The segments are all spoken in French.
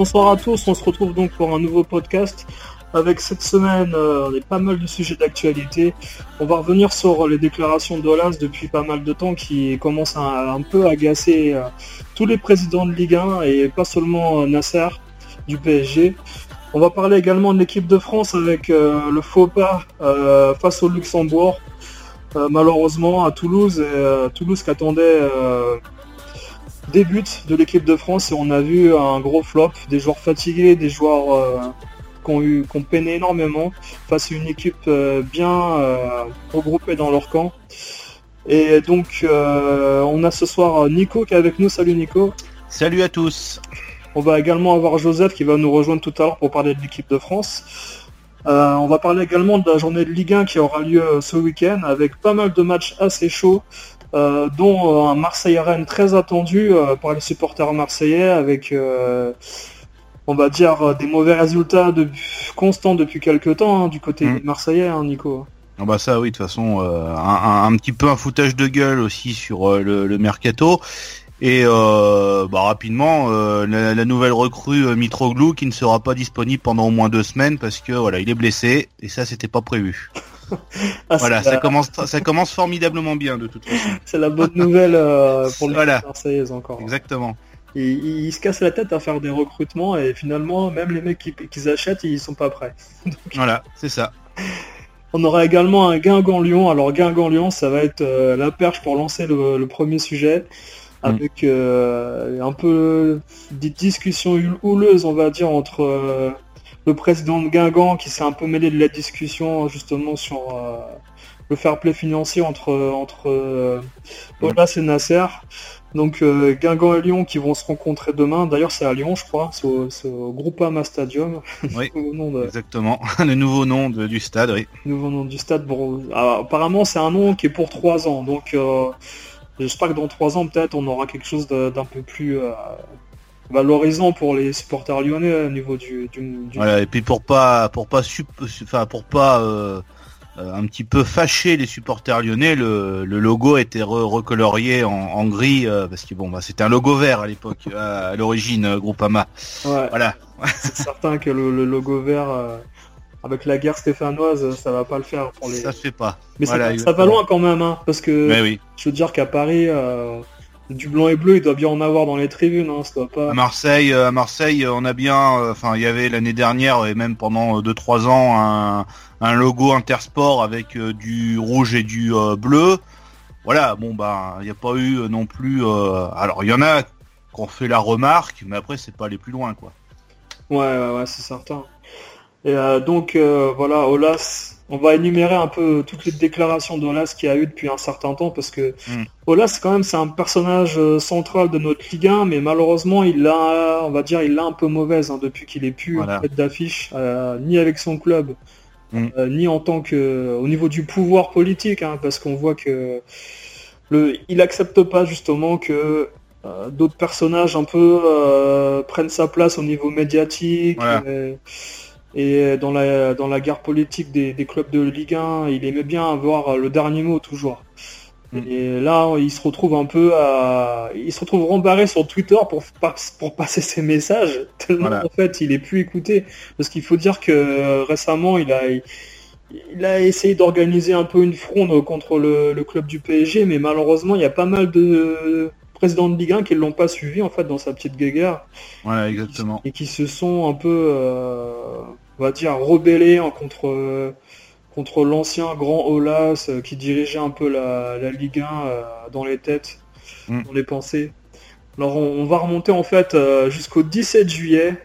Bonsoir à tous, on se retrouve donc pour un nouveau podcast. Avec cette semaine, euh, on a pas mal de sujets d'actualité. On va revenir sur les déclarations d'Olas depuis pas mal de temps qui commencent à un peu agacer euh, tous les présidents de Ligue 1 et pas seulement euh, Nasser du PSG. On va parler également de l'équipe de France avec le faux pas face au Luxembourg. malheureusement à Toulouse, Toulouse qui attendait des buts de l'équipe de France et on a vu un gros flop, des joueurs fatigués, des joueurs qui ont, eu, peiné énormément face à une équipe euh, bien euh, regroupée dans leur camp. Et donc euh, on a ce soir Nico qui est avec nous. Salut Nico. Salut à tous. On va également avoir Joseph qui va nous rejoindre tout à l'heure pour parler de l'équipe de France. on va parler également de la journée de Ligue 1 qui aura lieu ce week-end avec pas mal de matchs assez chauds, dont un Marseille-Rennes très attendu par les supporters marseillais avec on va dire, euh, des mauvais résultats de, constants depuis quelques temps hein, du côté mm. marseillais, hein, Nico. Ah bah ça oui de toute façon euh, un, petit peu un foutage de gueule aussi sur euh, le, mercato et bah, rapidement la, nouvelle recrue Mitroglou qui ne sera pas disponible pendant au moins deux semaines parce que voilà il est blessé et ça c'était pas prévu. Ah, voilà ça commence ça commence formidablement bien de toute façon. C'est la bonne nouvelle pour les voilà. Marseillaises encore. Exactement. Et ils se cassent la tête à faire des recrutements et finalement même les mecs qu'ils achètent ils sont pas prêts. voilà, c'est ça. On aura également un Guingamp Lyon. Alors Guingamp Lyon, ça va être euh, la perche pour lancer le, premier sujet avec euh, un peu des discussions houleuses, on va dire, entre euh, le président de Guingamp qui s'est un peu mêlé de la discussion justement sur le fair play financier entre entre Olas et Nasser. Donc euh, Guingamp et Lyon qui vont se rencontrer demain. D'ailleurs c'est à Lyon je crois, c'est au, Groupama Stadium. Oui, exactement. le nouveau nom du stade, oui. Nouveau nom du stade. Bon, ah, apparemment c'est un nom qui est pour trois ans. Donc euh, j'espère que dans trois ans peut-être on aura quelque chose d'un peu plus euh, valorisant pour les supporters lyonnais au niveau du, Voilà, et puis pour pas pour pas enfin pour pas euh, un petit peu fâché les supporters lyonnais, le, logo a été recolorié en, gris euh, parce que bon bah c'était un logo vert à l'époque à, l'origine euh, Groupama. Voilà. C'est certain que le, logo vert avec la guerre stéphanoise, ça va pas le faire pour les. Ça fait pas. Mais ça, va loin quand même, hein, parce que oui. je veux dire qu'à Paris, du blanc et bleu, il doit bien en avoir dans les tribunes, hein, ça doit pas. À Marseille, à Marseille, on a bien, enfin, il y avait l'année dernière et même pendant 2-3 ans un, un logo Intersport avec euh, du rouge et du euh, bleu. Voilà, bon bah il n'y a pas eu euh, non plus. alors il y en a qui ont fait la remarque, mais après c'est pas aller plus loin quoi. Ouais ouais, ouais c'est certain. Et donc voilà, Olas, on va énumérer un peu toutes les déclarations d'Olas qu'il y a eu depuis un certain temps parce que hmm. Olas quand même c'est un personnage central de notre Ligue 1 mais malheureusement il l'a on va dire il l'a un peu mauvaise hein, depuis qu'il est plus en tête d'affiche ni avec son club Mm. Euh, ni en tant que au niveau du pouvoir politique, hein, parce qu'on voit que le, il accepte pas justement que euh, d'autres personnages un peu euh, prennent sa place au niveau médiatique. Et, dans la dans la guerre politique des, des, clubs de Ligue 1, il aimait bien avoir le dernier mot toujours. Mm. Et là, il se retrouve un peu à... Il se retrouve rembarré sur Twitter pour, pour passer ses messages, tellement en fait il est plus écouté. Parce qu'il faut dire que euh, récemment, il a, il a essayé d'organiser un peu une fronde contre le, club du PSG, mais malheureusement, il y a pas mal de présidents de Ligue 1 qui ne l'ont pas suivi en fait dans sa petite guéguerre. Voilà, exactement. Et qui, se sont un peu, euh, on va dire, rebellés en contre contre l'ancien grand Olas euh, qui dirigeait un peu la, Ligue 1 euh, dans les têtes, mm. dans les pensées. Alors on, va remonter en fait euh, jusqu'au 17 juillet.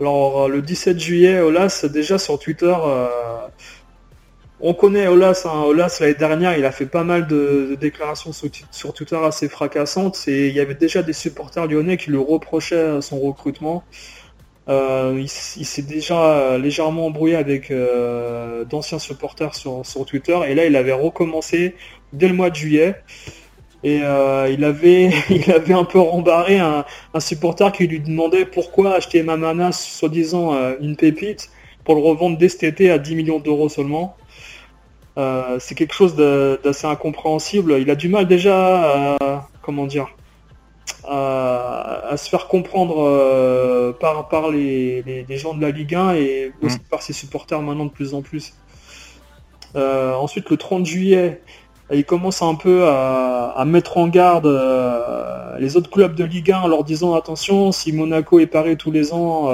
Alors le 17 juillet, Olas déjà sur Twitter, on connaît Olas. Hein. Olas l'année dernière, il a fait pas mal de, déclarations sur, Twitter assez fracassantes et il y avait déjà des supporters lyonnais qui lui reprochaient son recrutement. Euh, il, s'est déjà légèrement embrouillé avec euh, d'anciens supporters sur, Twitter et là il avait recommencé dès le mois de juillet et euh, il avait il avait un peu rembarré un, supporter qui lui demandait pourquoi acheter Mamana soi-disant une pépite pour le revendre dès cet été à 10 millions d'euros seulement. c'est quelque chose d'assez incompréhensible. Il a du mal déjà à, comment dire à, se faire comprendre par, par les, gens de la Ligue 1 et aussi mm. par ses supporters maintenant de plus en plus. ensuite, le 30 juillet, il commence un peu à, mettre en garde les autres clubs de Ligue 1 en leur disant attention, si Monaco est paré tous les ans,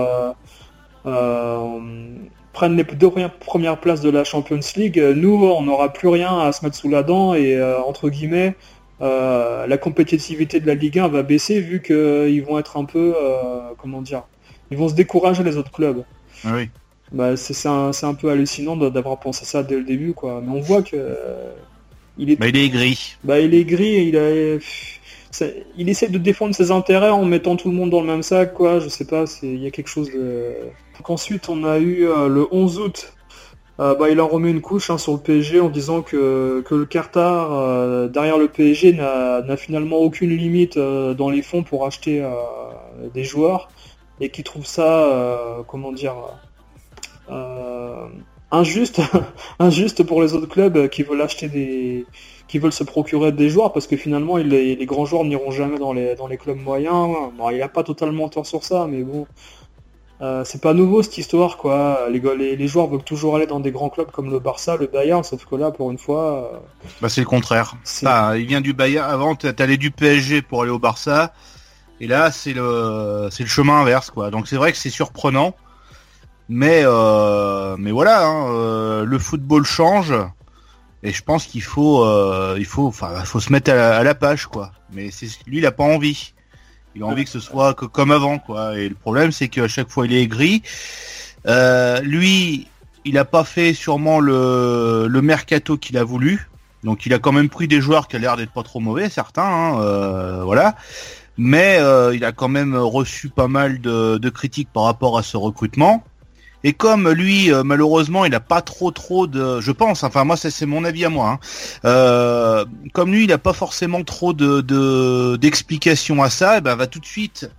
prennent les deux premières places de la Champions League, nous, on n'aura plus rien à se mettre sous la dent et, euh, entre guillemets, euh, la compétitivité de la Ligue 1 va baisser vu qu'ils vont être un peu, euh, comment dire, ils vont se décourager les autres clubs. Ah oui. Bah, c'est un, peu hallucinant d'avoir pensé ça dès le début, quoi. Mais on voit que il est. Bah, il est gris. Bah, il est gris. Il a il essaie de défendre ses intérêts en mettant tout le monde dans le même sac, quoi. Je sais pas, il y a quelque chose de. Donc ensuite, on a eu euh, le 11 août. Euh, bah, il en remet une couche hein, sur le PSG en disant que, le Qatar, euh, derrière le PSG, n'a finalement aucune limite dans les fonds pour acheter des joueurs et qui trouve ça, comment dire, injuste, injuste pour les autres clubs qui veulent acheter des, qui veulent se procurer des joueurs parce que finalement les, les grands joueurs n'iront jamais dans les, dans les clubs moyens. Bon, il a pas totalement tort sur ça, mais bon, euh, c'est pas nouveau cette histoire quoi. Les, les, les, joueurs veulent toujours aller dans des grands clubs comme le Barça, le Bayern, sauf que là pour une fois. Euh, bah c'est le contraire. Ah, il vient du Bayern. Avant t'allais du PSG pour aller au Barça, et là c'est le c'est le chemin inverse quoi. Donc c'est vrai que c'est surprenant, mais euh, mais voilà, hein, le football change. Et je pense qu'il faut, euh, il faut, enfin, faut se mettre à la, page, quoi. Mais c'est lui, il a pas envie. Il a envie que ce soit comme avant, quoi. Et le problème, c'est qu'à chaque fois, il est aigri. Euh, lui, il a pas fait sûrement le, le mercato qu'il a voulu. Donc, il a quand même pris des joueurs qui a l'air d'être pas trop mauvais, certains, hein, euh, voilà. Mais euh, il a quand même reçu pas mal de critiques par rapport à ce recrutement. Et comme lui, euh, malheureusement, il n'a pas trop trop de, je pense, enfin moi c'est mon avis à moi. Hein. Euh, comme lui, il n'a pas forcément trop de d'explications à ça, et eh ben va tout de suite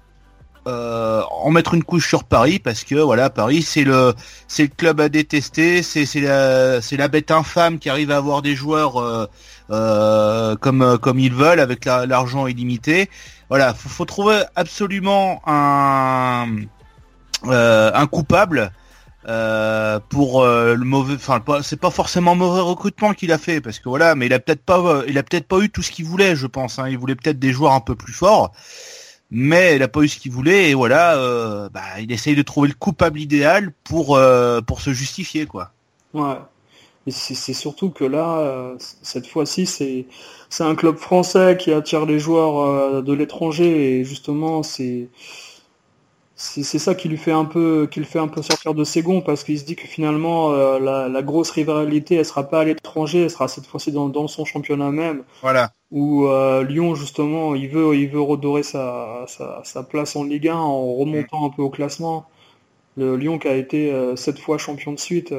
euh, en mettre une couche sur Paris parce que voilà, Paris c'est le c'est le club à détester, c'est c'est la c'est la bête infâme qui arrive à avoir des joueurs comme comme ils veulent avec l'argent illimité. Voilà, faut, faut trouver absolument un un coupable euh, pour euh, le mauvais enfin c'est pas forcément mauvais recrutement qu'il a fait parce que voilà mais il a peut-être pas euh, il a peut-être pas eu tout ce qu'il voulait je pense hein. il voulait peut-être des joueurs un peu plus forts mais il a pas eu ce qu'il voulait et voilà bah, il essaye de trouver le coupable idéal pour pour se justifier quoi ouais c'est surtout que là cette fois-ci c'est un club français qui attire les joueurs de l'étranger et justement c'est c'est ça qui lui fait un peu qui le fait un peu sortir de ses gonds parce qu'il se dit que finalement euh, la, grosse rivalité elle sera pas à l'étranger elle sera cette fois-ci dans, son championnat même. Voilà. Où euh, Lyon justement il veut il veut redorer sa, sa, place en Ligue 1 en remontant un peu au classement. Le Lyon qui a été euh, sept fois champion de suite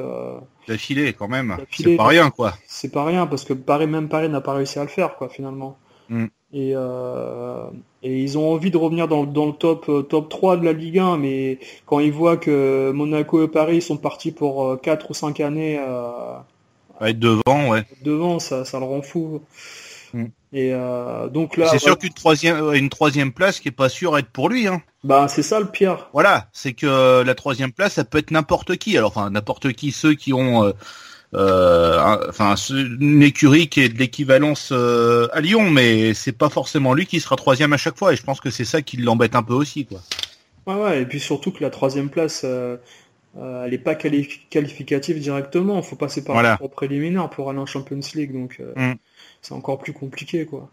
d'affilée quand même. c'est pas rien quoi. C'est pas rien parce que Paris même Paris n'a pas réussi à le faire quoi finalement. Mm. Et, euh, et ils ont envie de revenir dans, dans, le top, euh, top 3 de la Ligue 1, mais quand ils voient que Monaco et Paris sont partis pour 4 euh, ou 5 années à être devant, ouais. Devant, ça, ça le rend fou. Mm. Et euh, donc là, c'est sûr qu'une troisième, une troisième place qui est pas sûre être pour lui. Hein. Bah c'est ça le pire. Voilà, c'est que la troisième place, ça peut être n'importe qui. Alors enfin n'importe qui, ceux qui ont euh, enfin une écurie qui est de l'équivalence euh, à Lyon, mais c'est pas forcément lui qui sera troisième à chaque fois, et je pense que c'est ça qui l'embête un peu aussi, quoi. Ouais, ouais, et puis surtout que la troisième place, euh, elle n'est pas qualificative directement, il faut passer par le préliminaire pour aller en Champions League, donc mm. c'est encore plus compliqué, quoi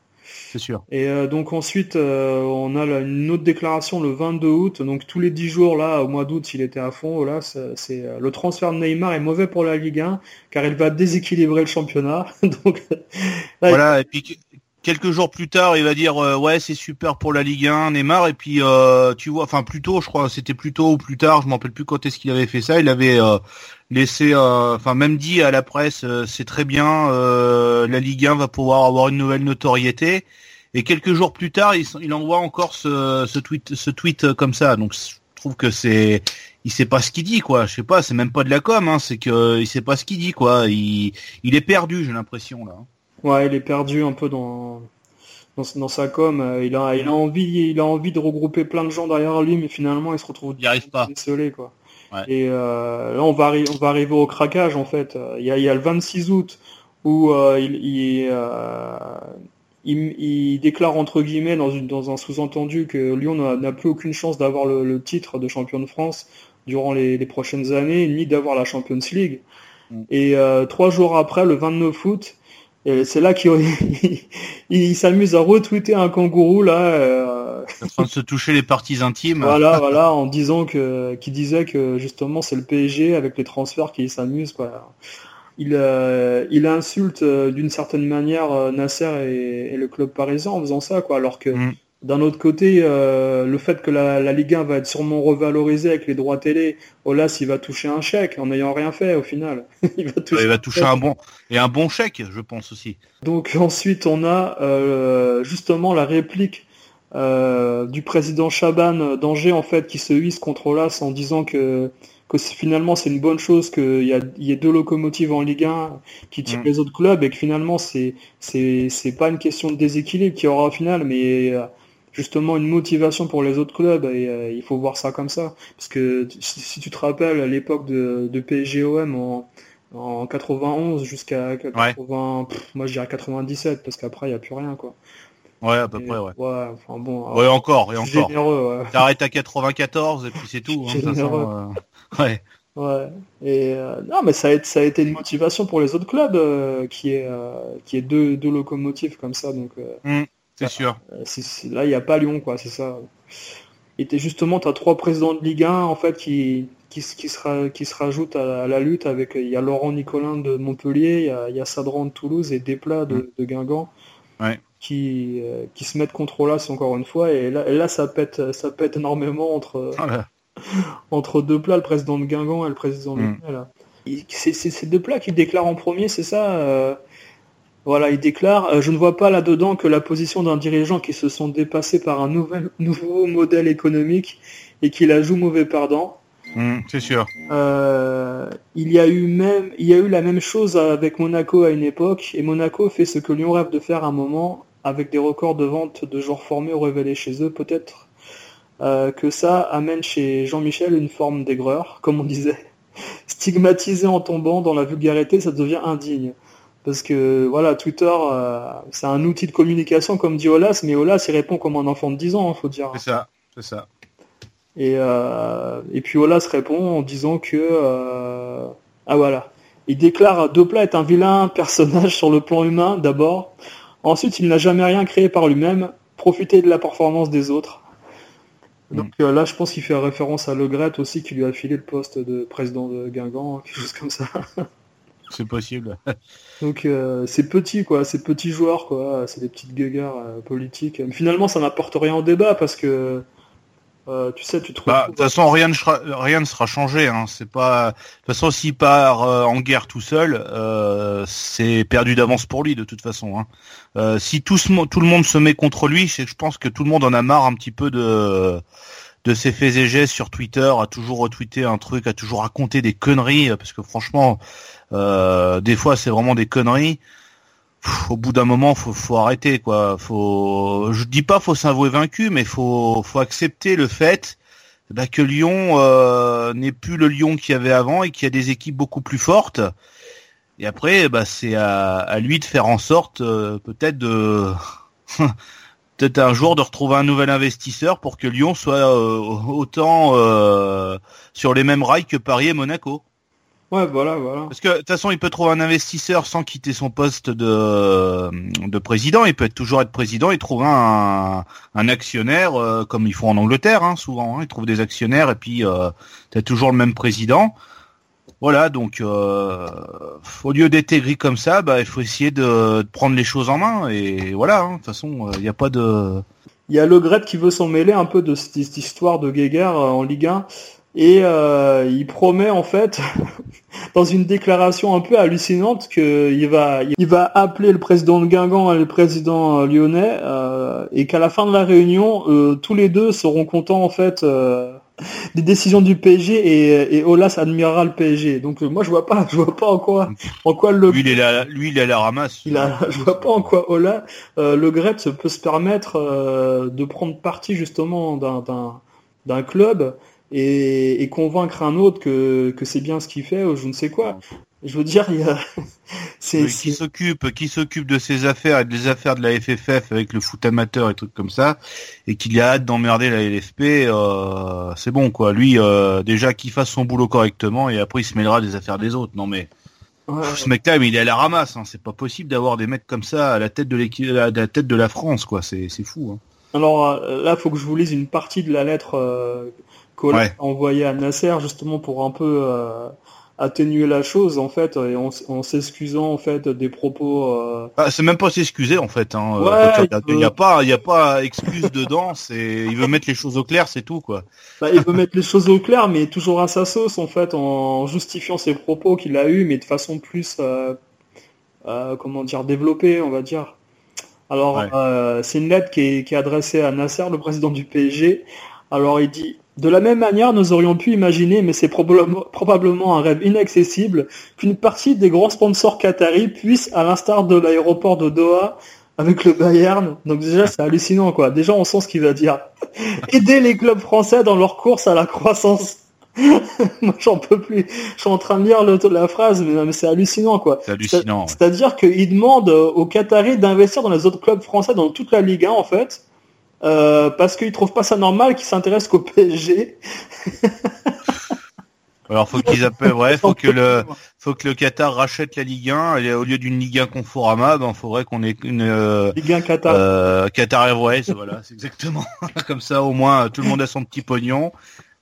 c'est sûr. Et euh, donc ensuite, euh, on a une autre déclaration le 22 août. Donc tous les 10 jours là, au mois d'août, il était à fond. Là, c'est euh, le transfert de Neymar est mauvais pour la Ligue 1 car il va déséquilibrer le championnat. donc voilà. Et puis quelques jours plus tard, il va dire ouais c'est super pour la Ligue 1, Neymar. Et puis tu vois, enfin plus tôt, je crois, c'était plus tôt ou plus tard, je m'en rappelle plus quand est-ce qu'il avait fait ça. Il avait laissé, enfin même dit à la presse, c'est très bien, la Ligue 1 va pouvoir avoir une nouvelle notoriété. Et quelques jours plus tard, il, envoie encore ce, tweet, ce tweet euh, comme ça. Donc je trouve que c'est, il sait pas ce qu'il dit quoi. Je sais pas, c'est même pas de la com, hein, c'est que il sait pas ce qu'il dit quoi. Il, il est perdu, j'ai l'impression là. Ouais, il est perdu un peu dans dans, sa com. il a, il a envie, il a envie de regrouper plein de gens derrière lui, mais finalement, il se retrouve il arrive pas. décelé, quoi. Et là, on va, on va arriver au craquage, en fait. Il y a, il y a le 26 août où il, il, il, déclare entre guillemets dans, une, dans un sous-entendu que Lyon n'a plus aucune chance d'avoir le, titre de champion de France durant les, prochaines années, ni d'avoir la Champions League. Mm. Et euh, trois jours après, le 29 août, c'est là qu'il il, s'amuse à retweeter un kangourou là. Euh... En train de se toucher les parties intimes. Voilà, voilà, en disant que, qui disait que justement c'est le PSG avec les transferts qui s'amuse quoi il, euh, il insulte euh, d'une certaine manière euh, Nasser et, le club parisien en faisant ça, quoi. Alors que mm. D'un autre côté, le fait que la, Ligue 1 va être sûrement revalorisée avec les droits télé, Olas il va toucher un chèque en n'ayant rien fait au final. il va toucher, il va toucher un bon et un bon chèque, je pense aussi. Donc ensuite on a justement la réplique du président Chaban d'Angers en fait qui se hisse contre Olas en disant que que finalement c'est une bonne chose qu'il y, y ait deux locomotives en Ligue 1 qui tirent mm. les autres clubs et que finalement c'est c'est pas une question de déséquilibre qui aura au final mais euh, justement une motivation pour les autres clubs et euh, il faut voir ça comme ça parce que si, tu te rappelles à l'époque de, de PSGOM en en 91 jusqu'à 80 moi je dirais 97 parce qu'après il n'y a plus rien quoi Ouais, à peu près, ouais. Ouais, enfin bon. Ouais, encore, et encore. Généreux, ouais. T'arrêtes à 94, et puis c'est tout. Hein, façon, Ouais. Ouais. Et euh, non, mais ça a, été, ça a été une motivation pour les autres clubs euh, qui est euh, qui est deux, deux locomotives comme ça. Donc mmh, c'est sûr. là, il n'y a pas Lyon, quoi. C'est ça. Et justement, tu as trois présidents de Ligue 1 en fait qui qui, qui, sera, qui se rajoutent à, la lutte avec il y a Laurent Nicolin de Montpellier, il y a, y a Sadran de Toulouse et Desplat de, mmh. de Guingamp. Ouais. Qui, qui se mettent contre là encore une fois et là, et là ça pète ça pète énormément entre entre deux plats, le président de Guingamp et le président de mm. C'est ces deux plats qui déclarent en premier, c'est ça euh, Voilà, il déclare euh, Je ne vois pas là-dedans que la position d'un dirigeant qui se sont dépassés par un nouvel, nouveau modèle économique et qui la joue mauvais perdant. Mm, c'est sûr. Euh, il y a eu même, il y a eu la même chose avec Monaco à une époque, et Monaco fait ce que Lyon rêve de faire à un moment, avec des records de vente de joueurs formés ou révélés chez eux, peut-être euh, que ça amène chez Jean-Michel une forme d'aigreur, comme on disait. Stigmatisé en tombant dans la vulgarité, ça devient indigne. Parce que voilà, Twitter, euh, c'est un outil de communication comme dit Olas, mais Olas il répond comme un enfant de 10 ans, il hein, faut dire. C'est ça, c'est ça. Et, euh, et puis Olas répond en disant que ah voilà, il déclare Dopla est un vilain personnage sur le plan humain d'abord. Ensuite, il n'a jamais rien créé par lui-même. Profiter de la performance des autres. Donc euh, là, je pense qu'il fait référence à Le Gret aussi, qui lui a filé le poste de président de Guingamp, quelque chose comme ça. C'est possible. Donc euh, c'est petit, quoi, c'est petits joueurs, quoi, c'est des petites guéguerres euh, politiques. Mais finalement, ça n'apporte rien au débat parce que tu sais, tu trouves. Bah, de toute façon, rien ne sera, rien ne sera changé. Hein. C'est pas. De toute façon, s'il part en guerre tout seul, c'est perdu d'avance pour lui, de toute façon. Hein. si tout, tout le monde se met contre lui, je pense que tout le monde en a marre un petit peu de de ses faits et gestes sur Twitter, a toujours retweeté un truc, a toujours raconté des conneries, parce que franchement, euh, des fois c'est vraiment des conneries. au bout d'un moment, faut, faut arrêter quoi. Faut, je dis pas faut s'avouer vaincu, mais faut, faut accepter le fait bah, que Lyon euh, n'est plus le Lyon qu'il y avait avant et qu'il y a des équipes beaucoup plus fortes. Et après, bah, c'est à, lui de faire en sorte, euh, peut-être de peut-être un jour de retrouver un nouvel investisseur pour que Lyon soit euh, autant sur les mêmes rails que Paris et Monaco. Ouais, voilà, voilà. Parce que de toute façon, il peut trouver un investisseur sans quitter son poste de, de président. Il peut être toujours être président et trouver un, un actionnaire euh, comme ils font en Angleterre, hein, souvent. Hein. Ils trouvent des actionnaires et puis euh, tu as toujours le même président. Voilà, donc euh, au lieu d'être aigri comme ça, bah, il faut essayer de, prendre les choses en main. Et voilà, hein, de toute façon, il n'y a pas de... Il y a Le Gret qui veut s'en mêler un peu de cette, histoire de Guéguerre euh, en Ligue 1. Et euh, il promet en fait, dans une déclaration un peu hallucinante, qu'il va, il va appeler le président de Guingamp et le président lyonnais, et qu'à la fin de la réunion, tous les deux seront contents en fait des décisions du PSG et, et Olas admirera le PSG. Donc moi je vois pas, je vois pas en quoi, en quoi le. Lui il est la, lui il est à la ramasse. Il a, je vois pas en quoi Ola, le Gretz peut se permettre de prendre parti justement d'un d'un club et, et, convaincre un autre que, que c'est bien ce qu'il fait ou je ne sais quoi. Je veux dire, il y a... c'est, qui s'occupe, qui s'occupe de ses affaires et des affaires de la FFF avec le foot amateur et trucs comme ça, et qu'il a hâte d'emmerder la LFP, euh, c'est bon quoi. Lui, euh, déjà qu'il fasse son boulot correctement et après il se mêlera des affaires des autres. Non mais ce mec-là, il est à la ramasse. Hein. C'est pas possible d'avoir des mecs comme ça à la tête de l'équipe, à la tête de la France quoi. C'est, c'est fou. Hein. Alors euh, là, faut que je vous lise une partie de la lettre euh, envoyée à Nasser justement pour un peu euh, atténuer la chose en fait et en, s'excusant en fait des propos. Euh... Ah, c'est même pas s'excuser en fait. Hein. il n'y a pas, il y a pas excuse dedans. C'est, il veut mettre les choses au clair, c'est tout quoi. Bah, il veut mettre les choses au clair, mais toujours à sa sauce en fait, en justifiant ses propos qu'il a eu, mais de façon plus, euh, euh, comment dire, développée, on va dire. Alors, euh, c'est une lettre qui est, qui est adressée à Nasser, le président du PSG. Alors, il dit de la même manière, nous aurions pu imaginer, mais c'est probablement un rêve inaccessible, qu'une partie des grands sponsors qataris puissent, à l'instar de l'aéroport de Doha, avec le Bayern, donc déjà c'est hallucinant quoi. Déjà on sent ce qu'il va dire. Aider les clubs français dans leur course à la croissance. Moi j'en peux plus. Je suis en train de lire la phrase, mais, mais c'est hallucinant quoi. C'est hallucinant. C'est-à-dire qu'il demande aux Qataris d'investir dans les autres clubs français, dans toute la Ligue 1 en fait, euh, parce qu'ils trouvent pas ça normal qu'ils s'intéressent qu'au PSG. Alors faut qu'ils appellent, ouais, faut que le, faut que le Qatar rachète la Ligue 1 et au lieu d'une Ligue 1 Conforama, ben faudrait qu'on ait une euh, Ligue 1 Qatar. Euh, Qatar Airways, voilà, c'est exactement. Comme ça, au moins, tout le monde a son petit pognon.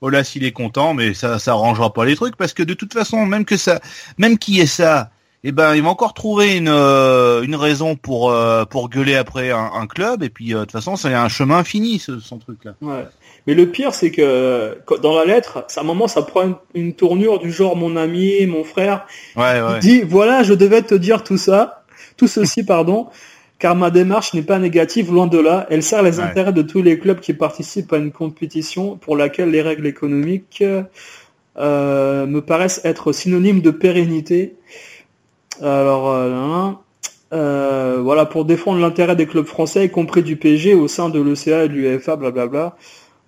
Olas, il est content, mais ça, ça arrangera pas les trucs parce que de toute façon, même que ça, même qui est ça, eh ben il va encore trouver une euh, une raison pour euh, pour gueuler après un, club et puis euh, de toute façon c'est un chemin fini ce, son truc là. Ouais. Mais le pire c'est que dans la lettre, à un moment ça prend une, tournure du genre mon ami, mon frère. Ouais, ouais. Il dit voilà je devais te dire tout ça, tout ceci pardon, car ma démarche n'est pas négative loin de là. Elle sert les intérêts de tous les clubs qui participent à une compétition pour laquelle les règles économiques me paraissent être synonymes de pérennité alors, euh, euh, voilà, pour défendre l'intérêt des clubs français, y compris du PSG, au sein de l'ECA et de l'UEFA, blablabla.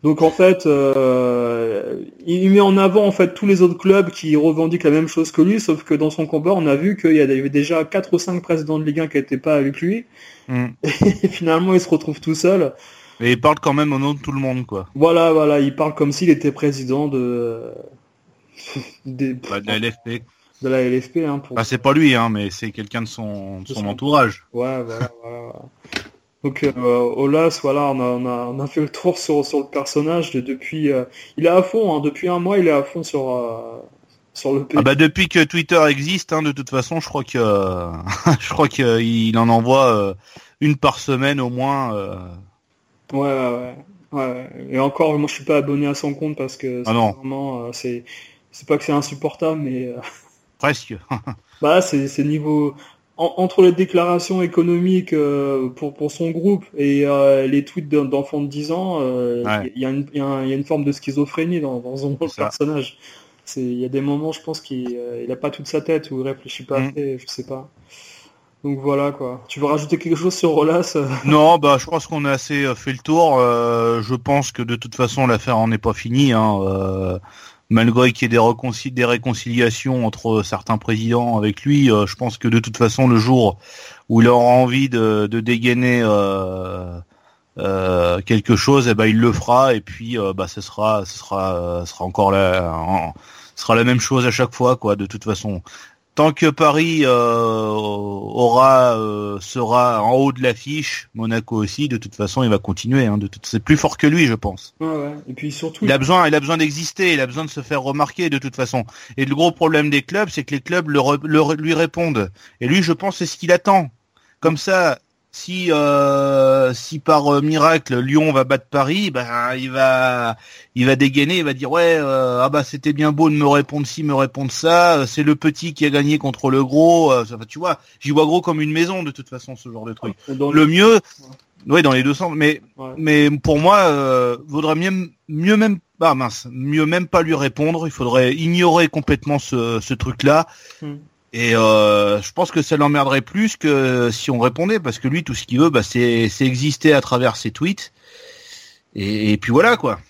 Donc en fait, euh, il met en avant en fait tous les autres clubs qui revendiquent la même chose que lui, sauf que dans son combat, on a vu qu'il y avait déjà 4 ou 5 présidents de Ligue 1 qui n'étaient pas avec lui. Mm. Et finalement, il se retrouve tout seul. Et il parle quand même au nom de tout le monde, quoi. Voilà, voilà, il parle comme s'il était président de... Des... Bah, de LFP de la LFP. Hein, pour... Bah, c'est pas lui, hein, mais c'est quelqu'un de son, son, entourage. Ouais, voilà, voilà. Donc euh, Olas, voilà, on a, on, a, on a fait le tour sur, sur le personnage de, depuis. Euh, il est à fond, hein, depuis un mois, il est à fond sur euh, sur le. Ah bah depuis que Twitter existe, hein, de toute façon, je crois que je crois qu'il en envoie euh, une par semaine au moins. Ouais, ouais, ouais, Et encore, moi, je suis pas abonné à son compte parce que ah vraiment, c'est c'est pas que c'est insupportable, mais Presque. bah c'est niveau entre les déclarations économiques euh, pour, pour son groupe et euh, les tweets d'enfants de 10 ans, euh, il y, y, a une forme de schizophrénie dans, dans son personnage. Il y a des moments, je pense qu'il n'a pas toute sa tête ou il réfléchit pas mm. je sais pas. Donc voilà quoi. Tu veux rajouter quelque chose sur Rolas? Non, bah je pense qu'on a assez fait le tour. je pense que de toute façon l'affaire en est pas finie. Hein malgré qu'il y ait des, réconciliations entre certains présidents avec lui, euh, je pense que de toute façon, le jour où il aura envie de, dégainer euh, euh, quelque chose, eh ben, il le fera, et puis bah, ce sera, ce sera, ce sera encore la, ce sera la même chose à chaque fois, quoi. De toute façon, tant que Paris euh, aura euh, sera en haut de l'affiche, Monaco aussi, de toute façon, il va continuer. Hein, c'est plus fort que lui, je pense. Et puis surtout, il a besoin, il a besoin d'exister, il a besoin de se faire remarquer de toute façon. Et le gros problème des clubs, c'est que les clubs le, lui répondent. Et lui, je pense, c'est ce qu'il attend. Comme ça, si euh, si par euh, miracle Lyon va battre Paris, ben il va il va dégainer, il va dire ouais euh, ah bah c'était bien beau de me répondre ci, me répondre ça, c'est le petit qui a gagné contre le gros, tu vois, j'y vois gros comme une maison de toute façon ce genre de truc. le mieux, oui dans les deux sens, mais mais pour moi vaudrait mieux mieux même bah mince, mieux même pas lui répondre, il faudrait ignorer complètement ce, ce truc là. Hmm. Et euh, je pense que ça l'emmerderait plus que si on répondait, parce que lui, tout ce qu'il veut, bah, c'est exister à travers ses tweets. Et, puis voilà, quoi.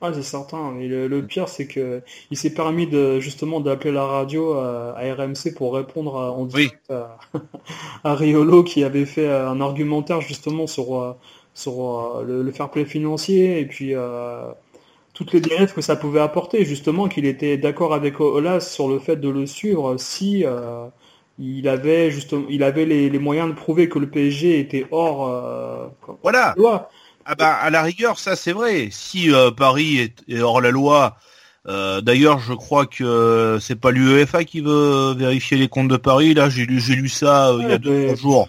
Ah, c'est certain. Mais le, pire, c'est que il s'est permis de justement d'appeler la radio à, RMC pour répondre à, en direct à, Riolo qui avait fait un argumentaire justement sur euh, sur euh, le, le fair play financier et puis toutes les dérives que ça pouvait apporter, justement qu'il était d'accord avec Olas sur le fait de le suivre si euh, il avait justement il avait les, moyens de prouver que le PSG était hors euh, voilà. loi. Ah bah à la rigueur ça c'est vrai. Si euh, Paris est, hors la loi, d'ailleurs je crois que c'est pas l'UEFA qui veut vérifier les comptes de Paris. Là j'ai lu j'ai lu ça il y a deux jours.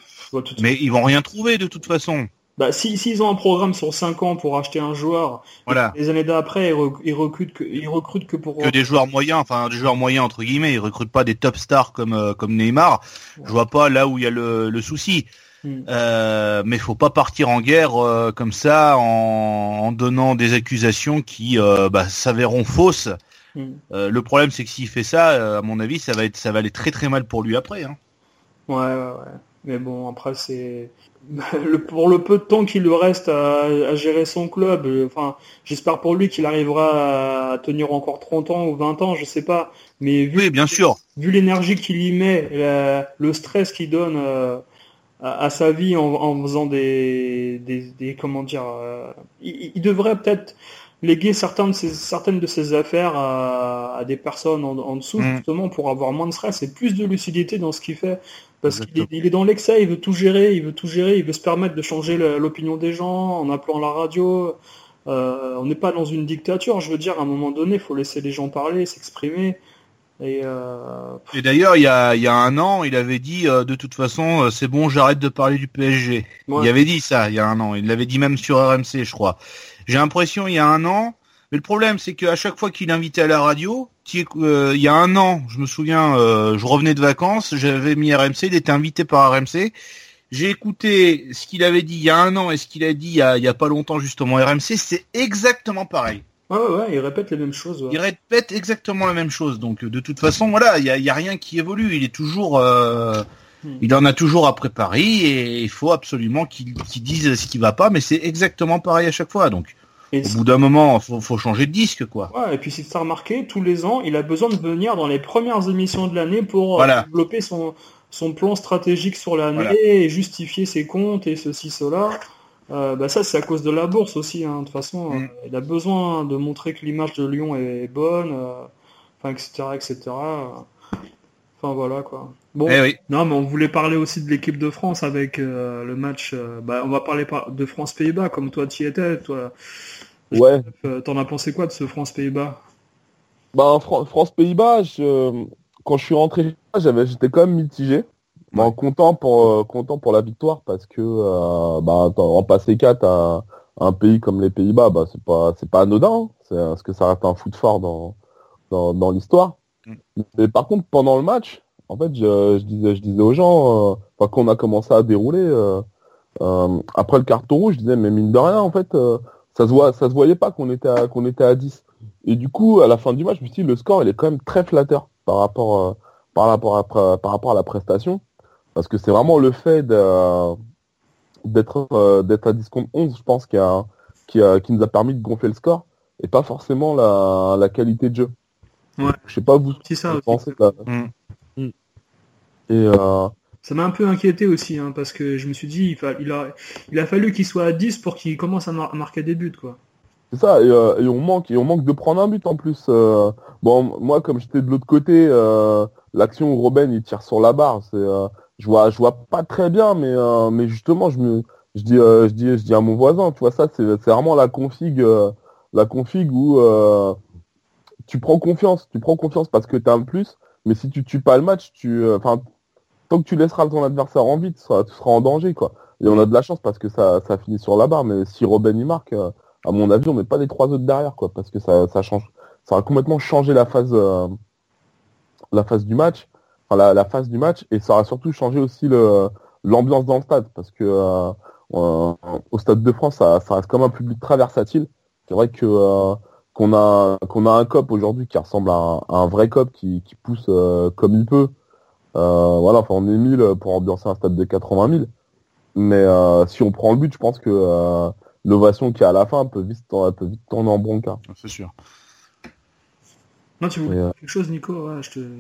Mais ils vont rien trouver de toute façon. Bah, s'ils si, ont un programme sur 5 ans pour acheter un joueur, voilà. les années d'après, ils, recrutent que, ils recrutent que pour... Que des joueurs moyens, enfin des joueurs moyens entre guillemets, ils recrutent pas des top stars comme, euh, comme Neymar. Je vois pas là où il y a le, le souci. Hmm. Euh, mais faut pas partir en guerre euh, comme ça en, en, donnant des accusations qui euh, bah, s'avéreront fausses. Hmm. le problème c'est que s'il fait ça, à mon avis, ça va être ça va aller très très mal pour lui après. Hein. Ouais ouais ouais. Mais bon après c'est pour le peu de temps qu'il lui reste à, gérer son club, euh, enfin, j'espère pour lui qu'il arrivera à tenir encore 30 ans ou 20 ans, je sais pas. Mais vu, bien sûr. Vu l'énergie qu'il y met, le stress qu'il donne euh, à, sa vie en, faisant des, des, comment dire, euh, il, devrait peut-être léguer certaines de ses, certaines de ses affaires à, des personnes en, dessous, mm. justement, pour avoir moins de stress et plus de lucidité dans ce qu'il fait. Parce qu'il est, dans l'excès, il veut tout gérer, il veut tout gérer, il veut se permettre de changer l'opinion des gens en appelant la radio. Euh, on n'est pas dans une dictature, je veux dire, à un moment donné, il faut laisser les gens parler, s'exprimer. Et, euh... et d'ailleurs, il y a, y a un an, il avait dit euh, de toute façon, euh, c'est bon, j'arrête de parler du PSG. Il avait dit ça il y a un an. Il l'avait dit même sur RMC, je crois. J'ai l'impression, il y a un an, mais le problème, c'est qu'à chaque fois qu'il invitait à la radio, euh, il y a un an, je me souviens, euh, je revenais de vacances, j'avais mis RMC, il était invité par RMC. J'ai écouté ce qu'il avait dit il y a un an et ce qu'il a dit il y a, il y a pas longtemps justement RMC, c'est exactement pareil. Ouais, ouais, il répète les mêmes choses. Il répète exactement la même chose. Donc de toute façon, voilà, il y a, y a, rien qui évolue. Il est toujours, euh. Il en a toujours après Paris et il faut absolument qu'il dise ce qui va pas. Mais c'est exactement pareil à chaque fois. Donc au bout d'un moment, faut, faut changer de disque, quoi. Ouais, et puis si tu as remarqué, tous les ans, il a besoin de venir dans les premières émissions de l'année pour euh, développer son, son plan stratégique sur l'année et justifier ses comptes et ceci, cela. Euh, bah ça, c'est à cause de la bourse aussi. Hein. De toute façon, mm. euh, il a besoin de montrer que l'image de Lyon est bonne, enfin, etc., etc. Enfin voilà quoi. Bon, eh non, mais on voulait parler aussi de l'équipe de France avec le match. bah, on va parler de France-Pays-Bas, comme toi tu y étais. Toi, Ouais. Euh, t'en as pensé quoi de ce France-Pays-Bas? Bah, France-Pays-Bas, quand je suis rentré, j'avais, j'étais quand même mitigé. Bon, content pour euh, content pour la victoire parce que euh, bah, en passer 4 à un pays comme les Pays-Bas, bah, c'est pas anodin. Hein. C'est parce que ça reste un foot fort dans dans, dans l'histoire? Mm. Mais par contre, pendant le match, en fait, je, je disais je disais aux gens, euh, quand on a commencé à dérouler après le carton rouge, je disais mais mine de rien, en fait ça se voit, ça se voyait pas qu'on était à, qu'on était à 10. Et du coup, à la fin du match, je me suis dit, le score, il est quand même très flatteur par rapport, euh, par rapport à, par rapport à la prestation. Parce que c'est vraiment le fait d'être, euh, d'être à 10 contre 11, je pense, qui a, qui a, qui nous a permis de gonfler le score et pas forcément la, la qualité de jeu. Ouais. Je sais pas vous, ça, vous pensez. Là. Mm. Et, euh, ça m'a un peu inquiété aussi, hein, parce que je me suis dit, il, il, a, il a fallu qu'il soit à 10 pour qu'il commence à, marquer des buts, quoi. C'est ça, euh, et, on manque, et on manque de prendre un but en plus. Euh. bon, moi, comme j'étais de l'autre côté, euh, l'action où Robben il tire sur la barre, c'est, je vois, je vois pas très bien, mais, mais justement, je me, je dis, je dis, je dis à mon voisin, tu vois ça, c'est, vraiment la config, la config où tu prends confiance, tu prends confiance parce que tu as un plus, mais si tu tues pas le match, tu, enfin, tant que tu laisseras ton adversaire en vie, tu seras, en danger, quoi. et on a de la chance parce que ça, ça finit sur la barre. Mais si Robben y marque, à mon avis, on met pas les trois autres derrière, quoi, parce que ça, ça change, ça a complètement changé la phase, la phase du match, la, phase du match, et ça a surtout changé aussi le l'ambiance dans le stade, parce que au Stade de France, ça, reste comme un public très versatile. C'est vrai que qu'on a qu'on a un cop aujourd'hui qui ressemble à un, vrai cop qui pousse comme il peut. Euh, voilà, enfin on est 1000 pour ambiancer un stade de 80 000. Mais euh, si on prend le but, je pense que euh, l'ovation qui est à la fin peut vite, peut vite tourner en bronca. C'est sûr. Non, tu veux quelque chose, Nico?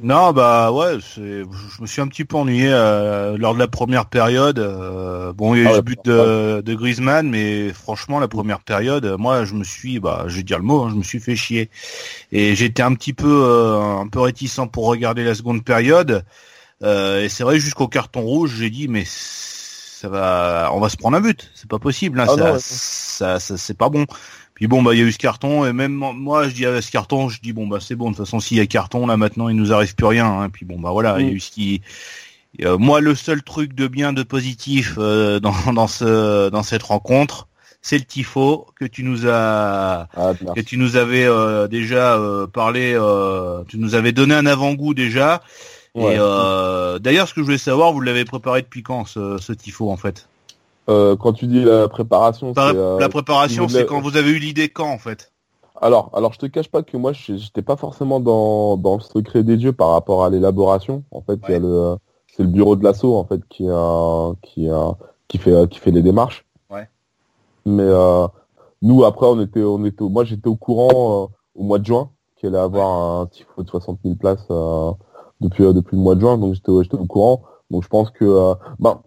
Non, bah ouais, je me suis un petit peu ennuyé lors de la première période. bon, il y a eu ah le but de, de, Griezmann, mais franchement, la première période, moi, je me suis, bah, je vais dire le mot, hein, je me suis fait chier. Et j'étais un petit peu, un peu réticent pour regarder la seconde période. Euh, et c'est vrai jusqu'au carton rouge, j'ai dit mais ça va, on va se prendre un but, c'est pas possible, hein, ah ça, ça, c'est pas bon. Puis bon bah il y a eu ce carton et même moi je dis à ce carton, je dis bon bah c'est bon de toute façon s'il y a carton là maintenant il nous arrive plus rien. Hein. Puis bon bah voilà il y a eu ce qui euh, moi le seul truc de bien de positif euh, dans, dans ce dans cette rencontre c'est le tifo que tu nous as ah, que tu nous avais déjà parlé tu nous avais donné un avant-goût déjà et euh, d'ailleurs, ce que je voulais savoir, vous l'avez préparé depuis quand ce, ce tifo en fait? Euh, Quand tu dis la préparation, euh, la préparation, c'est quand vous avez eu l'idée quand en fait? Alors, alors je te cache pas que moi, j'étais pas forcément dans, dans le secret des dieux par rapport à l'élaboration. En fait, le, c'est le bureau de l'assaut en fait qui a, qui a, qui fait, qui fait les démarches. Ouais. Mais euh, nous après, on était, on était, moi j'étais au courant au mois de juin qu'il allait avoir un tifo de 60 000 places depuis euh, depuis le mois de juin, donc j'étais au courant. Donc je pense que euh, ben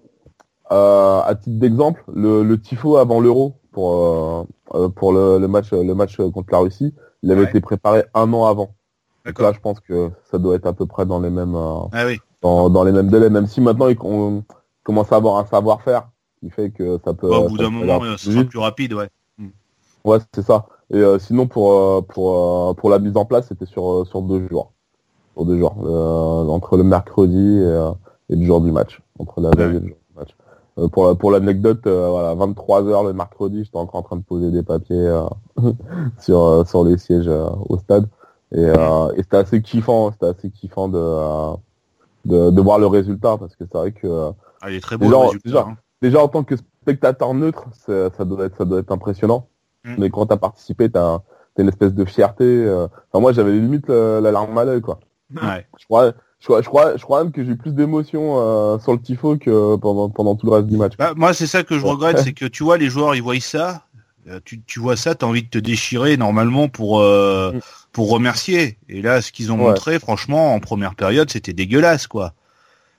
euh, à titre d'exemple, le, le tifo avant l'Euro pour pour le, le, match le match contre la Russie, il avait été préparé un an avant. Donc là, je pense que ça doit être à peu près dans les mêmes ah oui. dans, dans les mêmes délais, même si maintenant on commence à avoir un savoir-faire qui fait que ça peut. au bout d'un moment, ça sera plus rapide, ouais. Hmm. Ouais, c'est ça. Et sinon pour pour pour la mise en place, c'était sur sur deux jours deux jours, euh, entre le mercredi et, euh, et, le jour du match, entre la veille et le jour du match. Euh, pour pour l'anecdote, voilà, 23 heures le mercredi, j'étais encore en train de poser des papiers sur sur les sièges au stade et, et c'était assez kiffant, c'était assez kiffant de, de, de voir le résultat parce que c'est vrai que ah, il est très beau déjà, déjà, hein. déjà, en tant que spectateur neutre, ça doit être ça doit être impressionnant. Mm. Mais quand t'as participé, t'as as une espèce de fierté. Enfin, moi, j'avais limite la, larme à l'œil, quoi. Je crois, je crois, je crois, je crois même que j'ai plus d'émotions euh, sur le tifo que pendant pendant tout le reste du match. Bah, moi, c'est ça que je regrette, c'est que tu vois les joueurs, ils voient ça, euh, tu, tu vois ça, t'as envie de te déchirer normalement pour euh, mm. pour remercier. Et là, ce qu'ils ont montré, franchement, en première période, c'était dégueulasse, quoi.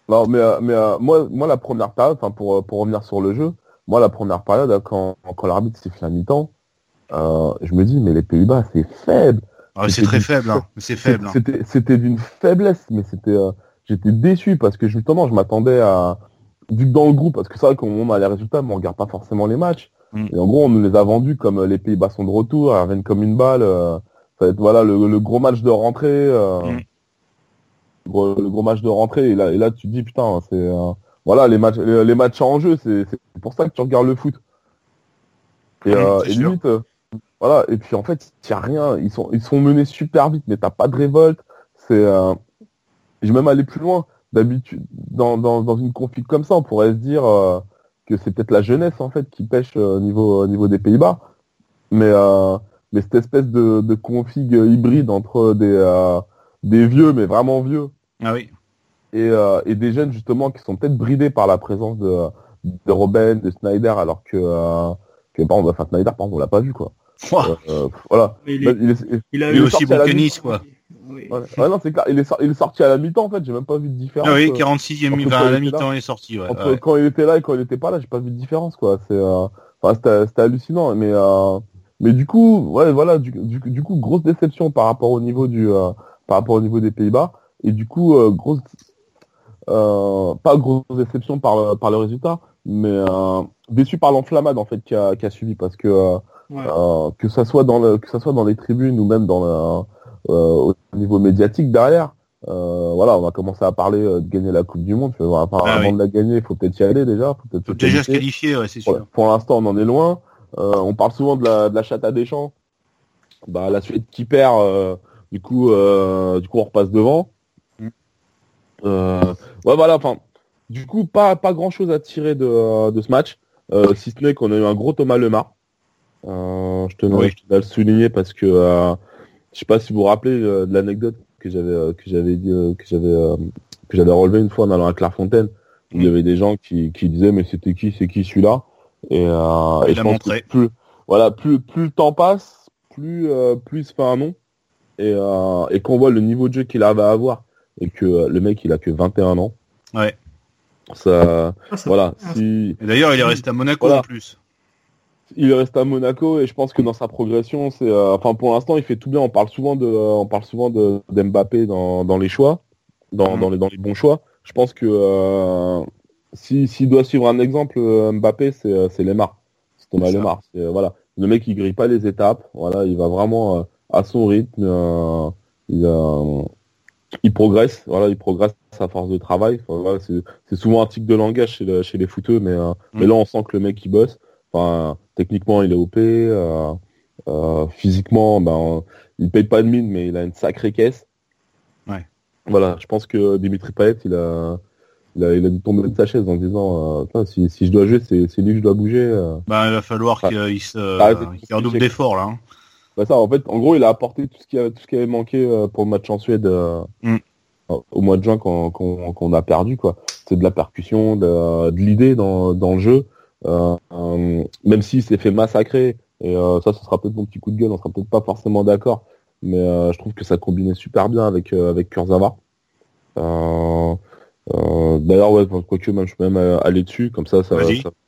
Non, mais mais moi, moi, la première période, enfin pour pour revenir sur le jeu, moi, la première période, quand quand l'arbitre s'est fait à mi-temps, je me dis mais les Pays-Bas, c'est faible. Ah, c'est très faible, hein. c'est faible. Hein. C'était d'une faiblesse, mais c'était, euh, j'étais déçu parce que justement, je m'attendais à, vu que dans le groupe, parce que c'est vrai qu'on a les résultats, mais on regarde pas forcément les matchs. Mm. Et en gros, on nous les a vendus comme euh, les Pays-Bas sont de retour, ils reviennent comme une balle. Euh, ça va être voilà le, gros match de rentrée, mm. le, gros, match de rentrée. Et là, et là, tu te dis putain, c'est voilà les matchs, les, matchs en jeu, c'est pour ça que tu regardes le foot. Et, mm, et limite, voilà, et puis en fait, il n'y a rien. Ils sont, ils sont menés super vite, mais t'as pas de révolte. C'est, euh... je vais même aller plus loin. D'habitude, dans, dans, dans une config comme ça, on pourrait se dire euh, que c'est peut-être la jeunesse en fait qui pêche euh, au niveau, niveau des Pays-Bas. Mais, euh, mais cette espèce de, de config hybride entre des, des vieux, mais vraiment vieux. Ah oui. Et, et des jeunes justement qui sont peut-être bridés par la présence de, de Robben, de Snyder, alors que, que par exemple, enfin, Snyder, par exemple, on l'a pas vu quoi. Euh, voilà. il, est, il, a eu aussi bon que quoi. Ouais. non, c'est clair. Il est, il est sorti à la mi-temps, en fait. J'ai même pas vu de différence. Ah oui, 46e mi à la mi-temps, il est sorti, ouais, Entre quand il était là et quand il était pas là, j'ai pas vu de différence, quoi. C'est, euh... enfin, c'était hallucinant. Mais, euh... mais du coup, ouais, voilà, du, du, du, coup, grosse déception par rapport au niveau du, euh, par rapport au niveau des Pays-Bas. Et du coup, euh, grosse, euh, pas grosse déception par, par le résultat, mais déçu par l'enflammade, en fait, qui a, qui a suivi parce que, euh, que ça soit dans le, que ça soit dans les tribunes ou même dans le, euh, au niveau médiatique derrière, euh, voilà, on va commencer à parler de gagner la Coupe du Monde. Enfin, ah avant de la gagner, il faut peut-être y aller déjà. Faut, peut-être déjà se qualifier, ouais, c'est sûr. Pour, l'instant, on en est loin. on parle souvent de la, de la chatte à Deschamps. Bah, la Suède qui perd, du coup, du coup, on repasse devant. Mm. ouais, voilà. Enfin, du coup, pas pas grand chose à tirer de, de ce match, si ce n'est qu'on a eu un gros Thomas Lemar. Je tenais, à le souligner parce que je sais pas si vous vous rappelez de l'anecdote que j'avais euh, que j'avais dit euh, que j'avais euh, que j'avais relevé une fois en allant à Clairefontaine. Où il y mm. avait des gens qui, qui disaient mais c'était qui c'est qui celui-là? Et, euh, et je pense que plus voilà plus plus le temps passe plus plus il se fait un nom. Et et qu'on voit le niveau de jeu qu'il avait à avoir. Et que le mec il a que 21 ans. Ouais. Ça, ah, voilà si d'ailleurs il est resté à Monaco en plus il reste à Monaco et je pense que dans sa progression, c'est, euh, enfin pour l'instant, il fait tout bien. On parle souvent de, on parle souvent de d'Mbappé dans, dans les choix, dans, mhm. dans, les, dans les bons choix. Je pense que euh, si s'il doit suivre un exemple, euh, Mbappé, c'est c'est Lemar, c'est Thomas Lemar. voilà, le mec il grille pas les étapes. Voilà, il va vraiment à son rythme. il il progresse, voilà, il progresse à force de travail. voilà, c'est souvent un tic de langage chez, chez les footeux, mais, mais mhm. là on sent que le mec il bosse. Enfin, techniquement, il est OP. Euh, euh, physiquement, ben, il paye pas de mine, mais il a une sacrée caisse. Ouais. Voilà, je pense que Dimitri Payet, il a, il a, il a dû tomber de sa chaise en disant, euh, si, si je dois jouer, c'est, c'est lui que je dois bouger. Euh. Bah, il va falloir qu'il se, redouble d'efforts là. Hein. Bah ça, en fait, en gros, il a apporté tout ce qui, avait, tout ce qui avait manqué pour le match en Suède mm. au mois de juin qu'on, qu'on, a perdu, quoi. C'est de la percussion, de, de l'idée dans, dans le jeu. Euh, euh, même s'il s'est fait massacrer, et euh, ça, ce sera peut-être mon petit coup de gueule, on sera peut-être pas forcément d'accord, mais je trouve que ça combinait super bien avec avec Kurzawa. D'ailleurs, ouais, quoique même je peux même aller dessus, comme ça, ça,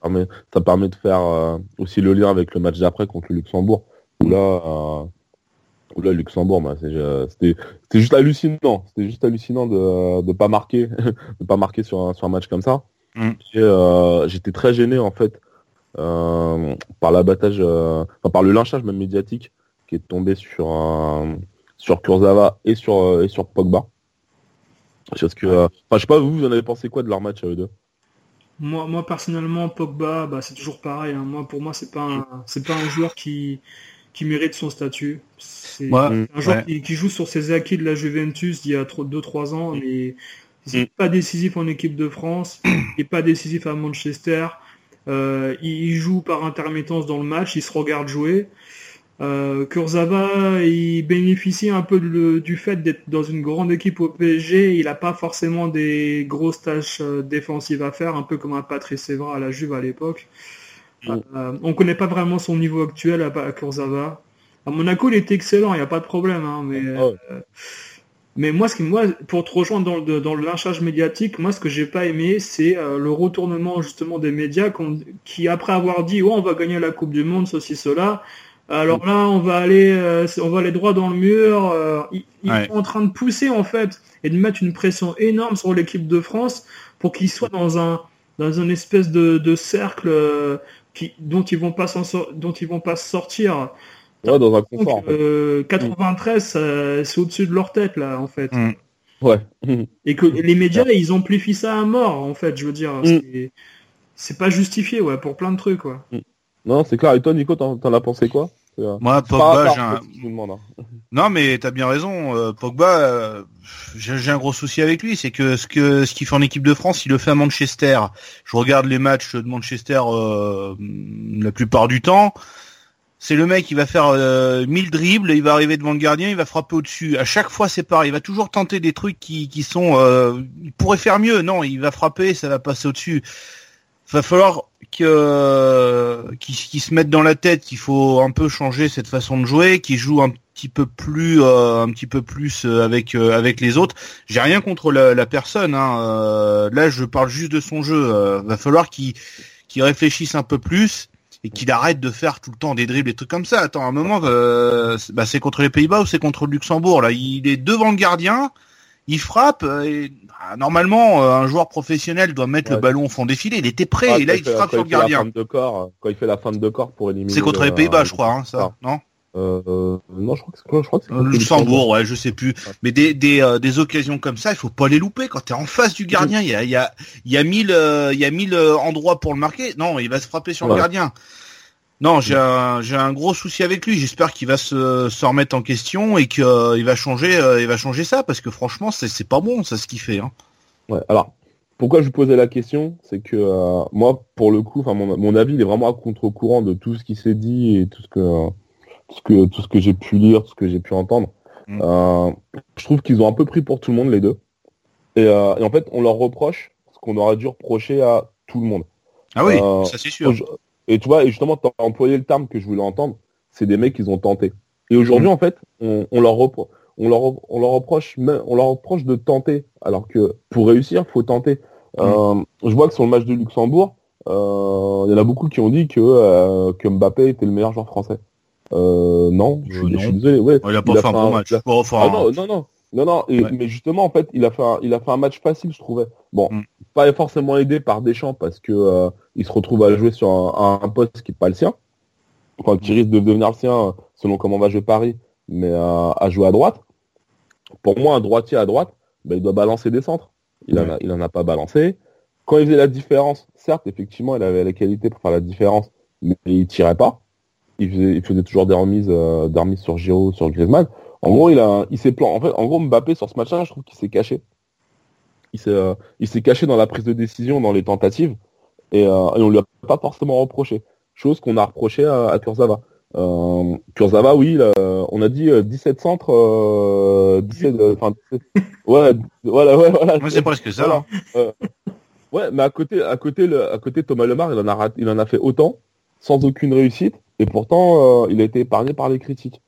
permet, ça permet de faire aussi le lien avec le match d'après contre le Luxembourg, où là, où là, Luxembourg, bah, c'était juste hallucinant, c'était juste hallucinant de de pas marquer, de pas marquer sur un, sur un match comme ça. Mm. Euh, j'étais très gêné en fait euh, par l'abattage, euh, enfin, par le lynchage même médiatique qui est tombé sur sur Kurzawa et sur et sur Pogba. Parce que, enfin, je sais pas, vous, vous en avez pensé quoi de leur match à eux deux? Moi, moi personnellement, Pogba, bah, c'est toujours pareil. Hein. Moi, pour moi, c'est pas un, c'est pas un joueur qui qui mérite son statut. C'est un joueur qui, qui, joue sur ses acquis de la Juventus d'il y a 2-3 ans, mais il n'est pas décisif en équipe de France, il n'est pas décisif à Manchester. Euh, il joue par intermittence dans le match, il se regarde jouer. Euh, Kurzawa, il bénéficie un peu du fait d'être dans une grande équipe au PSG. Il n'a pas forcément des grosses tâches euh, défensives à faire, un peu comme un Patrice Evra à la Juve à l'époque. Euh, on ne connaît pas vraiment son niveau actuel à, à Kurzawa. À Monaco, il était excellent, il n'y a pas de problème. Hein, mais oh. Mais moi, ce qui, moi, pour te rejoindre dans le, dans le lynchage médiatique, moi, ce que j'ai pas aimé, c'est euh, le retournement justement des médias qui, après avoir dit, oh, on va gagner la Coupe du Monde, ceci, cela, alors là, on va aller, euh, on va aller droit dans le mur. Euh, ils, sont en train de pousser en fait et de mettre une pression énorme sur l'équipe de France pour qu'ils soient dans un dans une espèce de, de cercle qui, dont ils vont pas dont ils vont pas sortir. Ouais, dans un confort. 93, euh, c'est au-dessus de leur tête, là, en fait. Mm. Ouais. Et que les médias, ils amplifient ça à mort, en fait, je veux dire. Mm. C'est pas justifié, ouais, pour plein de trucs, quoi. Mm. Non, c'est clair. Et toi, Nico, t'en as pensé quoi? Moi, Pogba, j'ai un... Hein. Non, mais t'as bien raison. Euh, Pogba, euh, j'ai un gros souci avec lui, c'est que ce que ce qu'il fait en équipe de France, il le fait à Manchester. Je regarde les matchs de Manchester la plupart du temps c'est le mec, il va faire euh, 1000 dribbles, il va arriver devant le gardien, il va frapper au-dessus. À chaque fois, c'est pareil. Il va toujours tenter des trucs qui, qui sont... Euh, il pourrait faire mieux. Non, il va frapper, ça va passer au-dessus. Va falloir que qu'il se mette dans la tête qu'il faut un peu changer cette façon de jouer, qu'il joue un petit peu plus euh, un petit peu plus euh, avec euh, avec les autres. J'ai rien contre la, personne. Hein. là, je parle juste de son jeu. va falloir qu'il réfléchisse un peu plus et qu'il arrête de faire tout le temps des dribbles et trucs comme ça. Attends, un moment, euh, bah, c'est contre les Pays-Bas ou c'est contre le Luxembourg là? Il est devant le gardien, il frappe. Euh, et, bah, normalement, euh, un joueur professionnel doit mettre le ballon au fond défilé. Il était prêt et là il frappe sur le gardien. De corps, quand il fait la fin de corps pour éliminer. C'est contre les Pays-Bas, je crois, hein, ça, non? Euh, non, je crois que c'est quoi Je crois que Euh, Luxembourg, ouais, je sais plus. Mais des, des, euh, des occasions comme ça, il faut pas les louper. Quand t'es en face du gardien, il y a, il y a, il y a mille, euh, il y a mille euh, endroits pour le marquer. Non, il va se frapper sur le gardien. Non, j'ai un, j'ai un gros souci avec lui. J'espère qu'il va se, se remettre en question et qu'il va changer, euh, il va changer ça parce que franchement, c'est, c'est pas bon, ça, ce qu'il fait. Hein. Ouais, alors, pourquoi je vous posais la question C'est que euh, moi, pour le coup, enfin, mon, mon avis, il est vraiment à contre-courant de tout ce qui s'est dit et tout ce que, euh, tout ce que, tout ce que j'ai pu lire, tout ce que j'ai pu entendre. Mm. Euh, je trouve qu'ils ont un peu pris pour tout le monde, les deux. Et, euh, et en fait, on leur reproche ce qu'on aurait dû reprocher à tout le monde. Ah oui, Euh, ça c'est sûr. Et tu vois, et justement, tu as employé le terme que je voulais entendre, c'est des mecs qui ont tenté. Et aujourd'hui, Mm. en fait, on, on leur repro- on leur, on leur reproche, on leur reproche de tenter, alors que pour réussir, faut tenter. Mm. Euh, je vois que sur le match de Luxembourg, euh, il y en a beaucoup qui ont dit que, euh, que Mbappé était le meilleur joueur français. Euh, non, je, Euh, je suis désolé. Ouais, il a pas il a fait un bon un- match. enfin, ah non, non, non, non, non. et- Ouais. Mais justement, en fait, il a fait un, il a fait un match facile, je trouvais. Bon, Mm. pas forcément aidé par Deschamps parce que euh, il se retrouve à jouer sur un, un poste qui est pas le sien, enfin qui risque de devenir le sien selon comment va jouer Paris, mais euh, à jouer à droite. Pour moi, un droitier à droite, ben, il doit balancer des centres. Il en a, il en a pas balancé. Quand il faisait la différence, certes, effectivement, il avait la qualité pour faire la différence, mais il tirait pas. Il faisait, il faisait toujours des remises, euh, des remises sur Giroud, sur Griezmann. En gros, il a, il s'est plan. En fait, en gros, Mbappé sur ce match-là, je trouve qu'il s'est caché. Il s'est, euh, il s'est caché dans la prise de décision, dans les tentatives, et, euh, et on lui a pas forcément reproché. Chose qu'on a reproché à, à Kurzawa. Euh, Kurzawa, oui, on a dit euh, 17 centres, euh, 17, euh, enfin, 17 ouais, voilà, ouais, voilà. C'est presque ça. hein. Voilà. Ouais, mais à côté, à côté, le, à côté Thomas Lemar, il en a raté- il en a fait autant, sans aucune réussite, et pourtant, euh, il a été épargné par les critiques.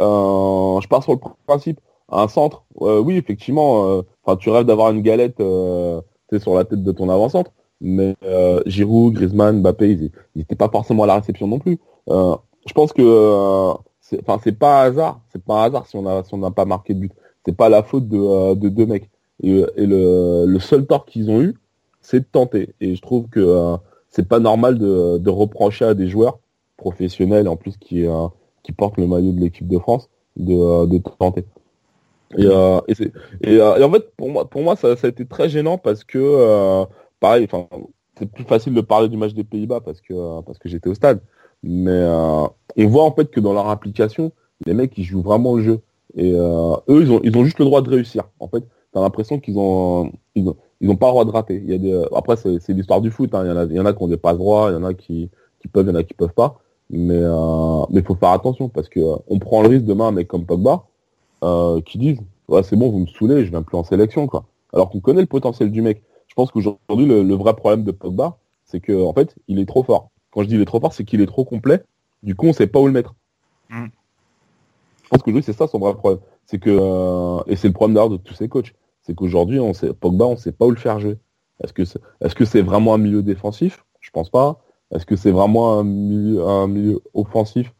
Euh, je pars sur le principe. Un centre, euh, oui, effectivement, enfin, tu rêves d'avoir une galette, sur la tête de ton avant-centre, mais Giroud, Griezmann, Mbappé, ils n'étaient pas forcément à la réception non plus. Je pense que, enfin, c'est pas un hasard, c'est pas un hasard si on a, si on n'a pas marqué de but. C'est pas la faute de, de deux mecs. Et, le, seul tort qu'ils ont eu, c'est de tenter. Et je trouve que c'est pas normal de, reprocher à des joueurs professionnels, en plus qui, euh, portent le maillot de l'équipe de France, de, tenter. Et, euh, euh, et en fait, pour moi, pour moi ça, a été très gênant parce que, pareil, c'est plus facile de parler du match des Pays-Bas parce que, parce que j'étais au stade. Mais on voit en fait que dans leur application, les mecs ils jouent vraiment le jeu. Et eux, ils ont, ils ont juste le droit de réussir. En fait, t'as l'impression qu'ils ont, ils ont, ils ont pas le droit de rater. Il y a des, après, c'est c'est l'histoire du foot. hein. Il y en a, il y en a qui ont des passes droits, il y en a qui, qui peuvent, il y en a qui peuvent pas. Mais, euh, mais faut faire attention parce que euh, on prend le risque demain un mec comme Pogba euh, qui disent, ouais, c'est bon, vous me saoulez, je viens plus en sélection, quoi. Alors qu'on connaît le potentiel du mec. Je pense qu'aujourd'hui, le, le vrai problème de Pogba, c'est que, en fait, il est trop fort. Quand je dis il est trop fort, c'est qu'il est trop complet. Du coup, on sait pas où le mettre. Mm. Je pense que c'est ça son vrai problème. C'est que, euh, et c'est le problème d'ailleurs de tous ces coachs, c'est qu'aujourd'hui, on sait, Pogba, on sait pas où le faire jouer. Est-ce que c'est, est-ce que c'est vraiment un milieu défensif? Je pense pas. Est-ce que c'est vraiment un milieu, un milieu offensif?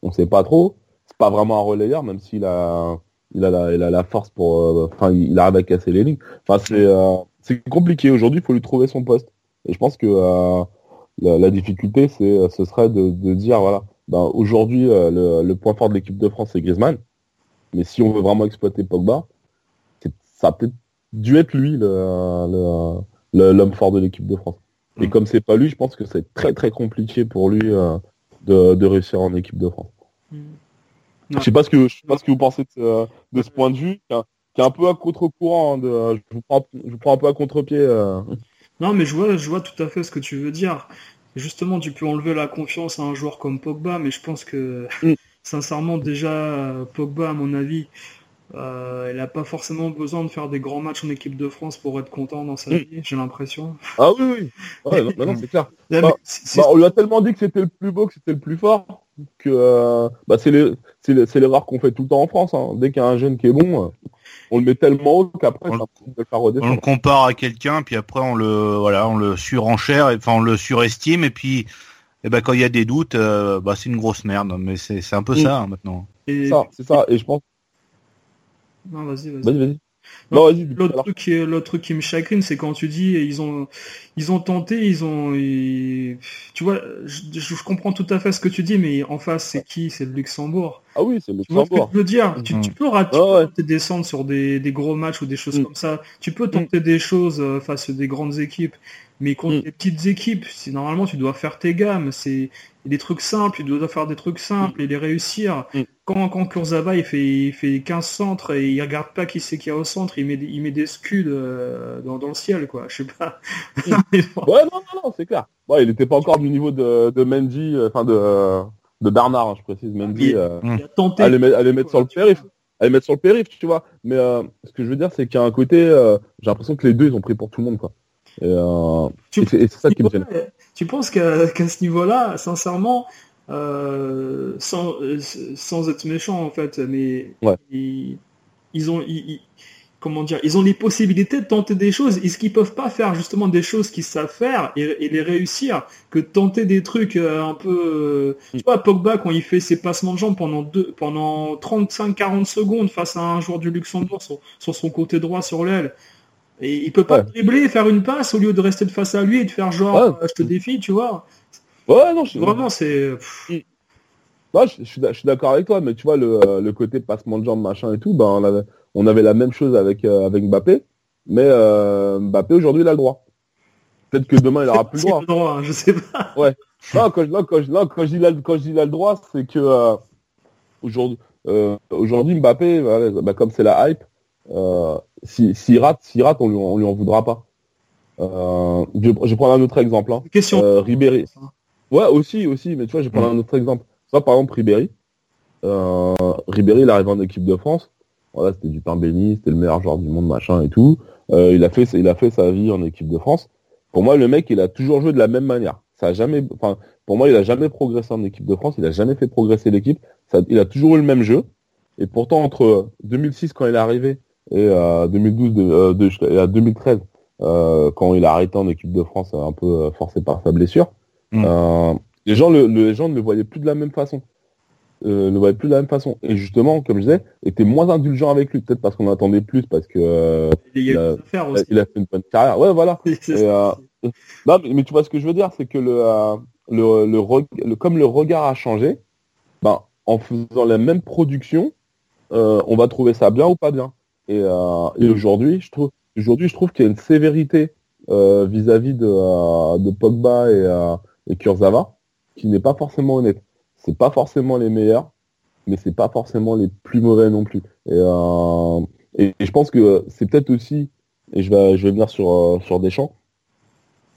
On sait pas trop. C'est pas vraiment un relayeur, même s'il a, il a la, il a la force pour, euh, enfin, il, arrive à casser les lignes. Enfin, c'est, euh, c'est compliqué. Aujourd'hui, il faut lui trouver son poste. Et je pense que euh, la, difficulté, c'est, ce serait de, dire, voilà, ben, aujourd'hui, le, le point fort de l'équipe de France, c'est Griezmann. Mais si on veut vraiment exploiter Pogba, ça a peut-être dû être lui le- le- le- l'homme fort de l'équipe de France. Et Mm. comme c'est pas lui, je pense que c'est très très compliqué pour lui euh, de, de réussir en équipe de France. Mm. Je sais pas ce que je sais pas ce que vous pensez de ce, de ce point de vue, qui est, un- qui est un peu à contre-courant. hein, de, je vous prends je vous prends un peu à contre-pied. euh. Non, mais je vois, je vois tout à fait ce que tu veux dire. Justement, tu peux enlever la confiance à un joueur comme Pogba, mais je pense que, Mm. sincèrement, déjà, euh, Pogba, à mon avis, euh, il n'a pas forcément besoin de faire des grands matchs en équipe de France pour être content dans sa Mm. vie, j'ai l'impression. Ah oui oui. Ouais, non, bah non, c'est clair. Bah, Bah, on lui a tellement dit que c'était le plus beau, que c'était le plus fort, que euh, bah, c'est les- c'est les- c'est l'erreur qu'on fait tout le temps en France. hein. Dès qu'il y a un jeune qui est bon, euh, on le met tellement haut qu'après, On On le compare à quelqu'un, puis après on le voilà, on le surenchère, et- enfin on le surestime, et puis eh ben quand il y a des doutes, euh, bah c'est une grosse merde. Mais c'est c'est un peu Mm. ça hein, maintenant. et- C'est ça, c'est ça. Et je pense. Non, vas-y, vas-y. Vas-y, vas-y. L'autre truc, qui, truc qui me chagrine, c'est quand tu dis ils ont, ils ont tenté, ils ont, tu vois, je, comprends tout à fait ce que tu dis, mais en face, c'est qui? C'est le Luxembourg. Ah oui, c'est le Luxembourg. je veux dire, tu, mhm. peux rater, ah descendre sur des, gros matchs ou des choses mm. comme ça. Tu peux tenter mm. des choses euh, face à des grandes équipes. Mais contre mm. petites équipes, si normalement tu dois faire tes gammes, c'est des trucs simples, tu dois faire des trucs simples et les réussir. Mm. Quand, quand Kurzawa il fait, il fait 15 centres et il regarde pas qui c'est qui a au centre, il met, il met des scuds euh, dans, dans, le ciel, quoi. Je sais pas. Mm. ouais, non, non, non, c'est clair. Ouais, il n'était pas encore du niveau de, de Mendy, euh, enfin de, de Bernard, hein, je précise. Mendy, euh, il a tenté. Aller, mettre sur le périph. Mettre sur le périph, tu vois. Mais ce que je veux dire, c'est qu'il y a un côté, j'ai l'impression que les deux, ils ont pris pour tout le monde, quoi. Euh, c'est ça qui me gêne. Tu penses qu'à ce niveau-là, sincèrement, euh, sans, sans être méchant en fait, mais ils, ont, comment dire, ils ont les possibilités de tenter des choses. Est-ce qu'ils peuvent pas faire justement des choses qu'ils savent faire et, les réussir que tenter des trucs euh, un peu, tu vois, Pogba quand il fait ses passements de jambes pendant deux, pendant 35-40 secondes face à un joueur du Luxembourg sur, sur son côté droit sur l'aile. Et il peut pas dribbler et faire une passe au lieu de rester de face à lui et de faire genre euh, je te défie, tu vois. Ouais, non, je... vraiment c'est. Moi, je, suis d'accord avec toi, mais tu vois le, euh, le, côté passement de jambes machin et tout, ben on avait, on avait la même chose avec euh, avec Mbappé, mais Mbappé aujourd'hui il a le droit. Peut-être que demain il aura plus le droit. Droit hein, je sais pas. Ouais. Non, quand, non, quand, non, quand je dis là, quand je dis là le droit, c'est que aujourd'hui, aujourd'hui Mbappé, bah, comme c'est la hype, euh, s'il rate, s'il rate, on lui, on lui en voudra pas. Euh, je, je prends un autre exemple. Hein. Question. Euh, Ribéry. Ouais, aussi, aussi, mais tu vois, je prends un autre exemple. Ça, par exemple, Ribéry. Euh, Ribéry, il arrive en équipe de France. Voilà, c'était du pain béni, c'était le meilleur joueur du monde, machin et tout. Euh, il a fait, il a fait sa vie en équipe de France. Pour moi, le mec, il a toujours joué de la même manière. Ça a jamais, enfin, pour moi, il a jamais progressé en équipe de France. Il a jamais fait progresser l'équipe. il a toujours eu le même jeu. Et pourtant, entre 2006 quand il est arrivé et à 2012 de, à 2013 euh, quand il a arrêté en équipe de France un peu euh, forcé par sa blessure mm. euh, les gens le, les gens ne le voyaient plus de la même façon euh, ne le voyaient plus de la même façon. Et justement comme je disais était moins indulgent avec lui. Peut-être parce qu'on attendait plus parce que euh, il, a, il, a, fait une bonne carrière. Ouais voilà. Non, mais, tu vois ce que je veux dire c'est que le, le, le, comme le regard a changé ben en faisant la même production on va trouver ça bien ou pas bien. Et, euh, et aujourd'hui, je trouve, aujourd'hui, je trouve qu'il y a une sévérité euh, vis-à-vis de, euh, de Pogba et, et Kurzawa qui n'est pas forcément honnête. C'est pas forcément les meilleurs, mais c'est pas forcément les plus mauvais non plus. Et, euh, je pense que c'est peut-être aussi, et je vais, je vais venir sur, sur Deschamps,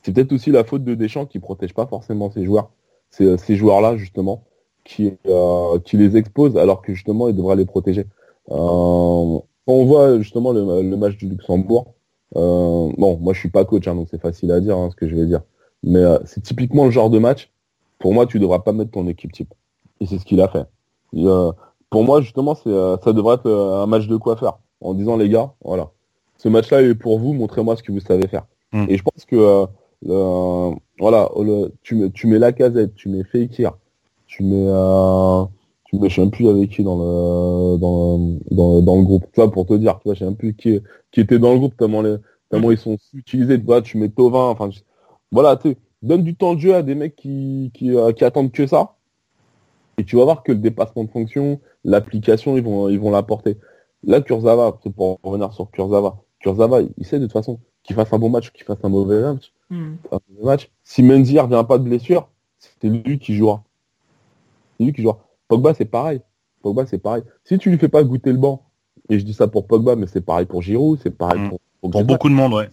c'est peut-être aussi la faute de Deschamps qui protège pas forcément ses joueurs. C'est ces joueurs-là, justement, qui, euh, qui les expose alors que justement, il devrait les protéger. Euh, on voit justement le, match du Luxembourg, euh, bon, moi je suis pas coach, hein, donc c'est facile à dire hein, ce que je vais dire. Mais euh, c'est typiquement le genre de match. Pour moi, tu devras pas mettre ton équipe type. Et c'est ce qu'il a fait. Euh, pour moi, justement, c'est ça devrait être un match de coiffeur. En disant les gars, voilà, ce match-là est pour vous. Montrez-moi ce que vous savez faire. Hmm. Et je pense que voilà, tu, mets, tu mets la casette, tu mets Fekir, tu mets je me sais même plus avec qui dans le dans, dans, le groupe. Tu vois, pour te dire, tu vois, je sais même plus qui, qui était dans le groupe tellement les tellement ils sont utilisés. Tu vois, tu mets Tovin, enfin voilà, tu donne du temps de jeu à des mecs qui qui, euh, qui attendent que ça. Et tu vas voir que le dépassement de fonction, l'application, ils vont ils vont l'apporter. Là, Kurzawa, c'est pour revenir sur Kurzawa. Kurzawa, il sait de toute façon qu'il fasse un bon match ou qu'il fasse un mauvais match. Hmm. Un mauvais match. Si Mendy revient pas de blessure, c'est lui qui jouera. C'est lui qui jouera. Pogba, c'est pareil. Pogba, c'est pareil. Si tu lui fais pas goûter le banc, et je dis ça pour Pogba, mais c'est pareil pour Giroud, c'est pareil mm. pour, pour, beaucoup de monde, ouais.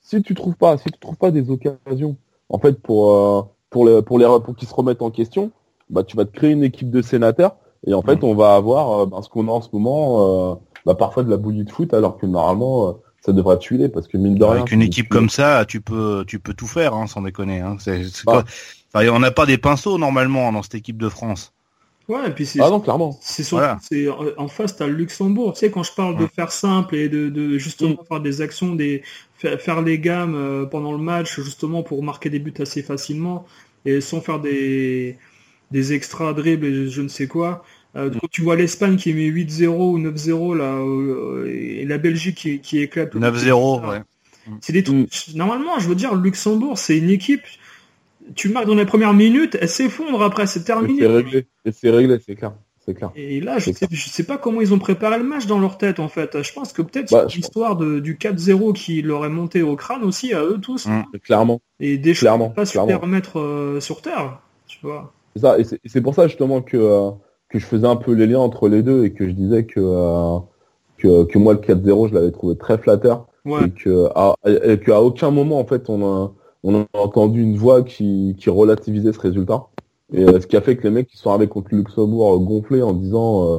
Si, tu trouves pas, si tu trouves pas des occasions, en fait, pour euh, pour les pour les pour qu'ils se remettent en question, bah tu vas te créer une équipe de sénateurs, et en fait, mm. on va avoir euh, bah, ce qu'on a en ce moment, euh, bah, parfois de la bouillie de foot, alors que normalement ça devrait tuer parce que mine de rien. Avec une équipe comme ça, tu peux, tu peux tout faire, hein, sans déconner. Hein. C'est, bah. on n'a pas des pinceaux normalement dans cette équipe de France. Ouais, et puis c'est. Ah non, clairement. C'est c'est en face, t'as le Luxembourg. Tu sais, quand je parle de faire simple et de, de justement mm. faire des actions, des faire, les gammes euh, pendant le match, justement pour marquer des buts assez facilement et sans faire des des extra dribbles et je ne sais quoi. Euh, quand tu vois l'Espagne qui met 8-0 ou 9-0 là, euh, et la Belgique qui, qui éclate. 9-0, ouais. C'est des trucs. Mm. Normalement, je veux dire, Luxembourg, c'est une équipe. Tu marques dans les premières minutes, elle s'effondre après, c'est terminé. C'est réglé, c'est réglé, c'est clair. Clair. Et là, je sais, sais, pas comment ils ont préparé le match dans leur tête, en fait. Je pense que peut-être bah, l'histoire du 4-0 qui leur est monté au crâne aussi, à eux tous. Mm. Clairement. Et des choses pas se remettre euh, sur Terre, tu vois. C'est ça, et c'est pour ça justement que, euh, que je faisais un peu les liens entre les deux et que je disais que, euh, que, que, moi, le 4-0, je l'avais trouvé très flatteur. Et que à, qu'à aucun moment, en fait, on a, on a entendu une voix qui, qui relativisait ce résultat. Et euh, ce qui a fait que les mecs qui sont arrivés contre le Luxembourg euh, gonflés en disant euh,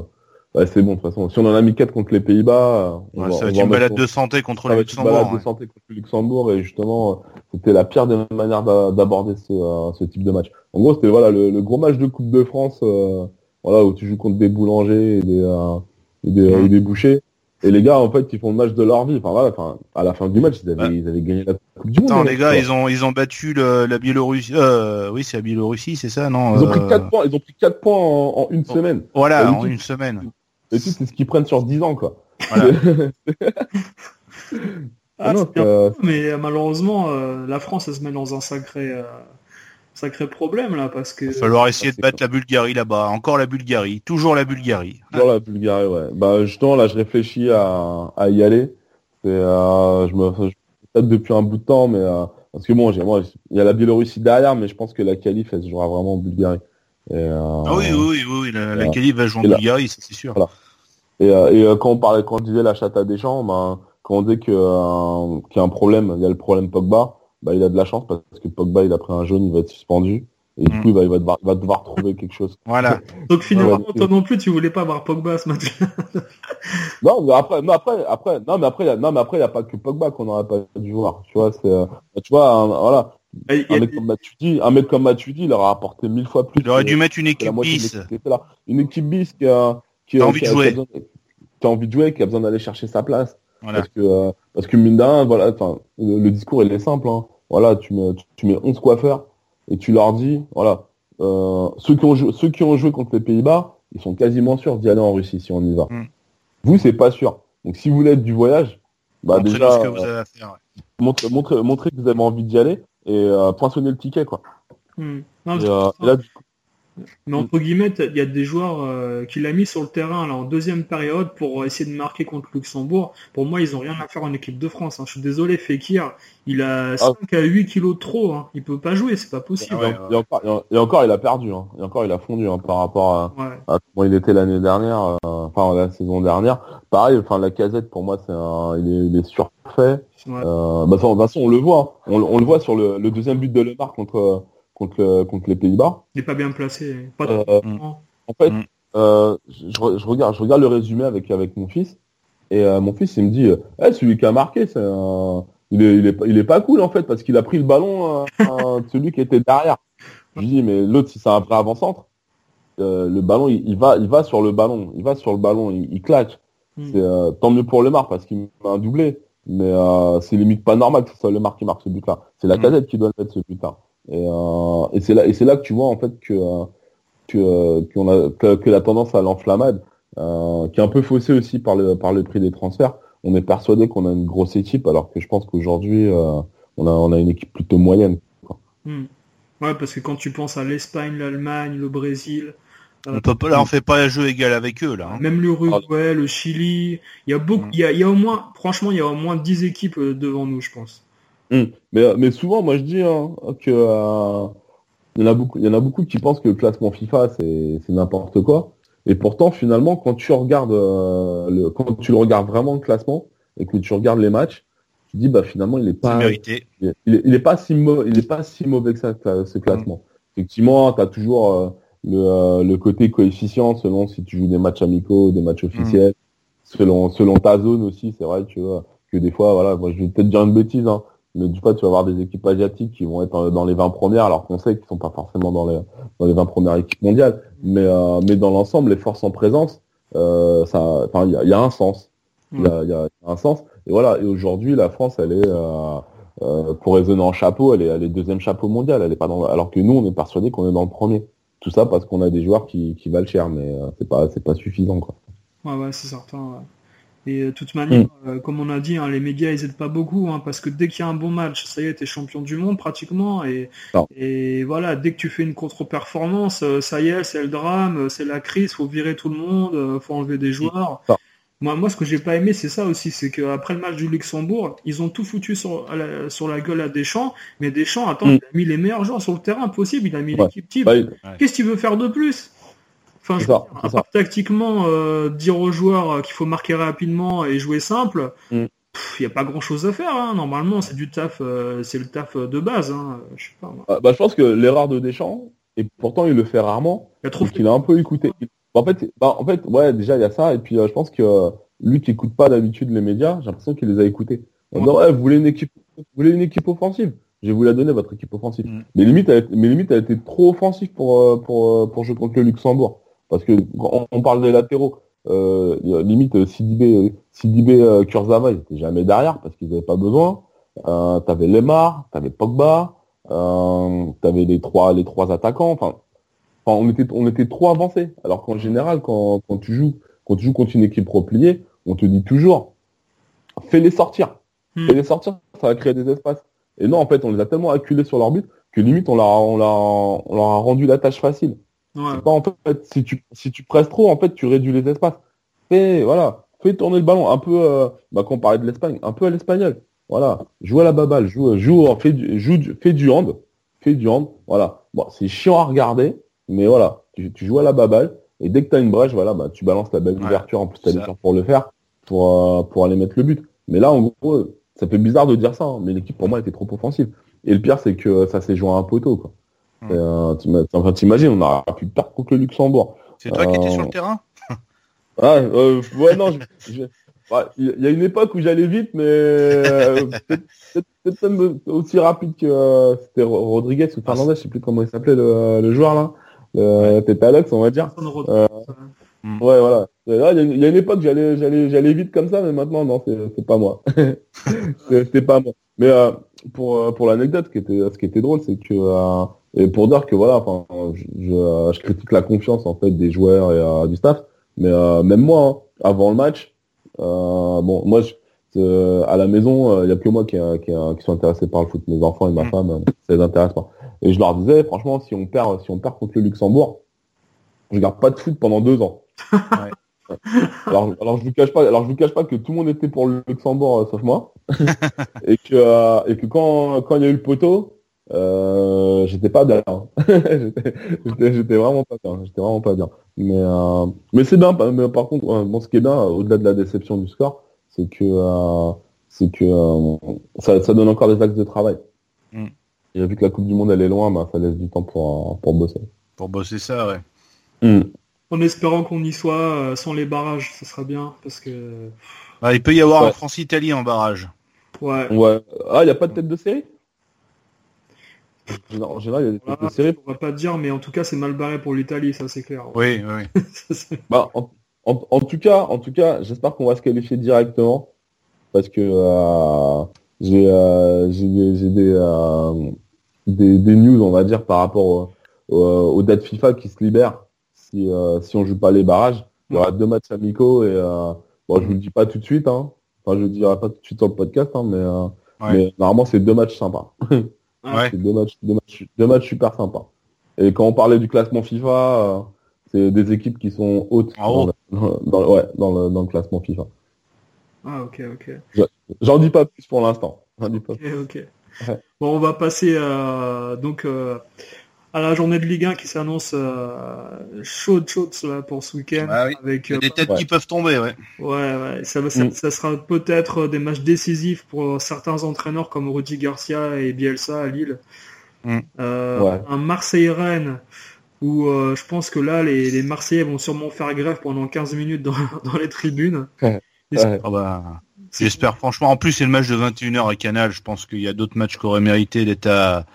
bah, c'est bon de toute façon, si on en a mis 4 contre les Pays-Bas, on ça va, être une balade de santé contre le Luxembourg. Une balade de santé contre le Luxembourg et justement c'était la pire des manières d'aborder ce, ce, type de match. En gros c'était voilà le, gros match de Coupe de France, voilà où tu joues contre des boulangers et des, et des, mmh. et des bouchers. Et les gars, en fait, ils font le match de leur vie. Enfin, voilà, enfin, à la fin du match, ils avaient, ils avaient gagné la Coupe du Monde. Non, les gars, ils ont, ils ont battu le, la Biélorussie. Euh, oui, c'est la Biélorussie, c'est ça, non Ils ont pris 4 euh, points. Ils ont pris 4 points en, une semaine. Voilà, en une semaine. Et tout, c'est ce qu'ils prennent sur 10 ans, quoi. Voilà. ah, non, euh... mais malheureusement, euh, la France, elle se met dans un sacré euh, sacré problème là parce que. Il va falloir essayer de battre la Bulgarie là-bas. Encore la Bulgarie. Toujours la Bulgarie. Toujours la Bulgarie, ouais. Bah justement là, je réfléchis à, à y aller. C'est, euh, je me, je, depuis un bout de temps, mais euh, parce que bon, j'ai, moi, il y a la Biélorussie derrière, mais je pense que la qualif, elle se jouera vraiment en Bulgarie. Et, euh, ah oui, oui, oui, oui, la, la qualif va jouer en Bulgarie, c'est sûr. Voilà. Et, euh, et euh, quand on parlait, quand on disait la chatte à des gens, ben, quand on dit que euh, qu'il y a un problème, il y a le problème Pogba bah, il a de la chance parce que Pogba il a pris un jaune, il va être suspendu. Et du mm. coup, il va, il va, devoir, il va devoir trouver quelque chose. Voilà. Donc finalement, toi non plus, tu voulais pas voir Pogba ce match. non, mais après, non, après, après, non, mais après, non, mais après, il n'y a pas que Pogba qu'on n'aurait pas dû voir. Tu vois, c'est, euh, tu vois, voilà. Un, mec comme Matuidi, un mec comme Matuidi, il aurait apporté mille fois plus. Il aurait dû mettre une équipe bis. Une équipe bis qui a, qui a, envie de jouer. Qui a, envie de jouer, qui a besoin d'aller chercher sa place. Voilà. Parce que, euh, parce que mine d'un, voilà, enfin, le, le, discours il est simple. Hein voilà, tu mets, tu mets 11 coiffeurs et tu leur dis, voilà, euh, ceux, qui ont joué, ceux qui ont joué contre les Pays-Bas, ils sont quasiment sûrs d'y aller en Russie si on y va. Mm. Vous, c'est pas sûr. Donc si vous voulez être du voyage, bah déjà, montrez, montrez, que vous avez envie d'y aller et euh, poinçonnez le ticket, quoi. Mm. Euh, et, là, du mais entre guillemets, il y a des joueurs euh, qu'il a mis sur le terrain là, en deuxième période pour essayer de marquer contre Luxembourg. Pour moi, ils n'ont rien à faire en équipe de France. Hein. Je suis désolé, Fekir, il a 5 ah. à 8 kilos de trop. Hein. Il peut pas jouer, c'est pas possible. et, encore, il a perdu. Hein. Et encore, il a fondu hein, par rapport à, comment il était l'année dernière, euh, enfin la saison dernière. Pareil, enfin la casette pour moi, c'est un, il est, surfait. Euh, bah, de toute façon, on le voit. On, le voit sur le, le deuxième but de Lemar contre contre, contre les Pays-Bas. Il n'est pas bien placé. Pas euh, en fait, mm. euh, je, je, regarde, je regarde le résumé avec, avec mon fils. Et euh, mon fils, il me dit, eh, celui qui a marqué, c'est un... il, est, il, est, il est pas cool en fait, parce qu'il a pris le ballon de celui qui était derrière. Je dis, mais l'autre, si c'est un vrai avant-centre, le ballon, il, va, il va sur le ballon, il va sur le ballon, il, il claque. Mm. C'est tant mieux pour le Mar parce qu'il m'a un doublé. Mais c'est limite pas normal que ce soit le Mar qui marque ce but-là. C'est la mm. casette qui doit mettre ce but-là. Et, euh, et c'est là, et c'est là que tu vois en fait que euh, que, euh, a, que, la tendance à l'enflammade, euh, qui est un peu faussée aussi par le par le prix des transferts. On est persuadé qu'on a une grosse équipe, alors que je pense qu'aujourd'hui euh, on a on a une équipe plutôt moyenne. Quoi. Hmm. Ouais, parce que quand tu penses à l'Espagne, l'Allemagne, le Brésil, on peut pas, là, on fait pas un jeu égal avec eux, là. Hein. Même l'Uruguay, le Chili. Il y a beaucoup, hmm. il y a, il y a au moins, franchement, il y a au moins 10 équipes devant nous, je pense. Hum. Mais, mais souvent, moi je dis hein, que euh, il y en a beaucoup, il y en a beaucoup qui pensent que le classement FIFA c'est n'importe quoi. Et pourtant, finalement, quand tu regardes euh, le, quand tu le regardes vraiment le classement et que tu regardes les matchs, tu dis bah finalement il est pas, il, il, est, pas si il est pas si mauvais que ça ce classement. Effectivement, tu as toujours euh, le, le côté coefficient selon si tu joues des matchs amicaux, des matchs officiels, selon selon ta zone aussi. C'est vrai que que des fois, voilà, moi je vais peut-être dire une bêtise. Hein, mais du coup, tu vas avoir des équipes asiatiques qui vont être dans les 20 premières, alors qu'on sait qu'ils sont pas forcément dans les, dans les 20 premières équipes mondiales. Mais, euh, mais dans l'ensemble, les forces en présence, euh, ça, enfin, il y a, y a, un sens. Il y, a, y, a, un sens. Et voilà. Et aujourd'hui, la France, elle est, euh, euh, pour raisonner en chapeau, elle est, elle est deuxième chapeau mondial. Elle est pas dans, alors que nous, on est persuadé qu'on est dans le premier. tout ça parce qu'on a des joueurs qui, qui valent cher, mais c'est pas c'est pas suffisant quoi. Ouais ouais c'est certain. Et de toute manière, mm. comme on a dit, hein, les médias ils aident pas beaucoup, hein, parce que dès qu'il y a un bon match, ça y est, t'es champion du monde pratiquement, et, et voilà, dès que tu fais une contre-performance, ça y est, c'est le drame, c'est la crise, faut virer tout le monde, faut enlever des joueurs. Moi, moi, ce que j'ai pas aimé, c'est ça aussi, c'est qu'après le match du Luxembourg, ils ont tout foutu sur, la, sur la gueule à Deschamps, mais Deschamps, attends, mm. il a mis les meilleurs joueurs sur le terrain possible, il a mis l'équipe type. Qu'est-ce qu'il veut faire de plus? Enfin, je à part tactiquement euh, dire aux joueurs euh, qu'il faut marquer rapidement et jouer simple, mm. il n'y a pas grand chose à faire. Hein. Normalement, c'est du taf, euh, c'est le taf de base. Hein. Je, sais pas, ah, bah, je pense que l'erreur de Deschamps, et pourtant il le fait rarement, il qu'il a un peu écouté. En fait, bah, en fait, ouais, déjà il y a ça, et puis euh, je pense que euh, lui qui écoute pas d'habitude les médias, j'ai l'impression qu'il les a écoutés. On dit, ouais, vous voulez une équipe, vous voulez une équipe offensive? Je vais vous la donner votre équipe offensive. Mm. Mais limite, elle, mais limite, elle a été trop offensive pour euh, pour pour jouer contre le Luxembourg, parce que quand on parle des latéraux. Euh, limite Sidibé, Sidibé euh, Kurzawa, ils étaient jamais derrière parce qu'ils n'avaient pas besoin. Euh, t'avais Lemar, t'avais Pogba, euh, t'avais les trois les trois attaquants. Enfin, on était, on était trop avancé. Alors qu'en général, quand, quand, tu joues, quand tu joues contre une équipe repliée, on te dit toujours, fais-les sortir. Hmm. Fais-les sortir, ça va créer des espaces. Et non, en fait, on les a tellement acculés sur leur but que limite, on leur a, on leur a, rendu la tâche facile. Pas, en fait, si tu, si tu presses trop, en fait, tu réduis les espaces. Fais, voilà, fais tourner le ballon un peu, euh, bah, quand on parlait de l'Espagne, un peu à l'espagnol. Voilà, joue à la baballe, joue, joue, fais, joue, fais du hand, fais du hand. Voilà. Bon, c'est chiant à regarder, mais voilà, tu, joues à la baballe, et dès que tu as une brèche, voilà, bah, tu balances la belle ouverture, en plus tu as pour le faire, pour, euh, pour aller mettre le but. Mais là, en gros, ça fait bizarre de dire ça, hein, mais l'équipe pour moi était trop offensive. Et le pire, c'est que ça s'est joué à un poteau. Quoi. Euh, enfin, t'imagines, on a pu perdre contre le Luxembourg. C'est toi qui étais sur le euh, terrain? Ah, ouais, non, il y a une époque où j'allais vite, mais peut-être même aussi rapide que c'était Rodriguez ou Fernandez, je sais plus comment il s'appelait le, le, joueur là euh, Alex, on va dire. Euh, ouais, voilà. il y, a une époque, j'allais, j'allais, j'allais vite comme ça, mais maintenant, non, c'est, pas moi. c'est, pas moi. Mais euh, pour euh, pour l'anecdote, ce qui était, ce qui était drôle, c'est que euh, et pour dire que voilà, enfin, je, je, critique la confiance en fait des joueurs et du staff, mais même moi, hein, avant le match, bon, moi, je, à la maison, il y a que moi qui, qui, qui sont intéressés par le foot. Mes enfants et ma mm. femme, ça les intéresse pas. Et je leur disais, franchement, si on perd, si on perd contre le Luxembourg, je garde pas de foot pendant deux ans. alors, alors, je vous cache pas, alors je vous cache pas que tout le monde était pour le Luxembourg euh, sauf moi, et que euh, et que quand quand il y a eu le poteau, euh, j'étais pas bien. j'étais vraiment pas bien. J'étais vraiment pas bien. Mais euh, mais c'est bien. Mais par contre, bon, ce qui est bien, au-delà de la déception du score, c'est que c'est que ça, ça donne encore des axes de travail. Mm. Et vu que la Coupe du Monde elle est loin, bah, ça laisse du temps pour, pour bosser. Pour bosser ça, ouais. Hmm. En espérant qu'on y soit euh, sans les barrages, ça sera bien parce que. Ah, il peut y avoir un France-Italie en barrage. Ouais. ouais. Ah, il n'y a pas de tête de série? En général, il y a des têtes de série. On va pas dire, mais en tout cas, c'est mal barré pour l'Italie, ça c'est clair. Oui, oui. bah, en, en, tout cas, en tout cas, j'espère qu'on va se qualifier directement parce que euh, j'ai euh, j'ai des, euh, des, des, news, on va dire, par rapport aux dates FIFA qui se libèrent si, euh, si on joue pas les barrages. Il y aura deux matchs amicaux et euh, bon, je vous le dis pas tout de suite, hein. Enfin, je le dirai pas tout de suite sur le podcast, hein, mais, euh, mais normalement c'est deux matchs sympas. ouais. c'est deux matchs, deux matchs, deux matchs super sympas. Et quand on parlait du classement FIFA, c'est des équipes qui sont hautes dans, le, dans, ouais, dans, le, dans le classement FIFA. Ah ok ok. J'en dis pas plus pour l'instant. Ok ok. Bon, on va passer euh, donc euh, à la journée de Ligue 1 qui s'annonce euh, chaude, chaude pour ce week-end. Ah avec des têtes qui peuvent tomber, ouais. Ouais, ouais. Ça, mm. ça, sera peut-être des matchs décisifs pour certains entraîneurs comme Rudy Garcia et Bielsa à Lille. Mm. Un Marseille-Rennes où je pense que là, les, les, Marseillais vont sûrement faire grève pendant 15 minutes dans, dans les tribunes. Ah bah, J'espère franchement. En plus, c'est le match de 21h à Canal. Je pense qu'il y a d'autres matchs qui auraient mérité d'être à,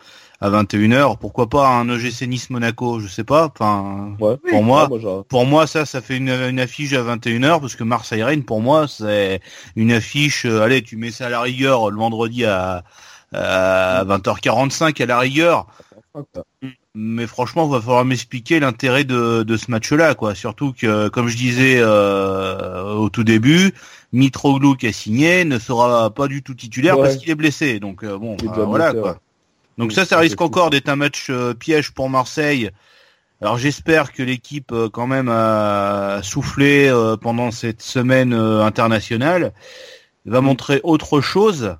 à 21h. Pourquoi pas un OGC Nice Monaco, je sais pas. Enfin, pour moi, pour moi ça, ça fait une, une affiche à 21h parce que Marseille Rennes, pour moi, c'est une affiche. Euh, allez, tu mets ça à la rigueur le vendredi à, à 20h45 à la rigueur. mais franchement, il va falloir m'expliquer l'intérêt de, de ce match-là, quoi. Surtout que, comme je disais euh, au tout début, Mitroglou qui a signé ne sera pas du tout titulaire parce qu'il est blessé. Donc euh, bon, voilà quoi. Donc ça, ça risque encore d'être un match euh, piège pour Marseille. Alors j'espère que l'équipe quand même a soufflé pendant cette semaine internationale, va montrer autre chose,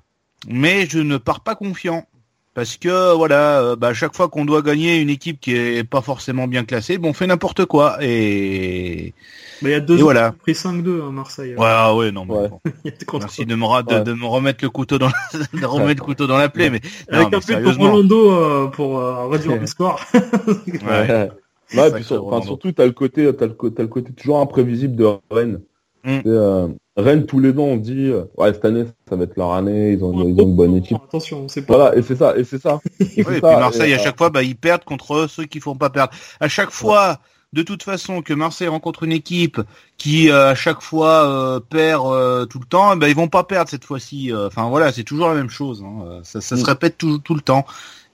mais je ne pars pas confiant. Parce que voilà, euh, bah, à chaque fois qu'on doit gagner une équipe qui est pas forcément bien classée, bon, on fait n'importe quoi et. il y a deux. voilà. pris 5-2 à Marseille. Ouais, ah ouais, non. Mais Merci de me, de, me remettre le couteau dans, la... de remettre le couteau dans la plaie, mais. Avec un peu pour Rolando euh, pour euh, réduire le score. ouais. ouais. puis surtout, t'as le côté, t'as le, as le côté toujours imprévisible de Rennes. Mm. Rennes, tous les ans, on dit, euh, ouais, cette année, ça va être leur année, ils ont, ils ont une bonne équipe. Attention, c'est pas. Voilà, et c'est ça, et c'est ça. et puis Marseille, à chaque fois, bah, ils perdent contre ceux qui font pas perdre. À chaque fois, de toute façon, que Marseille rencontre une équipe qui, euh, à chaque fois, euh, perd tout le temps, bah, ils vont pas perdre cette fois-ci. Enfin, voilà, c'est toujours la même chose. Hein. Ça, ça se mm. répète tout, tout le temps.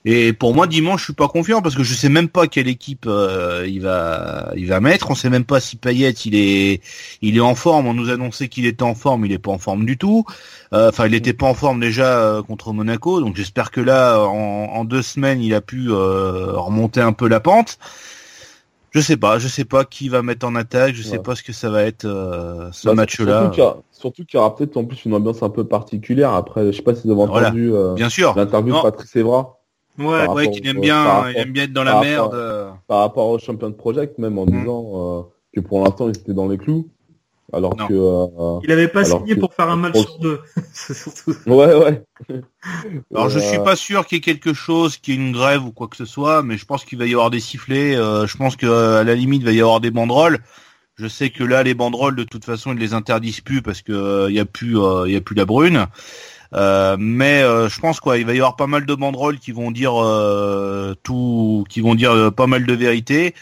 Et pour moi, dimanche, je suis pas confiant parce que je sais même pas quelle équipe euh, il va, il va mettre. On sait même pas si Payet il est, il est en forme. On nous annonçait qu'il était en forme, il est pas en forme du tout. Euh, enfin, il était pas en forme déjà euh, contre Monaco, donc j'espère que là, en, deux semaines, il a pu remonter un peu la pente. Je sais pas, je sais pas qui va mettre en attaque, je sais pas ce que ça va être ce bah, match-là. Surtout qu'il y aura, peut-être en plus une ambiance un peu particulière. Après, je sais pas si vous avez entendu Bien sûr. l'interview de Patrice Evra. Ouais, ouais, qu'il aime bien, il aime bien être dans la merde. Euh. par rapport au champion de project, même en mmh. disant euh, que pour l'instant, il était dans les clous. Alors que. Euh, il avait pas signé pour faire un match sur deux. ouais, ouais. alors je suis pas sûr qu'il y ait quelque chose, qu'il y ait une grève ou quoi que ce soit, mais je pense qu'il va y avoir des sifflets. je pense que à la limite, il va y avoir des banderoles. Je sais que là, les banderoles, de toute façon, ils les interdisent plus parce que il y a plus, il y a plus la brune. Euh, mais euh, je pense quoi, il va y avoir pas mal de banderoles qui vont dire euh, tout, qui vont dire pas mal de vérité.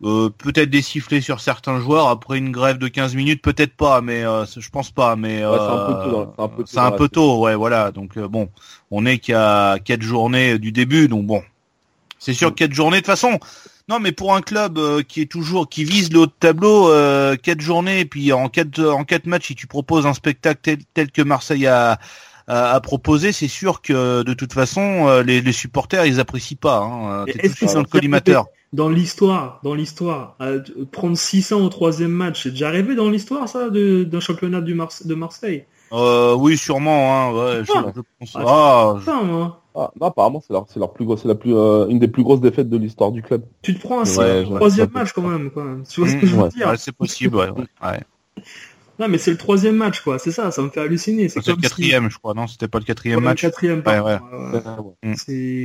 peut-être des sifflets sur certains joueurs après une grève de 15 minutes, peut-être pas, mais je pense pas. Mais c'est un peu tôt, ouais, voilà. Donc bon, on est qu'à quatre journées du début, donc bon, c'est sûr que quatre journées de toute façon. Non, mais pour un club qui est toujours qui vise le haut de tableau, quatre journées, et puis en quatre en quatre matchs, si tu proposes un spectacle tel que Marseille a à, proposer, c'est sûr que de toute façon, euh, les, les supporters, ils apprécient pas. Hein. Est-ce qu'ils sont le collimateur Dans l'histoire, dans l'histoire, prendre 600 au troisième match, c'est déjà arrivé dans l'histoire ça d'un championnat du de Marseille? Euh, Oui, sûrement. Hein, ouais, je, je pense... ah, moi. Ah, non, apparemment, c'est leur, c'est leur plus gros, c'est la plus, euh, une des plus grosses défaites de l'histoire du club. Tu te prends un troisième match quand même, quoi. Tu vois ce que je veux dire? C'est possible, ouais. ouais. Non, mais c'est le troisième match, quoi. C'est ça, ça me fait halluciner. C'est le quatrième, je crois. Non, c'était pas le quatrième match. Le quatrième, ouais, ouais. Mm.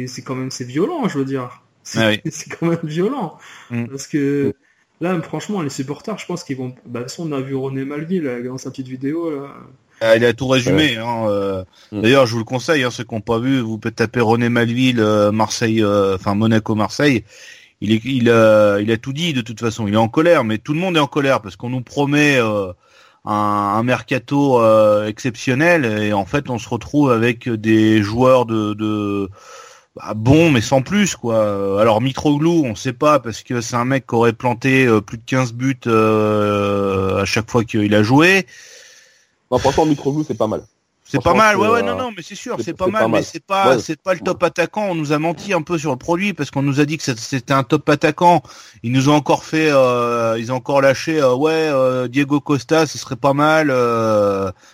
C'est quand même, c'est violent, je veux dire. C'est quand même violent. Mm. Parce que là, franchement, les supporters, je pense qu'ils vont. Bah, de on a vu René Malville dans sa petite vidéo. Là. Ah, il a tout résumé. Hein, euh. mm. D'ailleurs, je vous le conseille, hein, ceux qui n'ont pas vu, vous pouvez taper René Malville, euh, Marseille, euh, enfin Monaco-Marseille. Il, est, il, a, il a tout dit de toute façon. Il est en colère, mais tout le monde est en colère parce qu'on nous promet un, mercato euh, exceptionnel et en fait on se retrouve avec des joueurs de, de bah, bons mais sans plus quoi. Alors Mitroglou on sait pas parce que c'est un mec qui aurait planté euh, plus de 15 buts euh, à chaque fois qu'il a joué. Non franchement Mitroglou c'est pas mal. C'est pas mal, ouais, ouais, non, non, mais c'est sûr, c'est pas, mal, mais c'est pas, c'est pas le top attaquant. On nous a menti un peu sur le produit parce qu'on nous a dit que c'était un top attaquant. Ils nous ont encore fait, euh, ils ont encore lâché, euh, ouais, euh, Diego Costa, ce serait pas mal.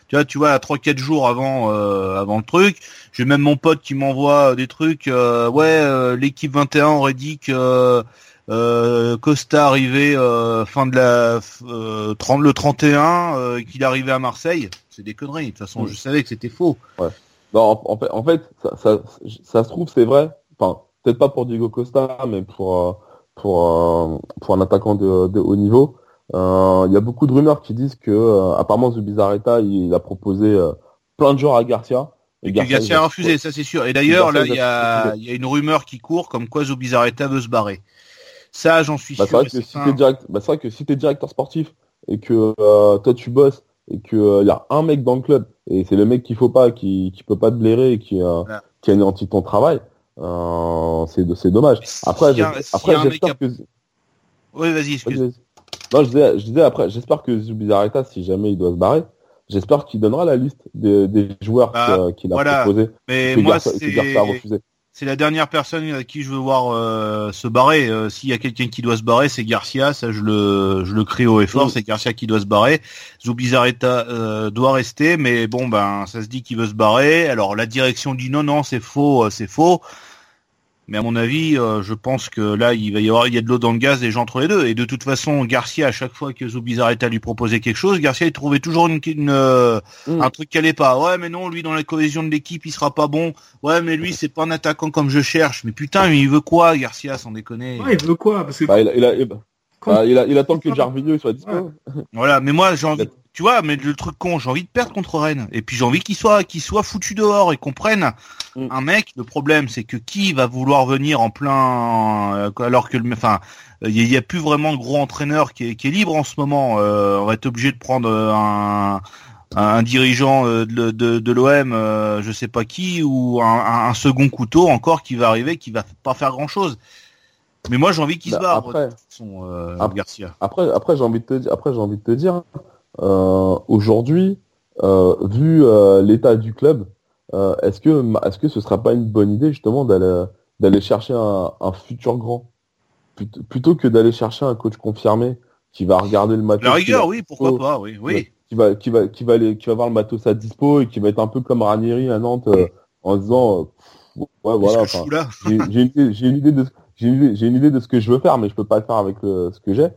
tu vois, tu vois, à trois quatre jours avant, avant le truc. J'ai même mon pote qui m'envoie des trucs. ouais, l'équipe 21 aurait dit que euh, Costa arrivait euh, fin de la euh, 30, le 31, euh, qu'il arrivait à Marseille, c'est des conneries. De toute façon, je savais que c'était faux. Ouais. Non, en, fait, en fait, ça, ça, ça se trouve c'est vrai. Enfin, peut-être pas pour Diego Costa, mais pour euh, pour euh, pour un attaquant de, de haut niveau. Il y a beaucoup de rumeurs qui disent que apparemment Zubizarreta il a proposé plein de joueurs à Garcia. Et, Garcia, a refusé, ça c'est sûr. Et d'ailleurs, là, il y a, y a une rumeur qui court comme quoi Zubizarreta veut se barrer. Ça, j'en suis bah, sûr. Bah, c'est vrai que si t'es directeur sportif et que euh, toi tu bosses et que il euh, y a un mec dans le club et c'est le mec qu'il faut pas, qui qui peut pas te blairer et qui euh, qui anéantit ton travail, c'est dommage. Après, après j'espère que. Oui, vas-y, excuse. non, je disais, je disais après, j'espère que Zubizarreta, si jamais il doit se barrer, j'espère qu'il donnera la liste des, des joueurs bah, qu'il a voilà. proposé. Mais moi, c'est c'est la dernière personne à qui je veux voir euh, se barrer. Euh, s'il y a quelqu'un qui doit se barrer, c'est Garcia. Ça, je le, je le crie haut et fort. C'est Garcia qui doit se barrer. Zubizarreta euh, doit rester, mais bon, ben, ça se dit qu'il veut se barrer. Alors la direction dit non, non, c'est faux, c'est faux. Mais à mon avis, euh, je pense que là, il va y avoir, il y a de l'eau dans le gaz déjà entre les deux. Et de toute façon, Garcia, à chaque fois que Zubizarreta lui proposait quelque chose, Garcia, il trouvait toujours une, euh, mm. un truc qui allait pas. Ouais, mais non, lui, dans la cohésion de l'équipe, il sera pas bon. Ouais, mais lui, c'est pas un attaquant comme je cherche. Mais putain, il veut quoi, Garcia, sans déconner? Ouais, il veut quoi? Parce que... Bah, il, il, bah, il, il, attend que Jarvinho soit dispo. Voilà, mais moi, j'ai envie tu vois, mais le truc con, j'ai envie de perdre contre Rennes. Et puis j'ai envie qu'il soit, qu'il soit foutu dehors et qu'on prenne mm. un mec. Le problème, c'est que qui va vouloir venir en plein, euh, alors que, enfin, il n'y a, plus vraiment de gros entraîneur qui est, qui est libre en ce moment. Euh, on va être obligé de prendre un, un dirigeant euh, de, de, de l'OM, je sais pas qui, ou un, un, second couteau encore qui va arriver, qui va pas faire grand chose. Mais moi, j'ai envie qu'il se bah, barre. Après, son, Garcia. Après, après, j'ai envie de te, après, j'ai envie de te dire, euh, aujourd'hui, euh, vu euh, l'état du club, est-ce que est-ce que ce sera pas une bonne idée justement d'aller d'aller chercher un, un, futur grand? Plutôt que d'aller chercher un coach confirmé qui va regarder le matos. La rigueur, oui, pourquoi pas, oui, oui. Qui va, qui va, qui va aller, qui va voir le matos à dispo et qui va être un peu comme Ranieri à Nantes en disant, ouais, voilà, j'ai une idée de, j'ai une, idée de ce que je veux faire, mais je peux pas le faire avec ce que j'ai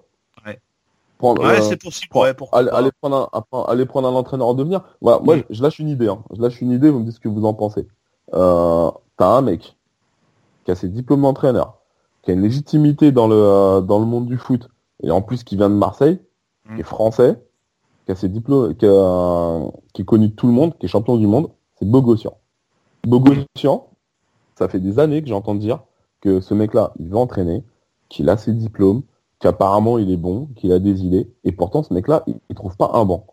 ouais, euh, c'est possible. aller, prendre un, aller prendre un entraîneur en devenir. Voilà, moi, je lâche une idée. Hein. Je lâche une idée, vous me dites ce que vous en pensez. Euh, T'as un mec qui a ses diplômes d'entraîneur, qui a une légitimité dans le, euh, dans le monde du foot, et en plus qui vient de Marseille, qui est mm. français, qui a ses diplômes, qui, qui est connu de tout le monde, qui est champion du monde, c'est Bogossian. Bogossian, ça fait des années que j'entends dire que ce mec-là, il veut entraîner, qu'il a ses diplômes, qu'apparemment il est bon, qu'il a des idées, et pourtant ce mec-là, il, trouve pas un banc.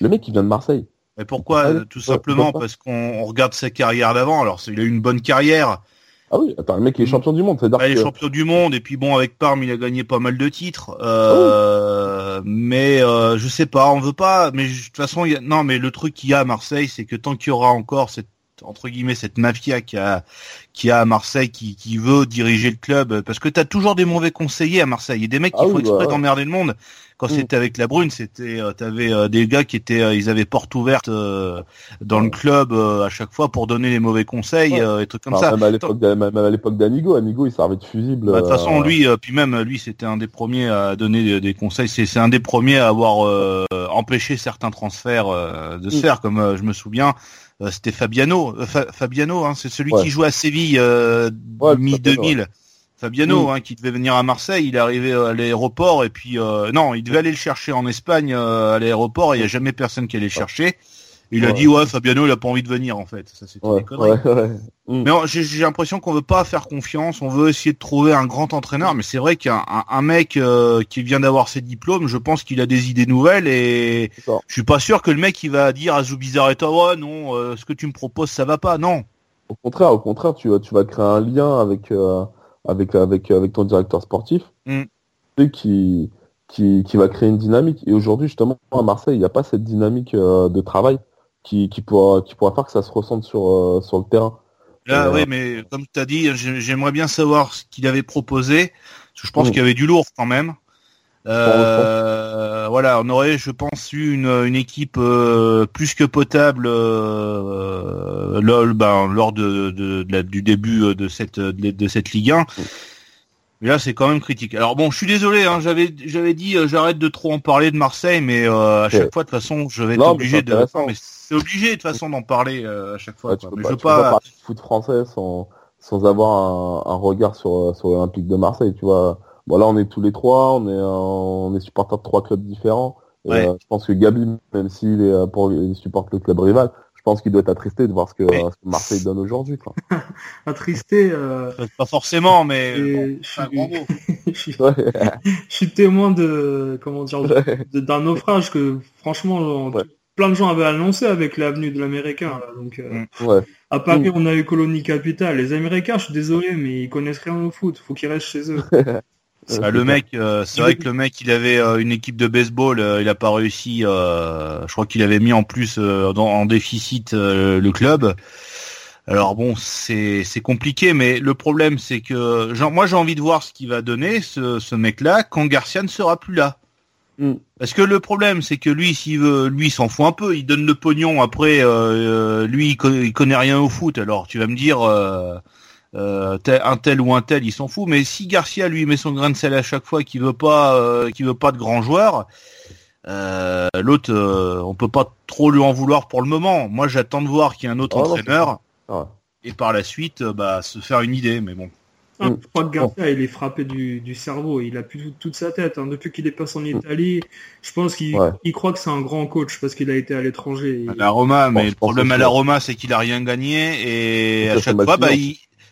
Le mec, il vient de Marseille. Mais pourquoi Tout simplement? parce qu'on regarde sa carrière d'avant. Alors, il a eu une bonne carrière. Ah oui, attends, le mec est champion du monde, Il est champion du monde, et puis bon, avec Parme, il a gagné pas mal de titres. Euh, ah mais euh, je sais pas, on veut pas. Mais de toute façon, il y a... non, mais le truc qu'il y a à Marseille, c'est que tant qu'il y aura encore cette entre guillemets cette mafia qui a qui a à Marseille qui, qui veut diriger le club parce que tu as toujours des mauvais conseillers à Marseille. Et des mecs qui ah font exprès bah d'emmerder le monde. Quand mm. c'était avec la Brune c'était euh, t'avais euh, des gars qui étaient euh, ils avaient porte ouverte dans le club à chaque fois pour donner les mauvais conseils et trucs comme ça. même à l'époque d'Anigo Anigo il servait de fusible bah, de toute façon lui puis même lui c'était un des premiers à donner des, conseils. C'est c'est un des premiers à avoir empêché certains transferts de se mm. faire comme je me souviens euh, c'était Fabiano, euh, Fabiano, hein, c'est celui qui joue à Séville euh, mi 2000. Fabiano, mm. hein, qui devait venir à Marseille, il est arrivé à l'aéroport et puis non, il devait aller le chercher en Espagne à l'aéroport et il n'y a jamais personne qui allait le chercher. Il a dit ouais Fabiano il a pas envie de venir en fait. Ça c'était des conneries. Mm. Mais j'ai l'impression qu'on veut pas faire confiance, on veut essayer de trouver un grand entraîneur, mais c'est vrai qu'un un, mec euh, qui vient d'avoir ses diplômes, je pense qu'il a des idées nouvelles et je suis pas sûr que le mec il va dire à Zubizarreta ouais non euh, ce que tu me proposes ça va pas non. Au contraire, au contraire tu vas tu vas créer un lien avec euh, avec avec avec ton directeur sportif mm. qui qui qui va créer une dynamique et aujourd'hui justement à Marseille il n'y a pas cette dynamique de travail qui, qui, pourra, qui pourra faire que ça se ressente sur, euh, sur le terrain. Là, oui, mais comme tu as dit, j'aimerais bien savoir ce qu'il avait proposé. Parce que je pense qu'il y avait du lourd quand même. Euh, voilà, on aurait, je pense, eu une, une équipe euh, plus que potable euh, lors, ben, lors de, de, de du début de cette, de, cette Ligue 1. Mais là, c'est quand même critique. Alors bon, je suis désolé, hein, j'avais j'avais dit euh, j'arrête de trop en parler de Marseille, mais euh, à chaque fois de toute façon, je vais être obligé de. Mais c'est obligé de toute façon d'en parler euh, à chaque fois. tu peux pas, pas... parler du foot français sans sans avoir un, un regard sur sur l'Olympique de Marseille, tu vois. Bon là, on est tous les trois, on est on est supporters de trois clubs différents. je pense que Gabi, même s'il est pour il supporte le club rival, je pense qu'il doit être attristé de voir ce que, Marseille donne aujourd'hui. attristé. Euh... Pas forcément, mais je, suis... témoin de comment dire d'un naufrage que franchement plein de gens avaient annoncé avec l'avenue de l'américain. Donc, mm. à Paris, mm. on a eu colonie capitale. Les Américains, je suis désolé, mais ils connaissent rien au foot. Faut qu'ils restent chez eux. Ah, le mec, c'est vrai que le mec, il avait une équipe de baseball, il a pas réussi. je crois qu'il avait mis en plus en déficit le club. Alors bon, c'est compliqué, mais le problème c'est que genre, moi j'ai envie de voir ce qu'il va donner ce, ce mec-là quand Garcia ne sera plus là. Mm. Parce que le problème c'est que lui, s'il veut, lui s'en fout un peu, il donne le pognon. Après, euh, euh lui il connaît, rien au foot. Alors tu vas me dire. Euh, un tel ou un tel, il s'en fout. Mais si Garcia lui met son grain de sel à chaque fois, qu'il veut pas, euh, qu'il veut pas de grands joueurs, euh, l'autre, on peut pas trop lui en vouloir pour le moment. Moi, j'attends de voir qu'il y a un autre ah entraîneur et par la suite, euh, bah, se faire une idée, mais bon. Ah, je crois que Garcia, il est frappé du, cerveau. Il a plus toute sa tête. Hein. Depuis qu'il est passé en mm. Italie, je pense qu'il croit que c'est un grand coach parce qu'il a été à l'étranger. À la Roma, mais le problème à la Roma, c'est qu'il a rien gagné et à chaque fois, bah,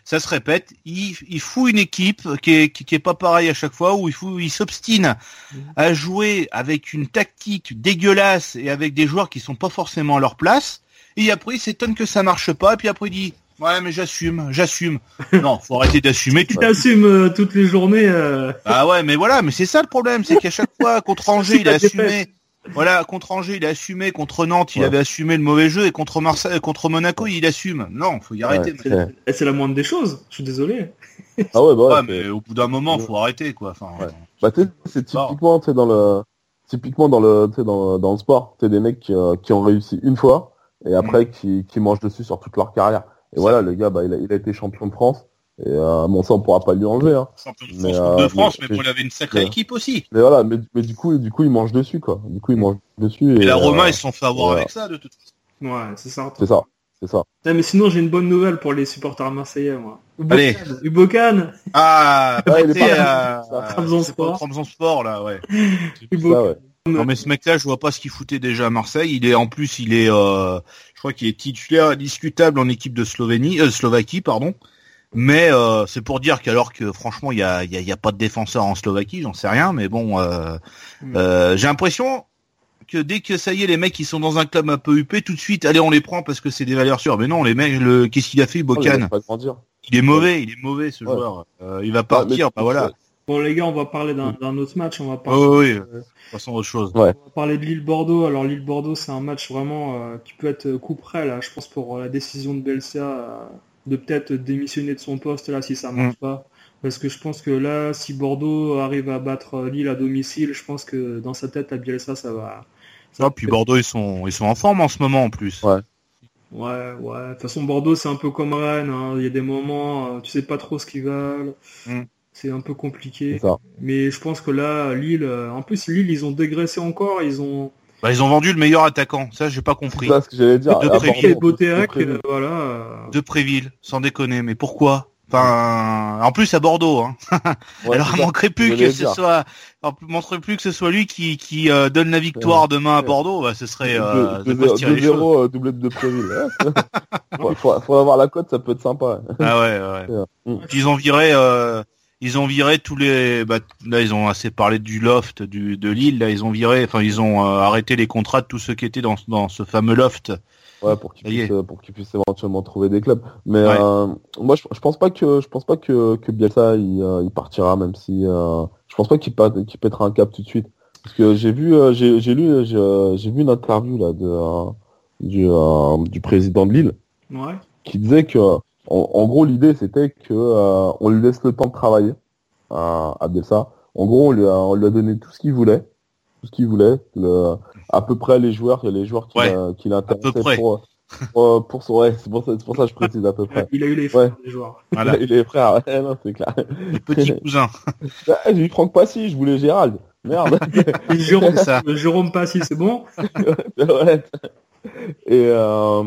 ça se répète. Il, il fout une équipe qui est, qui, est pas pareil à chaque fois où il, il s'obstine mm. à jouer avec une tactique dégueulasse et avec des joueurs qui sont pas forcément à leur place. Et après, il s'étonne que ça marche pas. Et puis après, il dit Ouais, mais j'assume, j'assume. Non, faut arrêter d'assumer. Tu t'assumes euh, toutes les journées. Euh... Ah ouais, mais voilà, mais c'est ça le problème, c'est qu'à chaque fois contre Angers, il a assumé. Voilà, contre Angers, il a assumé. Contre Nantes, il avait assumé le mauvais jeu, et contre Marseille, contre Monaco, il assume. Non, faut y arrêter. c'est la moindre des choses. Je suis désolé. Ah ouais, bah ouais, mais au bout d'un moment, faut arrêter, quoi. Enfin, bah, c'est typiquement, tu dans le, typiquement dans le, dans, dans le sport, tu des mecs qui, euh, qui, ont réussi une fois, et après mm. qui, qui mangent dessus sur toute leur carrière. Et voilà, le gars, bah, il, a, il a été champion de France. Et euh, bon, ça, on pourra pas lui enlever. Hein. Champion de France, mais, euh, de France, mais, mais il avait une sacrée équipe aussi. Mais voilà, mais, mais, du coup, du coup, il mange dessus, quoi. Du coup, il mange dessus. Et, et la Roma, euh, ils se sont fait avoir avec ça, de toute façon. Ouais, c'est ça. C'est ça. C'est ça. mais sinon, j'ai une bonne nouvelle pour les supporters marseillais, moi. Allez. Ubocan. Ah, ouais, il est pas à Sport. Sport, là, ouais. ouais. Non mais ce mec-là, je vois pas ce qu'il foutait déjà à Marseille. Il est en plus, il est, euh, je crois qu'il est titulaire discutable en équipe de Slovénie, euh, Slovaquie, pardon. Mais euh, c'est pour dire qu'alors que franchement, il y a, y, a, y a, pas de défenseur en Slovaquie, j'en sais rien, mais bon, euh, hmm. euh, j'ai l'impression que dès que ça y est, les mecs ils sont dans un club un peu huppé, tout de suite, allez, on les prend parce que c'est des valeurs sûres. Mais non, les mecs, le, qu'est-ce qu'il a fait, Bocan oh, il, est mauvais, il est mauvais ce joueur. il va partir, bah voilà. Bon les gars, on va parler d'un autre match. On va parler. Oh, oui, de façon autre chose. On va parler de Lille-Bordeaux. Alors Lille-Bordeaux, c'est un match vraiment euh, qui peut être coup près là. Je pense pour la décision de Belsa euh, de peut-être démissionner de son poste là si ça marche mm. pas. Parce que je pense que là, si Bordeaux arrive à battre Lille à domicile, je pense que dans sa tête à Bielsa, ça va. Ça ah, puis Bordeaux, ils sont, ils sont en forme en ce moment en plus. Ouais. Ouais, ouais. De toute façon, Bordeaux, c'est un peu comme Rennes. Hein. Il y a des moments, euh, tu sais pas trop ce qu'ils veulent. Mm c'est un peu compliqué. Mais je pense que là, Lille, euh, en plus Lille, ils ont dégraissé encore, ils ont. Bah, ils ont vendu le meilleur attaquant, ça j'ai pas compris. C'est ce que j'allais dire. De Préville, de voilà. De Préville, sans déconner, mais pourquoi? Enfin, en plus à Bordeaux. Hein. Alors, il manquerait plus que ce soit, manquerait plus que ce soit lui qui, qui euh, donne la victoire demain à Bordeaux. Bah, ce serait euh, 2-0 doublé de Préville. Il faut, faut, avoir la cote, ça peut être sympa. Ah ouais, ouais. Ils ont viré. Euh, ils ont viré tous les bah, là ils ont assez parlé du loft du de Lille là ils ont viré enfin ils ont euh, arrêté les contrats de tous ceux qui étaient dans dans ce fameux loft. Ouais pour qu'ils puissent pour qu'ils puissent éventuellement trouver des clubs. Mais euh, moi je, je, pense pas que je pense pas que que Bielsa il, euh, il partira même si je pense pas qu'il qu'il pètera un cap tout de suite. Parce que j'ai vu j'ai j'ai lu j'ai vu une interview là de du du président de Lille ouais. qui disait que en, gros, l'idée c'était que euh, on lui laisse le temps de travailler à, à Bielsa. En gros, on lui a, on lui a donné tout ce qu'il voulait, tout ce qu'il voulait, le, à peu près les joueurs, il y a les joueurs qui ouais, qui l'intéressaient pour, pour, pour son, ouais, c'est pour, ça, c'est pour ça que je précise à peu près. Il a eu les frères, les joueurs. Voilà. Il a eu les frères, ouais, non, c'est clair. Les petits cousins. J'ai eu Franck Passy, je voulais Gérald. Merde. Jérôme, ça. Jérôme Passy, c'est bon. Et euh,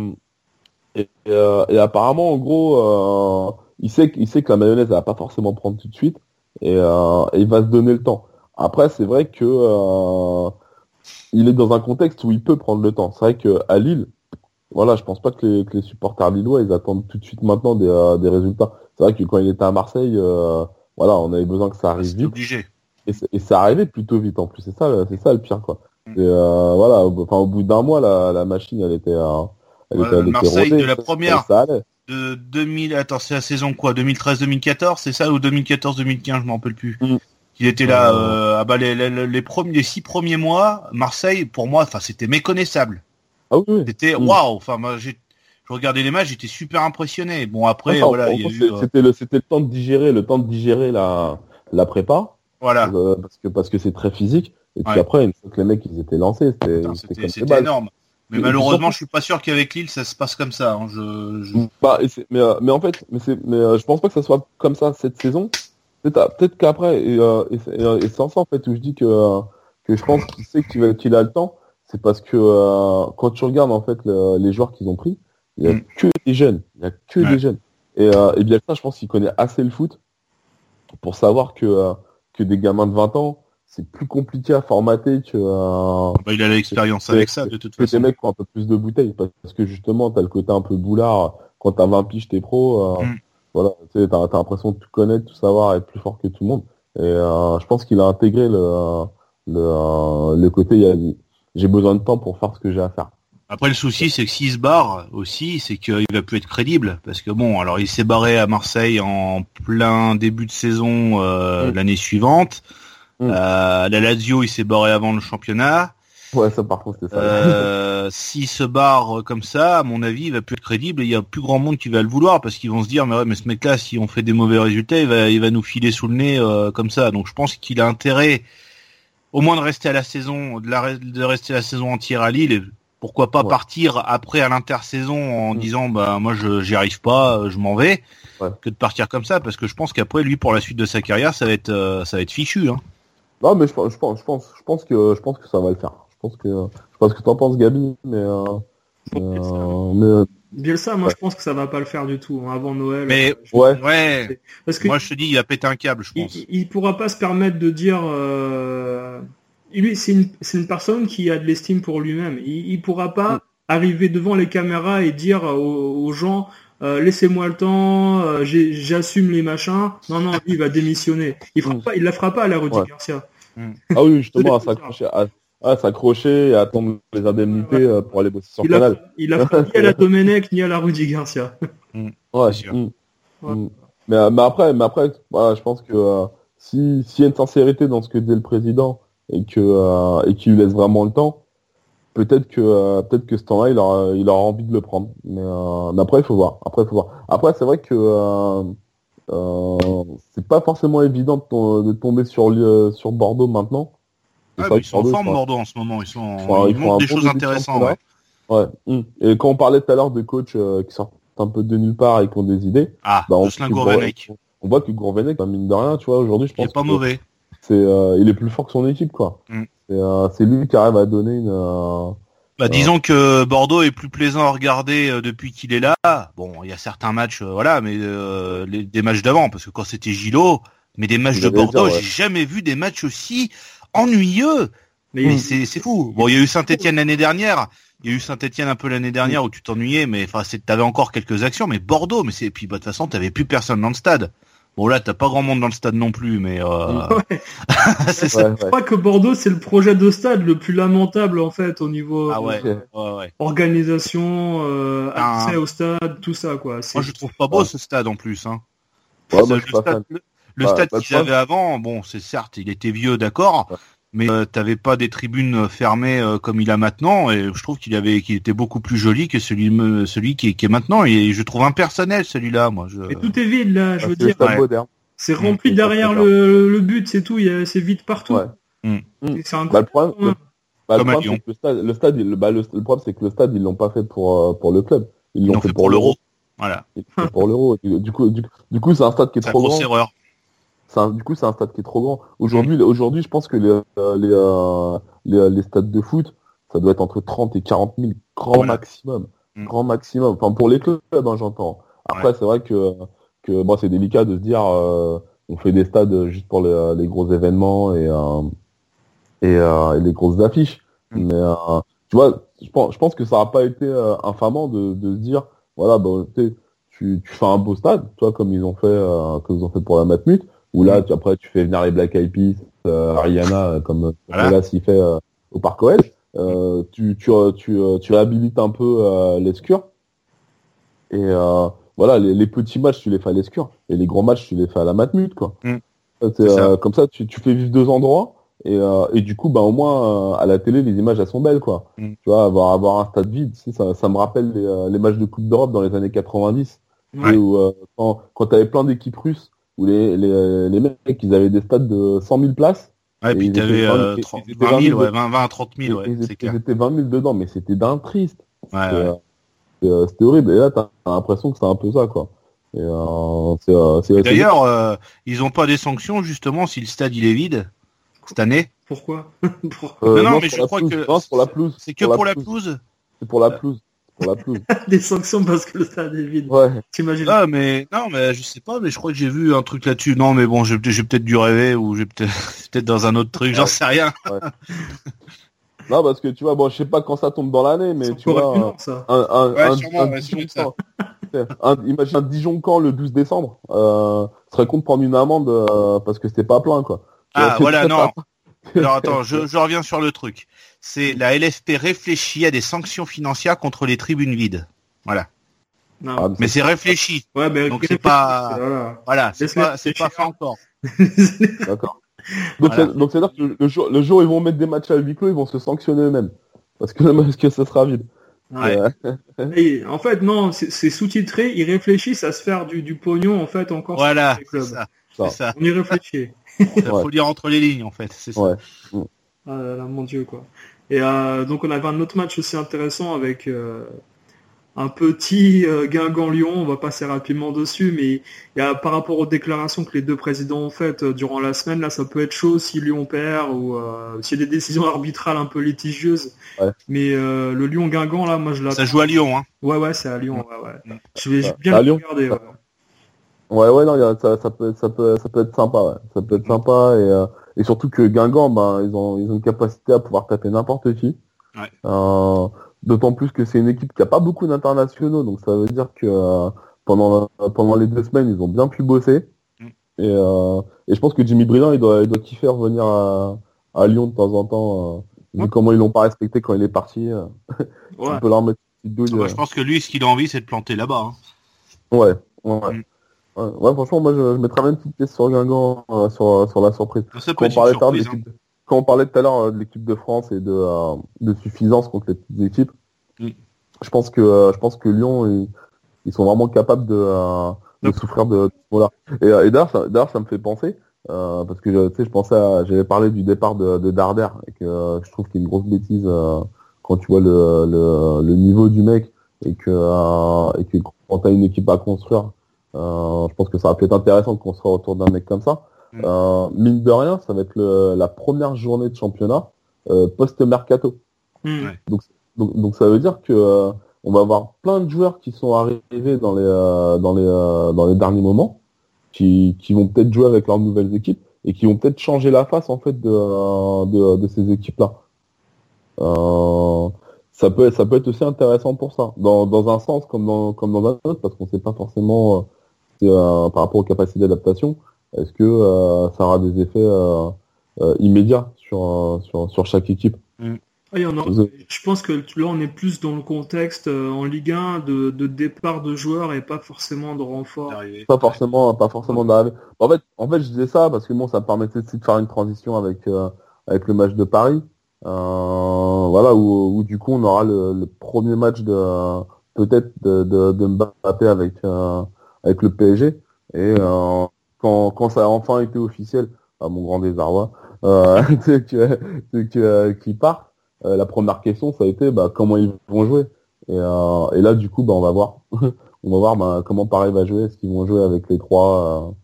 euh, et, apparemment, en gros, euh, il sait, il sait que la mayonnaise, elle va pas forcément prendre tout de suite, et, euh, il va se donner le temps. Après, c'est vrai que il est dans un contexte où il peut prendre le temps. C'est vrai que à Lille, voilà, je pense pas que les, que les supporters lillois, ils attendent tout de suite maintenant des, des résultats. C'est vrai que quand il était à Marseille, voilà, on avait besoin que ça arrive vite. Obligé. Et, et ça arrivait plutôt vite en plus. C'est ça, c'est ça le pire, quoi. euh, voilà, au, enfin, au bout d'un mois, la, la, machine, elle était, euh, elle était, elle Marseille de la première. Ça, de 2000, attends, c'est la saison quoi 2013-2014, c'est ça ou 2014-2015, je m'en rappelle plus. Mm. Il était là, euh, ah bah les, les, les, premiers, les six premiers mois, Marseille, pour moi, enfin, c'était méconnaissable. Ah oui. C'était mm. waouh. Enfin, moi, j'ai, je regardais les matchs, j'étais super impressionné. Bon après, voilà, c'était le, c'était le temps de digérer, le temps de digérer la, la prépa. Voilà. Euh, parce que parce que c'est très physique. Et puis après, une fois que les mecs ils étaient lancés, c'était énorme. Mais malheureusement, je suis pas sûr qu'avec Lille ça se passe comme ça. Hein. Je, je... Bah, mais, euh, mais en fait, mais c'est, mais euh, je pense pas que ça soit comme ça cette saison. Peut-être, peut-être qu'après, et, euh, et, et c'est en ça en fait où je dis que que je pense qu'il sait qu'il, qu'il a le temps. C'est parce que quand tu regardes en fait les joueurs qu'ils ont pris, il y a mm. que des jeunes. Il y a que des jeunes. Et, et bien ça, je pense qu'il connaît assez le foot pour savoir que que des gamins de 20 ans c'est plus compliqué à formater que. Euh, bah, il a l'expérience avec ça, de toute façon. des mecs qui ont un peu plus de bouteilles, parce que justement, t'as le côté un peu boulard. Quand t'as 20 piges, t'es pro. Euh, mm. Voilà, t'as as, l'impression de tout connaître, tout savoir, être plus fort que tout le monde. Et euh, je pense qu'il a intégré le, le, le côté, j'ai besoin de temps pour faire ce que j'ai à faire. Après, le souci, c'est que s'il se barre aussi, c'est qu'il va plus être crédible. Parce que bon, alors il s'est barré à Marseille en plein début de saison mm. l'année suivante. Mm. Euh, la Lazio, il s'est barré avant le championnat. Ouais, ça par contre, c'est ça. Euh, S'il se barre comme ça, à mon avis, il va plus être crédible et il y a plus grand monde qui va le vouloir parce qu'ils vont se dire, mais ouais, mais ce mec-là, si on fait des mauvais résultats, il va, il va nous filer sous le nez euh, comme ça. Donc je pense qu'il a intérêt, au moins de rester à la saison, de, la, de rester la saison entière à Lille. Et pourquoi pas partir après à l'intersaison en mm. disant, bah moi, je j'y arrive pas, je m'en vais, que de partir comme ça parce que je pense qu'après lui, pour la suite de sa carrière, ça va être, euh, ça va être fichu. Hein. Non, mais je, pense, je pense, je pense que, je pense que ça va le faire. Je pense que, je pense que t'en penses, Gabi, mais, euh, mais, euh, Bielsa, moi je pense que ça va pas le faire du tout hein, avant Noël. Mais ouais, ouais. Parce que moi je te dis, il a pété un câble, je pense. Il, il pourra pas se permettre de dire. Euh... Lui, c'est une, une, personne qui a de l'estime pour lui-même. Il, il pourra pas mm. arriver devant les caméras et dire aux, aux gens euh, laissez-moi le temps, euh, j'assume les machins. Non, non, lui, il va démissionner. Il ne il la fera pas à la Rudy Garcia. Mm. Ah oui, justement, à s'accrocher, à, s'accrocher et attendre les indemnités euh, pour aller bosser sur le canal. il a pas ni à la Domenech ni à la Rudy Garcia. Mm. Ouais, mm. Mais, mais, après, mais après, voilà, je pense que si s'il y a une sincérité dans ce que dit le président et que et qu'il lui laisse vraiment le temps, peut-être que euh, peut-être que ce temps-là, il aura, il aura envie de le prendre. Mais, euh, après, il faut voir. Après, il faut voir. Après, c'est vrai que euh, c'est pas forcément évident de, tomber sur sur Bordeaux maintenant. Ils sont en forme Bordeaux en ce moment. Ils sont ils, montrent des choses intéressantes. Ouais. Hum. Et quand on parlait tout à l'heure de coachs qui sortent un peu de nulle part et qui ont des idées, ah, bah, on, on, voit que Gourvenec, bah, mine de rien, tu vois, aujourd'hui, je pense. Il est pas mauvais. C'est, il est plus fort que son équipe, quoi. Hum. Euh, c'est lui qui arrive à donner une. Euh, bah, disons que Bordeaux est plus plaisant à regarder euh, depuis qu'il est là. Bon, il y a certains matchs, voilà, mais des matchs d'avant, parce que quand c'était Gilo, mais des matchs de Bordeaux, j'ai jamais vu des matchs aussi ennuyeux. Mais, c'est fou. Bon, il y a eu Saint-Etienne l'année dernière. Il y a eu Saint-Etienne un peu l'année dernière où tu t'ennuyais, mais enfin, t'avais encore quelques actions. Mais Bordeaux, mais c'est puis bah, de toute façon, t'avais plus personne dans le stade. Bon là, t'as pas grand monde dans le stade non plus, mais euh... Je crois que Bordeaux, c'est le projet de stade le plus lamentable en fait au niveau ah organisation, euh, accès au stade, tout ça quoi. Moi, je trouve pas beau ce stade en plus. Hein. le, stade, le, stade qu'ils avaient avant, bon, c'est certes, il était vieux, d'accord, mais euh, t'avais pas des tribunes fermées euh, comme il a maintenant et je trouve qu'il avait qu'il était beaucoup plus joli que celui celui qui est, qui est maintenant et je trouve impersonnel celui-là moi je... et tout est vide là je veux dire. c'est rempli derrière le, le, but c'est tout c'est vide partout. Mm. c'est un bah, le problème, bah, le, problème le stade le stade il, bah, le, problème c'est que le stade ils l'ont pas fait pour euh, pour le club. Ils l'ont fait, pour l'euro. voilà. Pour l'euro. Du coup du, coup c'est un stade qui est trop grosse erreur du coup, c'est un stade qui est trop grand. Aujourd'hui, aujourd'hui, je pense que les, euh, les, euh, les, les, stades de foot, ça doit être entre 30 et 40 000 grand maximum, mm. grand maximum. Enfin, pour les clubs, hein, j'entends. Après, c'est vrai que que bon, c'est délicat de se dire, euh, on fait des stades juste pour les, les gros événements et et, et, les grosses affiches. Mm. Mais tu vois, je pense, je pense que ça n'a pas été infamant de, de se dire, voilà, bah, tu, tu fais un beau stade, toi, comme ils ont fait, comme ils ont fait pour la Matmut ou là, tu, après, tu fais venir les Black Eyed Peas, euh, Ariana, euh, comme voilà. là, s'il fait, euh, au Parc OL, tu, tu, tu, tu réhabilites un peu l'escure. Et voilà, les, petits matchs, tu les fais à l'escure. Et les grands matchs, tu les fais à la matmut, quoi. Mm. comme ça, tu, tu fais vivre deux endroits. Et, euh, et du coup, bah, au moins, euh, à la télé, les images, elles sont belles, quoi. Mm. Tu vois, avoir, avoir un stade vide, ça, ça me rappelle les, euh, les matchs de Coupe d'Europe dans les années 90. Où, quand, quand tu avais plein d'équipes russes, où les, les, les mecs, ils avaient des stades de 100 000 places. Ouais, et puis tu avais 20, 000, ouais, 20, 20 à 30 000, ouais, c'est clair. Ils étaient 20 000 dedans, mais c'était d'un triste. Ouais, c'était horrible. Et là, t'as l'impression que c'est un peu ça, quoi. D'ailleurs, ils ont pas des sanctions, justement, si le stade, il est vide cette année? Pourquoi? Euh, Non, mais je crois que pour la pelouse. C'est que pour la pelouse. C'est pour la pelouse. Pour la pelouse. Des sanctions parce que le stade est vide. Ouais. T'imagines Ah mais non mais je sais pas mais je crois que j'ai vu un truc là-dessus. Non mais bon j'ai peut-être dû rêver ou j'ai peut-être peut-être dans un autre truc, j'en sais rien. non parce que tu vois bon je sais pas quand ça tombe dans l'année mais tu vois un, un, un, un, imagine un Dijon quand le 12 décembre euh, serait con de prendre une amende euh, parce que c'était pas plein quoi. Ah voilà, non. Alors attends, je, reviens sur le truc. C'est la LFP réfléchit à des sanctions financières contre les tribunes vides. Voilà. Ah, mais c'est réfléchi. Ouais, mais donc c'est pas. Voilà, c'est pas, c'est pas fait encore. D'accord. Donc c'est à dire que le jour, le jour où ils vont mettre des matchs à huis clos, ils vont se sanctionner eux-mêmes parce que parce que ça sera vide. Ouais. Et en fait, non, c'est sous-titré. Ils réfléchissent à se faire du, du pognon en fait encore. Voilà. Ça, ça. On y réfléchit. Il faut lire entre les lignes en fait, c'est ça. Ah mon dieu quoi. Et euh, donc on avait un autre match aussi intéressant avec euh, un petit euh, Guingamp-Lyon, on va passer rapidement dessus, mais il y a, par rapport aux déclarations que les deux présidents ont faites durant la semaine, là ça peut être chaud si Lyon perd ou s'il y a des décisions arbitrales un peu litigieuses. Mais le Lyon-Guingamp là, moi je l'ai. Ça joue à Lyon, hein. Ouais ouais, c'est à Lyon. Ouais, ouais. Je vais bien le regarder. Ouais, ouais, non, ça, ça, peut, ça, peut, ça peut être sympa, ouais. Ça peut être sympa et, euh, et surtout que Guingamp, ben, ils ont, ils ont une capacité à pouvoir taper n'importe qui. Ouais. Euh, D'autant plus que c'est une équipe qui a pas beaucoup d'internationaux, donc ça veut dire que euh, pendant, pendant les deux semaines, ils ont bien pu bosser. Mm. Et, euh, et je pense que Jimmy Brillant, il doit, il doit kiffer revenir à, à Lyon de temps en temps, vu comment ils l'ont pas respecté quand il est parti. ouais. peut leur mettre une douille, bah, je pense que lui, ce qu'il a envie, c'est de planter là-bas. Hein. Ouais, ouais. Mm. Ouais, franchement, moi, je, je mettrais même une petite pièce sur Guingamp, euh, sur, sur la surprise. quand, on parlait hein. quand on parlait tout à l'heure euh, de l'équipe de France et de, euh, de suffisance contre les petites équipes, mm. je pense que je pense que Lyon, ils, sont vraiment capables de, de souffrir de, voilà. Et, et d'ailleurs, ça, ça, me fait penser, parce que tu sais, je pensais, j'avais parlé du départ de, de Darder et que je trouve qu'il y a une grosse bêtise quand tu vois le, le, le, niveau du mec et que, et que quand t'as une équipe à construire euh, je pense que ça va peut être intéressant de construire autour d'un mec comme ça. Mm. Euh, mine de rien, ça va être la première journée de championnat euh, post-mercato. Mm. Donc, donc, donc, ça veut dire que on va avoir plein de joueurs qui sont arrivés dans les dans les dans les derniers moments, qui, qui vont peut-être jouer avec leurs nouvelles équipes et qui vont peut-être changer la face en fait de de, de ces équipes-là. Euh, ça peut ça peut être aussi intéressant pour ça, dans, dans un sens comme dans comme dans un autre, parce qu'on sait pas forcément euh, par rapport aux capacités d'adaptation, est-ce que euh, ça aura des effets euh, immédiats sur, sur, sur chaque équipe mm. je pense que là on est plus dans le contexte en Ligue 1 de, de, départ de joueurs et pas forcément de renfort. Pas forcément, pas forcément d'arrivée. En fait, en fait, je disais ça parce que bon, ça permettait de faire une transition avec avec le match de Paris, voilà où, où, du coup on aura le, premier match de peut-être de, de, de, Mbappé avec avec le PSG. Et euh, quand, quand ça a enfin été officiel, à mon grand désarroi, euh, que, qui part, euh, la première question ça a été bah, comment ils vont jouer. Et, euh, et là du coup bah, on va voir, on va voir bah, comment Paris va jouer. Est-ce qu'ils vont jouer avec les trois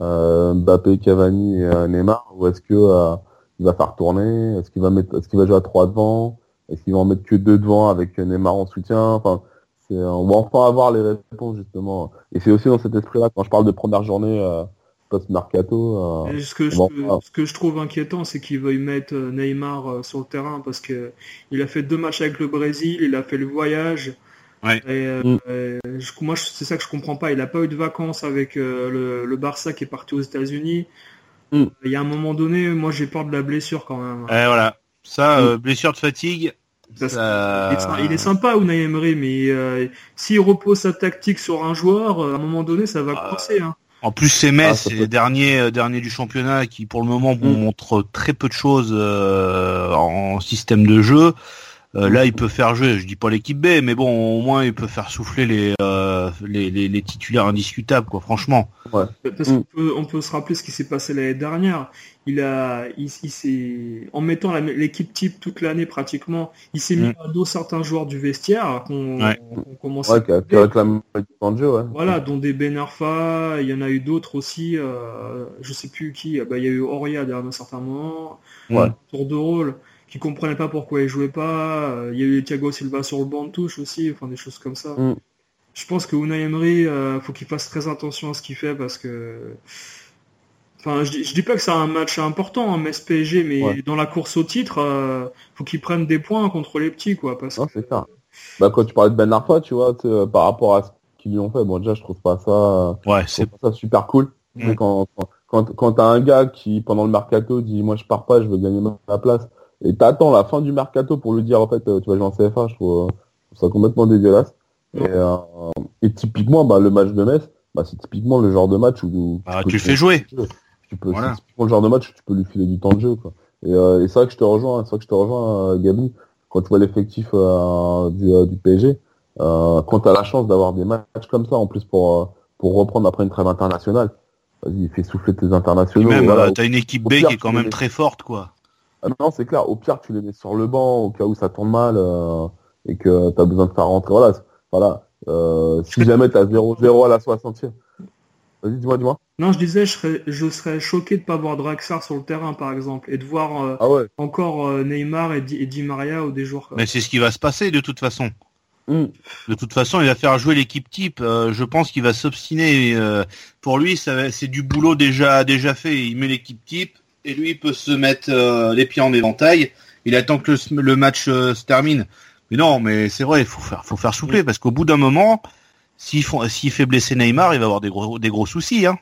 euh, Mbappé, Cavani et Neymar, ou est-ce que il va faire tourner? Est-ce qu'il va mettre, est-ce qu'il va jouer à trois devant? Est-ce qu'il va en mettre que deux devant avec Neymar en soutien? Enfin, on va enfin avoir les réponses justement. Et c'est aussi dans cet esprit-là quand je parle de première journée euh, post-mercato. Euh, ce, que je, ce que je trouve inquiétant, c'est qu'il veuille mettre euh, Neymar sur le terrain parce que il a fait deux matchs avec le Brésil, il a fait le voyage. Et, mm. moi, c'est ça que je comprends pas. Il n'a pas eu de vacances avec le, Barça qui est parti aux États-Unis. Mm. Il y a un moment donné, moi j'ai peur de la blessure quand même. voilà. Ça, blessure de fatigue, il, est, sympa Unai Emery, mais s'il repose sa tactique sur un joueur, à un moment donné, ça va coincer. Hein. En plus, c'est Metz, ah, les derniers, derniers du championnat, qui pour le moment mm. montrent très peu de choses en système de jeu. Euh, là, il peut faire jouer, je dis pas l'équipe B, mais bon, au moins il peut faire souffler euh, les, les, les, titulaires indiscutables, quoi, franchement. Ouais. Parce qu'on peut, on peut se rappeler ce qui s'est passé l'année dernière. Il a, il, s'est, en mettant l'équipe type toute l'année pratiquement, il s'est mis mm. à dos certains joueurs du vestiaire qu'on ouais. commençait ouais, qui réclament jeu, ouais. Voilà, dont des Ben Arfa, il y en a eu d'autres aussi, euh, je sais plus qui, bah, il y a eu Oria à un certain moment, ouais. tour de rôle qui comprenaient pas pourquoi il jouait pas. Euh, il y a eu Thiago Silva sur le banc de touche aussi, enfin des choses comme ça. Mm. Je pense que Unai Emery, euh, faut qu'il fasse très attention à ce qu'il fait parce que. Enfin, je, dis pas que c'est un match important, hein, mais SPG, mais dans la course au titre, euh, faut qu'il prenne des points contre les petits, quoi. Parce c'est ça. Bah, quand tu parlais de Ben Arfa, tu vois, par rapport à ce qu'ils lui ont fait, bon, déjà, je trouve pas ça, ouais, c'est ça super cool. Mm. Quand, quand, quand t'as un gars qui, pendant le mercato, dit, moi, je pars pas, je veux gagner ma place, et t'attends la fin du mercato pour lui dire en fait euh, tu vas jouer en CFA, je trouve, ça complètement dégueulasse. Et, euh, et, typiquement, bah, le match de Metz, bah, c'est typiquement le genre de match où, ah, tu, fais jouer. Tu peux, voilà. le genre de match où tu peux lui filer du temps de jeu. Quoi. Et, euh, et c'est vrai que je te rejoins, c'est vrai que je te rejoins, euh, Gabi, quand tu vois l'effectif euh, du, du PSG, quand tu as la chance d'avoir des matchs comme ça, en plus pour, pour reprendre après une trêve internationale, vas-y, fais souffler tes internationaux. Et même, voilà, t'as une équipe B qui est quand même très forte, quoi. Ah non, c'est clair. Au pire, tu les mets sur le banc au cas où ça tourne mal euh, et que tu as besoin de faire rentrer. Voilà. voilà. Euh, si jamais tu as 0-0 à la 60e. Vas-y, dis-moi, dis-moi. Non, je disais, je serais, je serais choqué de pas voir Draxar sur le terrain, par exemple, et de voir euh, ah ouais. encore Neymar et Di, Maria ou des joueurs. Mais c'est ce qui va se passer de toute façon. Hmm. De toute façon, il va faire jouer l'équipe type. je pense qu'il va s'obstiner. pour lui, c'est du boulot déjà déjà fait. Il met l'équipe type et lui il peut se mettre euh, les pieds en éventail. Il attend que le, match euh, se termine. Mais non, mais c'est vrai, il faut faire, faut faire soupler parce qu'au bout d'un moment, s'il fait blesser Neymar, il va avoir des gros, des gros soucis. Hein.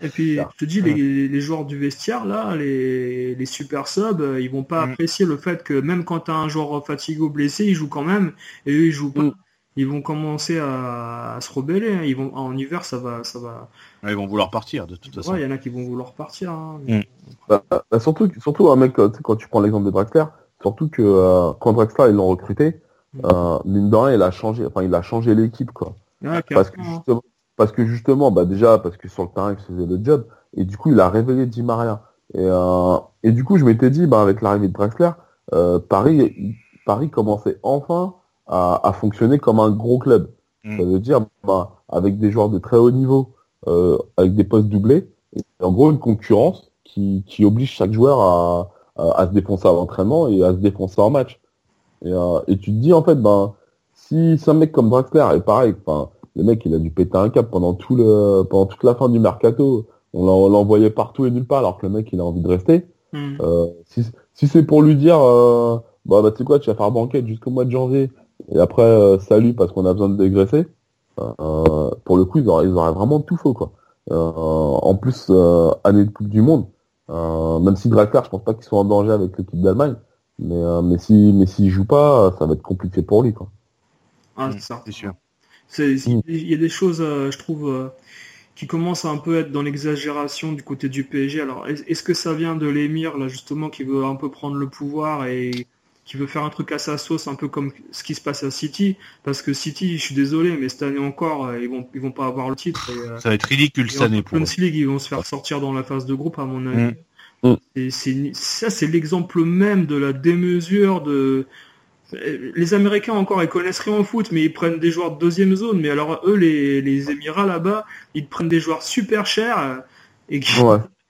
et puis, je te dis, les, joueurs du vestiaire, là, les, les super subs, euh, ils vont pas mm. apprécier le fait que même quand tu as un joueur fatigué ou blessé, il joue quand même, et eux, ils jouent pas. Ils vont commencer à, se rebeller. Hein. Ils vont en hiver, ça va, ça va. ils vont vouloir partir de toute façon. il y en a qui vont vouloir partir. Hein. Mm. Bah, bah, surtout, surtout un mec, quand tu prends l'exemple de Draxler, surtout que euh, quand Draxler ils l'ont recruté, mm. euh, mine de rien, il a changé, enfin il a changé l'équipe quoi. parce que justement, parce que justement, bah déjà parce que sur le terrain il faisait le job et du coup il a révélé Di Maria. Et, euh, et du coup je m'étais dit, bah avec l'arrivée de Draxler, euh, Paris, Paris commençait enfin à, fonctionner comme un gros club. Mm. Ça veut dire bah, avec des joueurs de très haut niveau, euh, avec des postes doublés, et en gros une concurrence qui, qui oblige chaque joueur à, à, se défoncer à l'entraînement et à se défoncer en match. Et, euh, et tu te dis en fait, ben si c'est un mec comme Draxler, et pareil, enfin le mec il a dû péter un cap pendant tout le pendant toute la fin du mercato, on l'envoyait partout et nulle part alors que le mec il a envie de rester. Mm. Euh, si, si c'est pour lui dire euh, bah, bah tu sais quoi, tu vas faire banquette jusqu'au mois de janvier et après, euh, salut parce qu'on a besoin de dégraisser. Euh, pour le coup, ils auraient, ils auraient, vraiment tout faux, quoi. Euh, en plus, année de Coupe du Monde, même si Draxler, je pense pas qu'il soit en danger avec l'équipe d'Allemagne, mais, mais si, mais s'il joue pas, ça va être compliqué pour lui, quoi. Ah, c'est ça. C'est sûr. Il y a des choses, je trouve, qui commencent à un peu être dans l'exagération du côté du PSG. Alors, est-ce que ça vient de l'émir, là, justement, qui veut un peu prendre le pouvoir et qui veut faire un truc à sa sauce, un peu comme ce qui se passe à City, parce que City, je suis désolé, mais cette année encore, euh, ils vont ils vont pas avoir le titre. Euh, ça va être ridicule cette année. Pour League, ils vont se faire sortir dans la phase de groupe, à mon avis. Mm. Mm. Et c'est ça, c'est l'exemple même de la démesure de. Les Américains encore, ils connaissent rien au foot, mais ils prennent des joueurs de deuxième zone. Mais alors eux, les, les Émirats là-bas, ils prennent des joueurs super chers euh, et qui,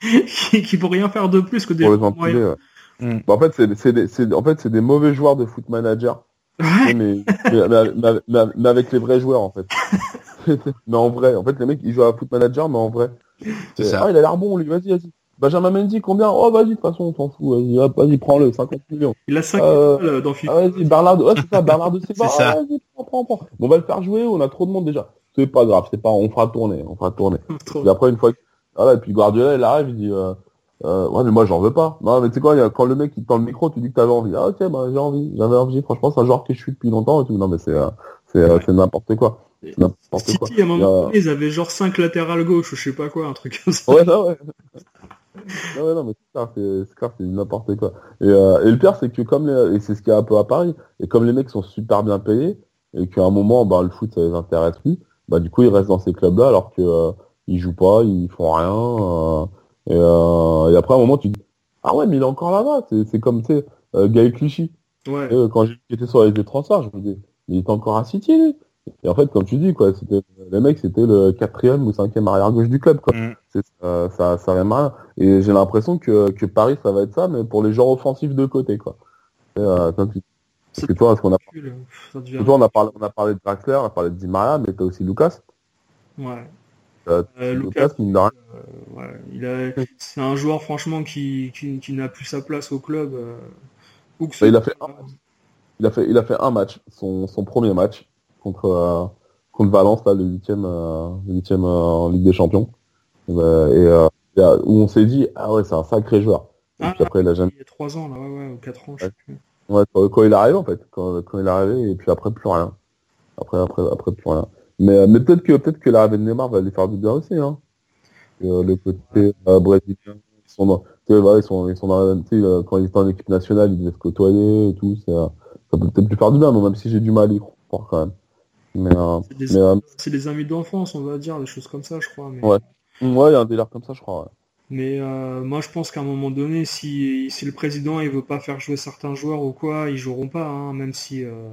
qui, qui, vont rien faire de plus que des joueurs moyens. Mm. Bah, en fait, c'est des, en fait, c'est des mauvais joueurs de foot manager. mais, mais, avec les vrais joueurs, en fait. mais en vrai, en fait, les mecs, ils jouent à foot manager, mais en vrai. C'est ça. Ah, il a l'air bon, lui, vas-y, vas-y. Benjamin Mendy, combien? Oh, vas-y, de toute façon, on s'en fout. Vas-y, vas-y, prends-le, 50 millions. Il a 5 euh, dans FIFA. Ah, vas-y, Bernard, ouais, c'est ça, Bernard de Silva. Ah, vas-y, prends, prends, prends. Bon, on va le faire jouer, on a trop de monde déjà. C'est pas grave, c'est pas, on fera tourner, on fera tourner. et après, une fois, voilà, et puis Guardiola, il arrive, il dit, euh, euh, ouais, mais moi, j'en veux pas. Non, mais tu sais quoi, quand le mec, il tend le micro, tu dis que t'avais envie. Ah, ok, bah, j'ai envie, j'avais envie. Franchement, c'est un joueur que je suis depuis longtemps et tout. Non, mais c'est, euh, c'est, euh, c'est n'importe quoi. N'importe quoi. à un moment donné, ils avaient genre 5 latérales gauche ou je sais pas quoi, un truc comme ça. Ouais, non, ouais. non, ouais, non, mais c'est clair, c'est, clair, c'est n'importe quoi. Et, euh, et le pire, c'est que comme les, et c'est ce qu'il y a un peu à Paris, et comme les mecs sont super bien payés, et qu'à un moment, bah, le foot, ça les intéresse plus, bah, du coup, ils restent dans ces clubs-là alors que, euh, ils jouent pas, ils font rien, euh, et, euh, et, après, à un moment, tu dis, ah ouais, mais il est encore là-bas. C'est comme, tu sais, euh, Gaël Clichy. Ouais. Euh, quand j'étais sur les transferts, je me dis, il est encore à City, lui. Et en fait, comme tu dis, quoi, c'était le mec, c'était le quatrième ou cinquième arrière gauche du club, quoi. Mm. Euh, ça, ça rien rien. Et j'ai l'impression que, que Paris, ça va être ça, mais pour les joueurs offensifs de côté, quoi. Et, euh, parce que toi, ce qu'on a, toi, on a parlé, on a parlé de Draxler, on a parlé de Di Maria, mais t'as aussi Lucas. Ouais. Euh, euh, Lucas, Lucas euh, il a, c'est un joueur franchement qui, qui, qui n'a plus sa place au club. Où que il a fait un, il a fait il a fait un match, son, son premier match contre contre Valence là, le huitième le huitième en Ligue des Champions. Et, et où on s'est dit ah ouais c'est un sacré joueur. Et puis ah, après il a jamais. Il y a trois ans là ouais ouais ou quatre ans je sais plus. Ouais quand, il est arrivé en fait quand, quand il est arrivé et puis après plus rien. Après après après plus rien. Mais, euh, mais peut-être que peut-être que l'arrivée de Neymar va lui faire du bien aussi. Hein. Euh, le côté euh, brésilien, ils sont dans, ils sont, ils sont dans, quand ils étaient en équipe nationale, ils devaient se côtoyer et tout. Ça, ça peut peut-être lui faire du bien, même si j'ai du mal à y croire quand même. Mais, c'est des, des, amis d'enfance, on va dire, des choses comme ça, je crois. Mais... Ouais, ouais, il y a un délire comme ça, je crois. Ouais. Mais euh, moi, je pense qu'à un moment donné, si, si le président il veut pas faire jouer certains joueurs ou quoi, ils joueront pas, hein, même si. Euh...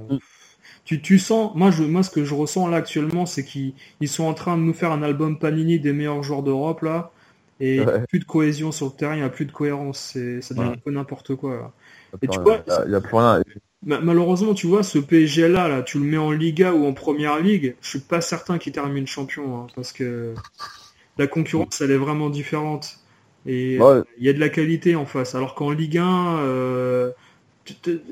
Tu, tu sens, moi, je, moi, ce que je ressens là actuellement, c'est qu'ils sont en train de nous faire un album Panini des meilleurs joueurs d'Europe là, et plus de cohésion sur le terrain, il n'y a plus de cohérence, ça devient un peu n'importe quoi. Et tu vois, il y a plus rien. Malheureusement, tu vois, ce PSG là, là, tu le mets en Liga ou en Première Ligue, je suis pas certain qu'il termine champion, hein, parce que la concurrence, elle est vraiment différente. Et il y a de la qualité en face. Alors qu'en Ligue 1,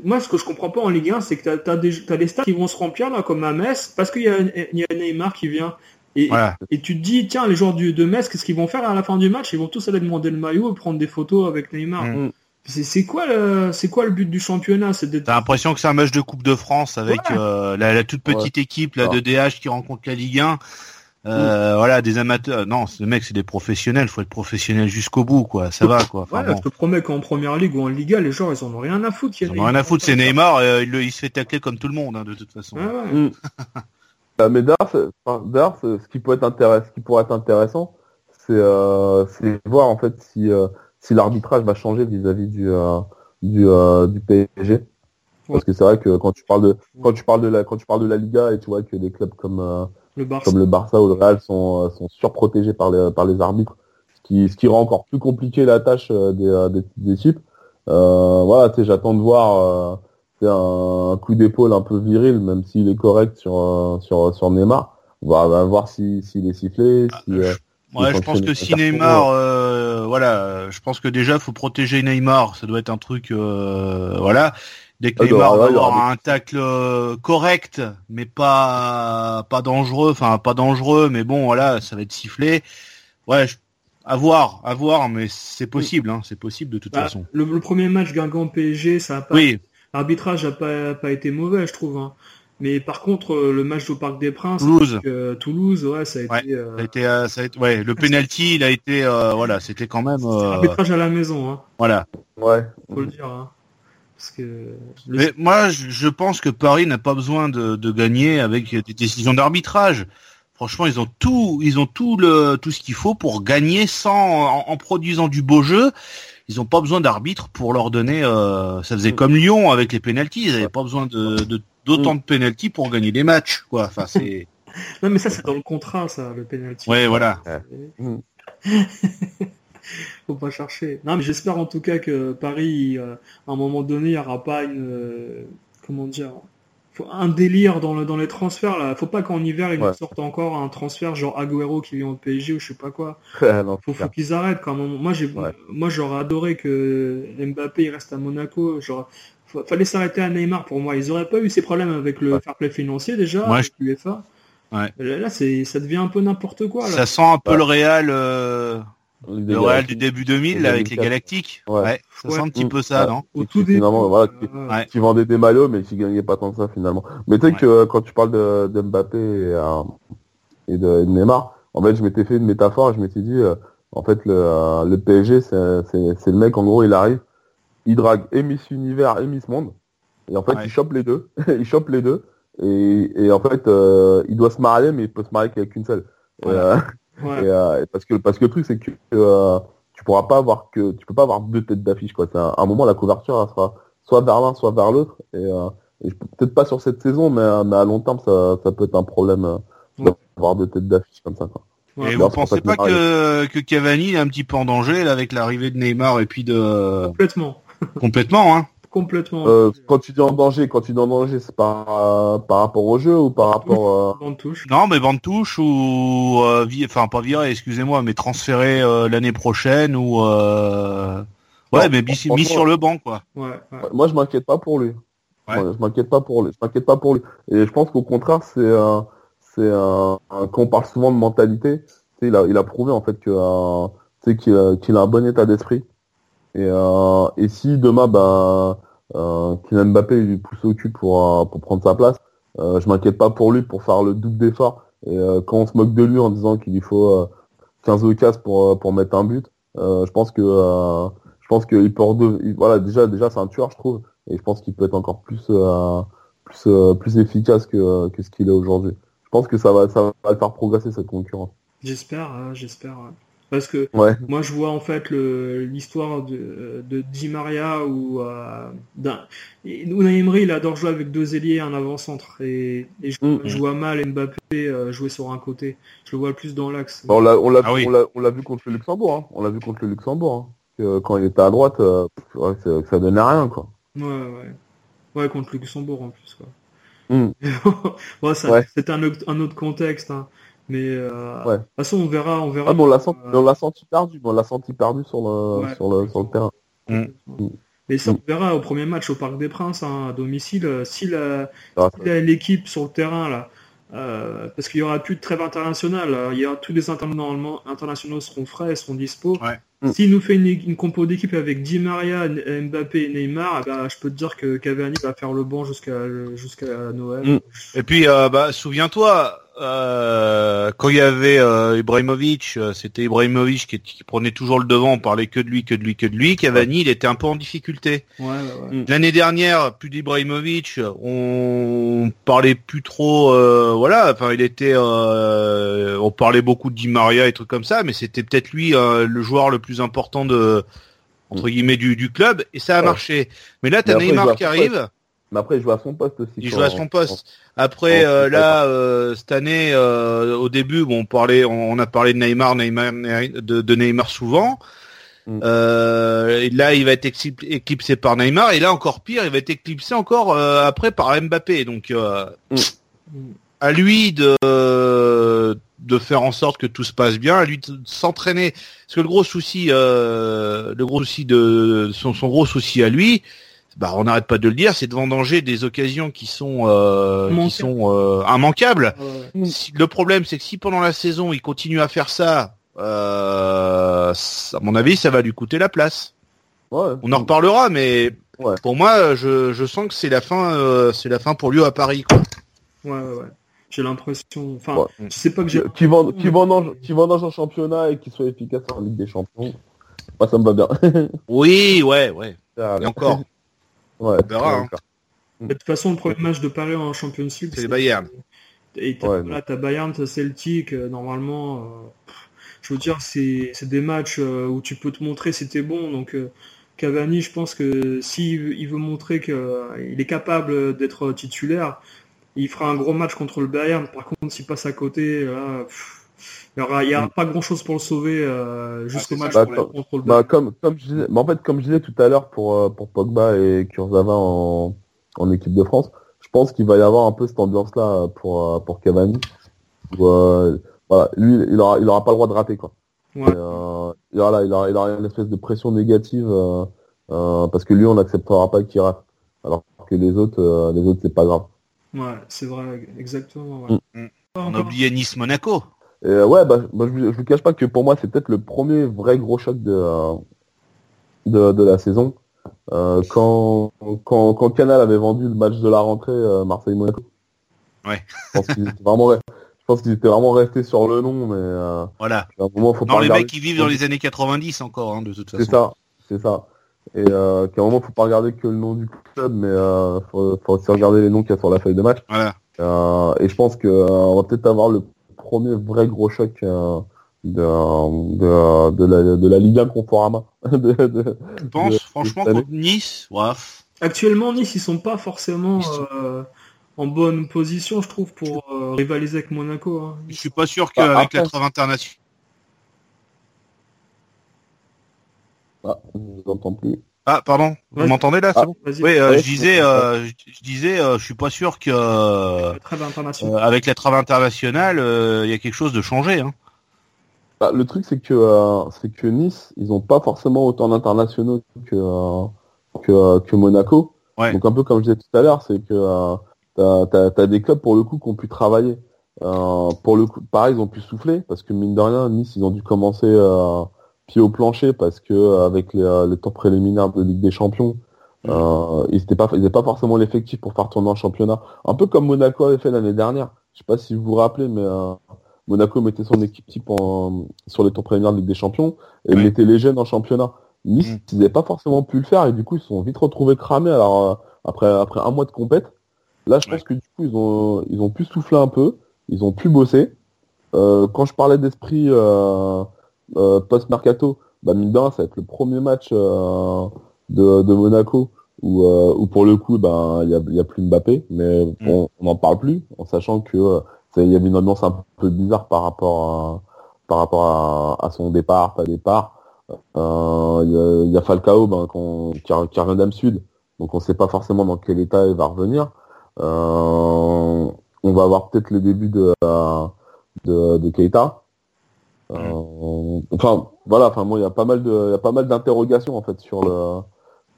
moi, ce que je comprends pas en Ligue 1, c'est que tu as, des, as des stades qui vont se remplir, là, comme à Metz, parce qu'il y, y, a Neymar qui vient. Et, et, tu te dis, tiens, les joueurs du, de Metz, qu'est-ce qu'ils vont faire à la fin du match? Ils vont tous aller demander le maillot et prendre des photos avec Neymar. Mm. C'est quoi, le, quoi le but du championnat? T'as l'impression que c'est un match de Coupe de France avec euh, la, la, toute petite équipe là, de DH qui rencontre la Ligue 1. Euh, voilà, des amateurs. Non, ce mec, c'est des professionnels. Faut être professionnel jusqu'au bout, quoi. Ça va, quoi. Enfin, Je te promets qu'en première ligue ou en Liga, les gens, ils en ont rien à foutre. Ils en ont rien à foutre. C'est Neymar. Euh, il, il, se fait tacler comme tout le monde, hein, de toute façon. Mm. Euh, mais d'ailleurs, ce qui peut être intéressant, ce qui pourrait être intéressant, c'est euh, voir en fait si si l'arbitrage va changer vis-à-vis du du, du PSG. Parce que c'est vrai que quand tu parles de quand tu parles de la quand tu parles de la Liga et tu vois que des clubs comme comme le Barça ou le Real sont, euh, sont surprotégés par les, par les arbitres, ce qui, ce qui rend encore plus compliqué la tâche euh, des, euh, des, des équipes. Euh, voilà, tu sais, j'attends de voir euh, un, coup d'épaule un peu viril, même s'il est correct sur, sur, sur Neymar. On va, voir s'il si, est sifflé. Si, ouais, je pense que si Neymar, euh, voilà, je pense que déjà faut protéger Neymar, ça doit être un truc, euh, voilà. Dès que Neymar va avoir un tacle euh, correct, mais pas pas dangereux, enfin pas dangereux, mais bon voilà, ça va être sifflé. Ouais, à voir, à voir, mais c'est possible, hein, c'est possible de toute bah, façon. Le, premier match Guingamp PSG, ça a pas. Oui. L'arbitrage a pas pas été mauvais, je trouve. Hein. Mais par contre, euh, le match au Parc des Princes, Toulouse, euh, Toulouse, ouais, ça a été. Ouais, ça a été, ça a été ouais, le penalty, il a été, voilà, c'était quand même. Arbitrage à la maison, hein. Voilà. Ouais. Faut le dire. Hein. Parce que Mais moi, je pense que Paris n'a pas besoin de, de, gagner avec des décisions d'arbitrage. Franchement, ils ont tout, ils ont tout le tout ce qu'il faut pour gagner sans en, produisant du beau jeu. Ils n'ont pas besoin d'arbitre pour leur donner. Euh, ça faisait comme Lyon avec les pénalties. Ils n'avaient pas besoin de d'autant de, de pénalties pour gagner des matchs. Quoi. Enfin, c'est. non, mais ça, c'est dans le contrat, ça, le pénalty. Ouais, voilà. faut pas chercher. Non, mais j'espère en tout cas que Paris, euh, à un moment donné, il n'y aura pas une, euh, comment dire, faut un délire dans, le, dans les transferts là. Faut pas qu'en hiver ils sortent encore un transfert genre Agüero qui vient au PSG ou je sais pas quoi. faut, faut qu'ils arrêtent quand même. Moi j'ai, moi j'aurais adoré que Mbappé il reste à Monaco. Genre, fallait s'arrêter à Neymar pour moi. Ils auraient pas eu ces problèmes avec le fair play financier déjà, avec. Ouais. Là, c'est, ça devient un peu n'importe quoi. Là. Ça sent un peu le Real. Euh, Le Real du début 2000 avec les Galactiques. Ouais. ça sent un petit peu ça, non Au tout début. Voilà, qui, vendait des maillots, mais qui gagnait pas tant que ça finalement. Mais tu sais que quand tu parles de, de Mbappé et, et, de, Neymar, en fait, je m'étais fait une métaphore. Je m'étais dit, en fait, le, le PSG, c'est le mec. En gros, il arrive, il drague et Miss Univers et Miss Monde. Et en fait, il chope les deux. il chope les deux. Et, et en fait, euh, il doit se marier, mais il peut se marier qu'avec une seule. Euh, euh, parce que parce que le truc c'est que tu pourras pas avoir que tu peux pas avoir deux têtes d'affiche quoi. À un, moment la couverture elle sera soit vers l'un soit vers l'autre. Et, et peut-être pas sur cette saison mais, mais à long terme ça, ça peut être un problème d'avoir deux têtes d'affiche comme ça quoi. Et vous pensez pas que, que Cavani est un petit peu en danger là, avec l'arrivée de Neymar et puis de complètement. Complètement hein complètement. Euh, quand tu dis en danger, quand tu dis en danger, c'est par par rapport au jeu ou par rapport. Euh... touche. Non, mais bande touche ou euh, enfin pas viré, excusez-moi, mais transféré euh, l'année prochaine ou euh, ouais, mais mis, sur le banc quoi. Ouais, Moi, je m'inquiète pas pour lui. je m'inquiète pas pour lui. Je m'inquiète pas pour lui. Et je pense qu'au contraire, c'est un, c'est un, quand on parle souvent de mentalité, il a, il a prouvé en fait que, qu'il a, qu'il a un bon état d'esprit. Et, euh, et si demain, ben, euh, Kylian Mbappé lui pousse au cul pour, euh, pour prendre sa place, euh, je m'inquiète pas pour lui pour faire le double d'effort. Et quand on se moque de lui en disant qu'il lui faut 15 occasions pour, pour mettre un but, je pense que je pense qu'il peut voilà déjà déjà c'est un tueur je trouve et je pense qu'il peut être encore plus plus plus efficace que, que ce qu'il est aujourd'hui. Je pense que ça va ça va le faire progresser cette concurrence. J'espère, hein, j'espère. Parce que moi je vois en fait l'histoire de, de Di Maria ou euh, d'un Unai Emery il adore jouer avec deux ailiers un avant-centre et, et mm. je, vois mal Mbappé euh, jouer sur un côté. Je le vois plus dans l'axe. on l'a on ah vu contre le Luxembourg. Hein. On l'a vu contre le Luxembourg. Hein. quand il était à droite, euh, ça donnait rien quoi. Ouais ouais. Ouais contre le Luxembourg en plus quoi. Mm. ouais, c'est un, un autre contexte. Hein. Mais euh, de toute façon, on verra, on verra. Ah, on l'a senti, on l'a senti perdu, on l'a senti perdu sur le, sur le, sur le terrain. Mm. Mais ça, on verra au premier match au Parc des Princes, hein, à domicile, euh, si la, ah, l'équipe sur le terrain là, euh, parce qu'il y aura plus de trêve internationale, il y aura tous les internationaux seront frais, seront dispo. Ouais. Mm. S'il nous fait une, une compo d'équipe avec Di Maria, Mbappé et Neymar, bah, je peux te dire que Cavani va faire le banc jusqu'à jusqu'à Noël. Mm. Et puis, euh, bah, souviens-toi, euh, quand il y avait euh, Ibrahimovic, c'était Ibrahimovic qui, qui, prenait toujours le devant, on parlait que de lui, que de lui, que de lui. Cavani, il était un peu en difficulté. L'année dernière, plus d'Ibrahimovic, on parlait plus trop, euh, voilà, enfin il était, on parlait beaucoup de Di Maria et trucs comme ça, mais c'était peut-être lui le joueur le plus important de entre guillemets du, du club et ça a marché. Mais là, t'as Neymar qui arrive. Mais après, il joue à son poste aussi. Il joue à son poste. Après, euh, là, euh, cette année, euh, au début, bon, on parlait, on, a parlé de Neymar, Neymar de, de Neymar souvent. Mm. et là, il va être éclipsé par Neymar. Et là, encore pire, il va être éclipsé encore après par Mbappé. Donc, mm. à lui de de faire en sorte que tout se passe bien, à lui de s'entraîner. Parce que le gros souci, le gros souci de son, son gros souci à lui, bah, on n'arrête pas de le dire, c'est de vendanger des occasions qui sont euh, qui sont euh, immanquables. le problème, c'est que si pendant la saison il continue à faire ça, euh, à mon avis, ça va lui coûter la place. On en reparlera, mais pour moi, je, je sens que c'est la fin, euh, c'est la fin pour lui à Paris. Quoi. Ouais, ouais, J'ai l'impression, enfin, je sais pas que j'ai. Qui vend, qui vendange, qui vendange en championnat et qui soit efficace en Ligue des Champions. Moi, ça me va bien. oui, ouais, ouais. Et encore. Ouais, hein. De toute façon, le premier match de Paris en Champions League, c'est Bayern. Et t'as, là, t'as Bayern, t'as Celtic, euh, normalement, euh, je veux dire, c'est, c'est des matchs euh, où tu peux te montrer si t'es bon. Donc, Cavani, je pense que s'il il veut montrer qu'il est capable d'être titulaire, il fera un gros match contre le Bayern. Par contre, s'il passe à côté, là, il n'y aura, mm. pas grand chose pour le sauver euh, jusqu'au ah, match bah, contre le bah, comme, comme je disais, en fait, comme je disais tout à l'heure pour, euh, pour Pogba et Kurzawa en, en équipe de France, je pense qu'il va y avoir un peu cette ambiance-là pour, euh, pour Cavani. voilà, lui, il aura, il aura pas le droit de rater, quoi. euh, il, aura, il, aura, il aura une espèce de pression négative parce que lui, on n'acceptera pas qu'il rate. Alors que les autres, les autres, c'est pas grave. Ouais, c'est vrai, exactement. Mm. On a oublié Nice-Monaco. Et ouais, bah, je, ne vous cache pas que pour moi, c'est peut-être le premier vrai gros choc de, de, la saison. quand, quand, quand Canal avait vendu le match de la rentrée Marseille-Monaco. Ouais. Je pense qu'ils étaient vraiment, je pense qu'ils étaient vraiment restés sur le nom, mais voilà. non, les mecs qui vivent dans les années 90 encore, hein, de toute façon. C'est ça, c'est ça. Et euh, qu'à un moment, faut pas regarder que le nom du club, mais euh, faut, faut aussi regarder les noms qu'il y a sur la feuille de match. Voilà. Euh, et je pense que euh, on va peut-être avoir le premier vrai gros choc euh, de, de, de, la, de la Ligue 1 Conforama. de, de, je pense, franchement, contre Nice, ouais. Actuellement, Nice, ils sont pas forcément en bonne position, je trouve, pour rivaliser avec Monaco. Hein. Je suis pas sûr qu'avec la trêve internationale Ah, je vous entends plus. Ah, pardon. Vous m'entendez là ah, Oui, euh, je disais, euh, je disais, euh, je suis pas sûr que avec la trêve internationale, il y a quelque chose de changé. Hein. Bah, le truc, c'est que c'est que Nice, ils ont pas forcément autant d'internationaux que, que, Monaco. Donc un peu comme je disais tout à l'heure, c'est que t'as as, des clubs pour le coup qui ont pu travailler. pour le coup, pareil, ils ont pu souffler parce que mine de rien, Nice, ils ont dû commencer pied au plancher parce que euh, avec les, euh, temps préliminaires de Ligue des Champions, mm. euh, ils n'avaient pas, pas forcément l'effectif pour faire tourner un championnat. Un peu comme Monaco avait fait l'année dernière. Je sais pas si vous vous rappelez, mais Monaco mettait son équipe type sur les tours préliminaires de Ligue des Champions et mettait les jeunes en championnat. Nice, mm. ils n'avaient pas forcément pu le faire et du coup ils se sont vite retrouvés cramés. Alors après après un mois de compète, là je pense que du coup ils ont ils ont pu souffler un peu, ils ont pu bosser. quand je parlais d'esprit euh, post-mercato, bah, mine ça va être le premier match euh, de, de, Monaco où, euh, où, pour le coup, ben il y, a, y a plus Mbappé, mais mm. on n'en parle plus, en sachant que il y avait une ambiance un peu bizarre par rapport à, par rapport à, à son départ, pas départ. Il euh, y, y, a Falcao ben, qui, a, qui a sud, donc on ne sait pas forcément dans quel état il va revenir. Euh, on va avoir peut-être le début de, de, de Keita. Euh, enfin, voilà. Enfin, moi, il y a pas mal de, il y a pas mal d'interrogations en fait sur le,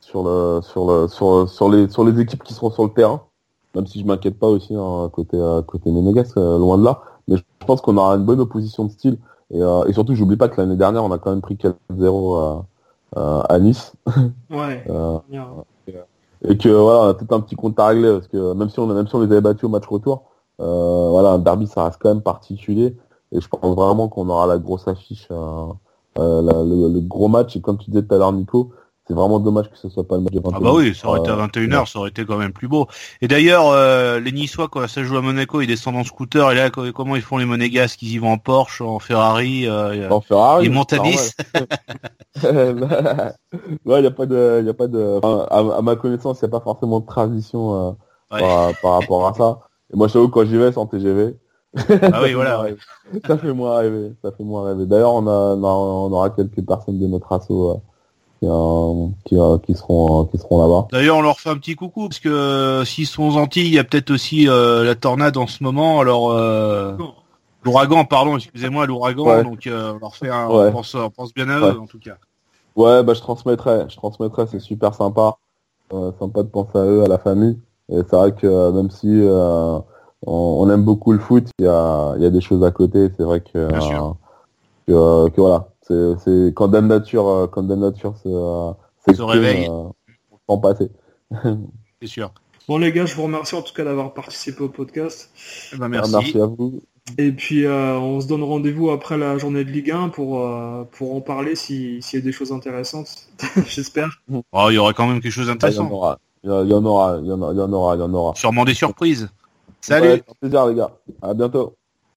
sur le, sur le, sur, sur les, sur les équipes qui seront sur le terrain. Même si je m'inquiète pas aussi hein, côté, côté Ménégas, euh, loin de là. Mais je pense qu'on aura une bonne opposition de style. Et, euh, et surtout, j'oublie pas que l'année dernière, on a quand même pris 4-0 à, à Nice. Ouais. et que voilà, on a peut-être un petit compte à régler parce que même si on, même si on les avait battus au match retour, euh, voilà, un derby, ça reste quand même particulier. Et je pense vraiment qu'on aura la grosse affiche, euh, euh le, gros match. Et comme tu disais tout à l'heure, Nico, c'est vraiment dommage que ce soit pas le match de 21h. Ah bah oui, ça aurait été à 21h, ça aurait été quand même plus beau. Et d'ailleurs, euh, les Niçois, quand ça joue à Monaco, ils descendent en scooter. Et là, comment ils font les monégasques? Ils y vont en Porsche, en Ferrari euh, En Ferrari Ils montent à Nice Ouais, il n'y a pas de... Y a pas de à, ma connaissance, il n'y a pas forcément de transition par, par, rapport à ça. Et moi, je t'avoue, quand j'y vais, sans TGV, ah oui, voilà. ça fait moins rêver. Ça fait moins rêver. D'ailleurs, on, a, on aura quelques personnes de notre assaut euh, qui, euh, qui, seront, qui seront là-bas. D'ailleurs, on leur fait un petit coucou parce que euh, s'ils sont aux Antilles, il y a peut-être aussi la tornade en ce moment. Alors, l'ouragan, pardon, excusez-moi, l'ouragan. Donc, on leur fait un, on, pense, on, pense, bien à eux en tout cas. Ouais, bah je transmettrai, je transmettrai. C'est super sympa, sympa de penser à eux, à la famille. Et c'est vrai que même si on, aime beaucoup le foot, il y a, y a, des choses à côté. C'est vrai que, euh, que, que, voilà, c'est quand Dame Nature, euh, quand Dame Nature se, se, se réveille, euh, passer. c'est sûr. Bon les gars, je vous remercie en tout cas d'avoir participé au podcast. Eh ben, merci. merci à vous. Et puis euh, on se donne rendez-vous après la journée de Ligue 1 pour, euh, pour en parler s'il y a des choses intéressantes, j'espère. Oh, il y aura quand même quelque chose d'intéressant. Il y en aura, il y en aura, il y en aura, il y en aura. Sûrement des surprises. Salut. plaisir les gars. À bientôt.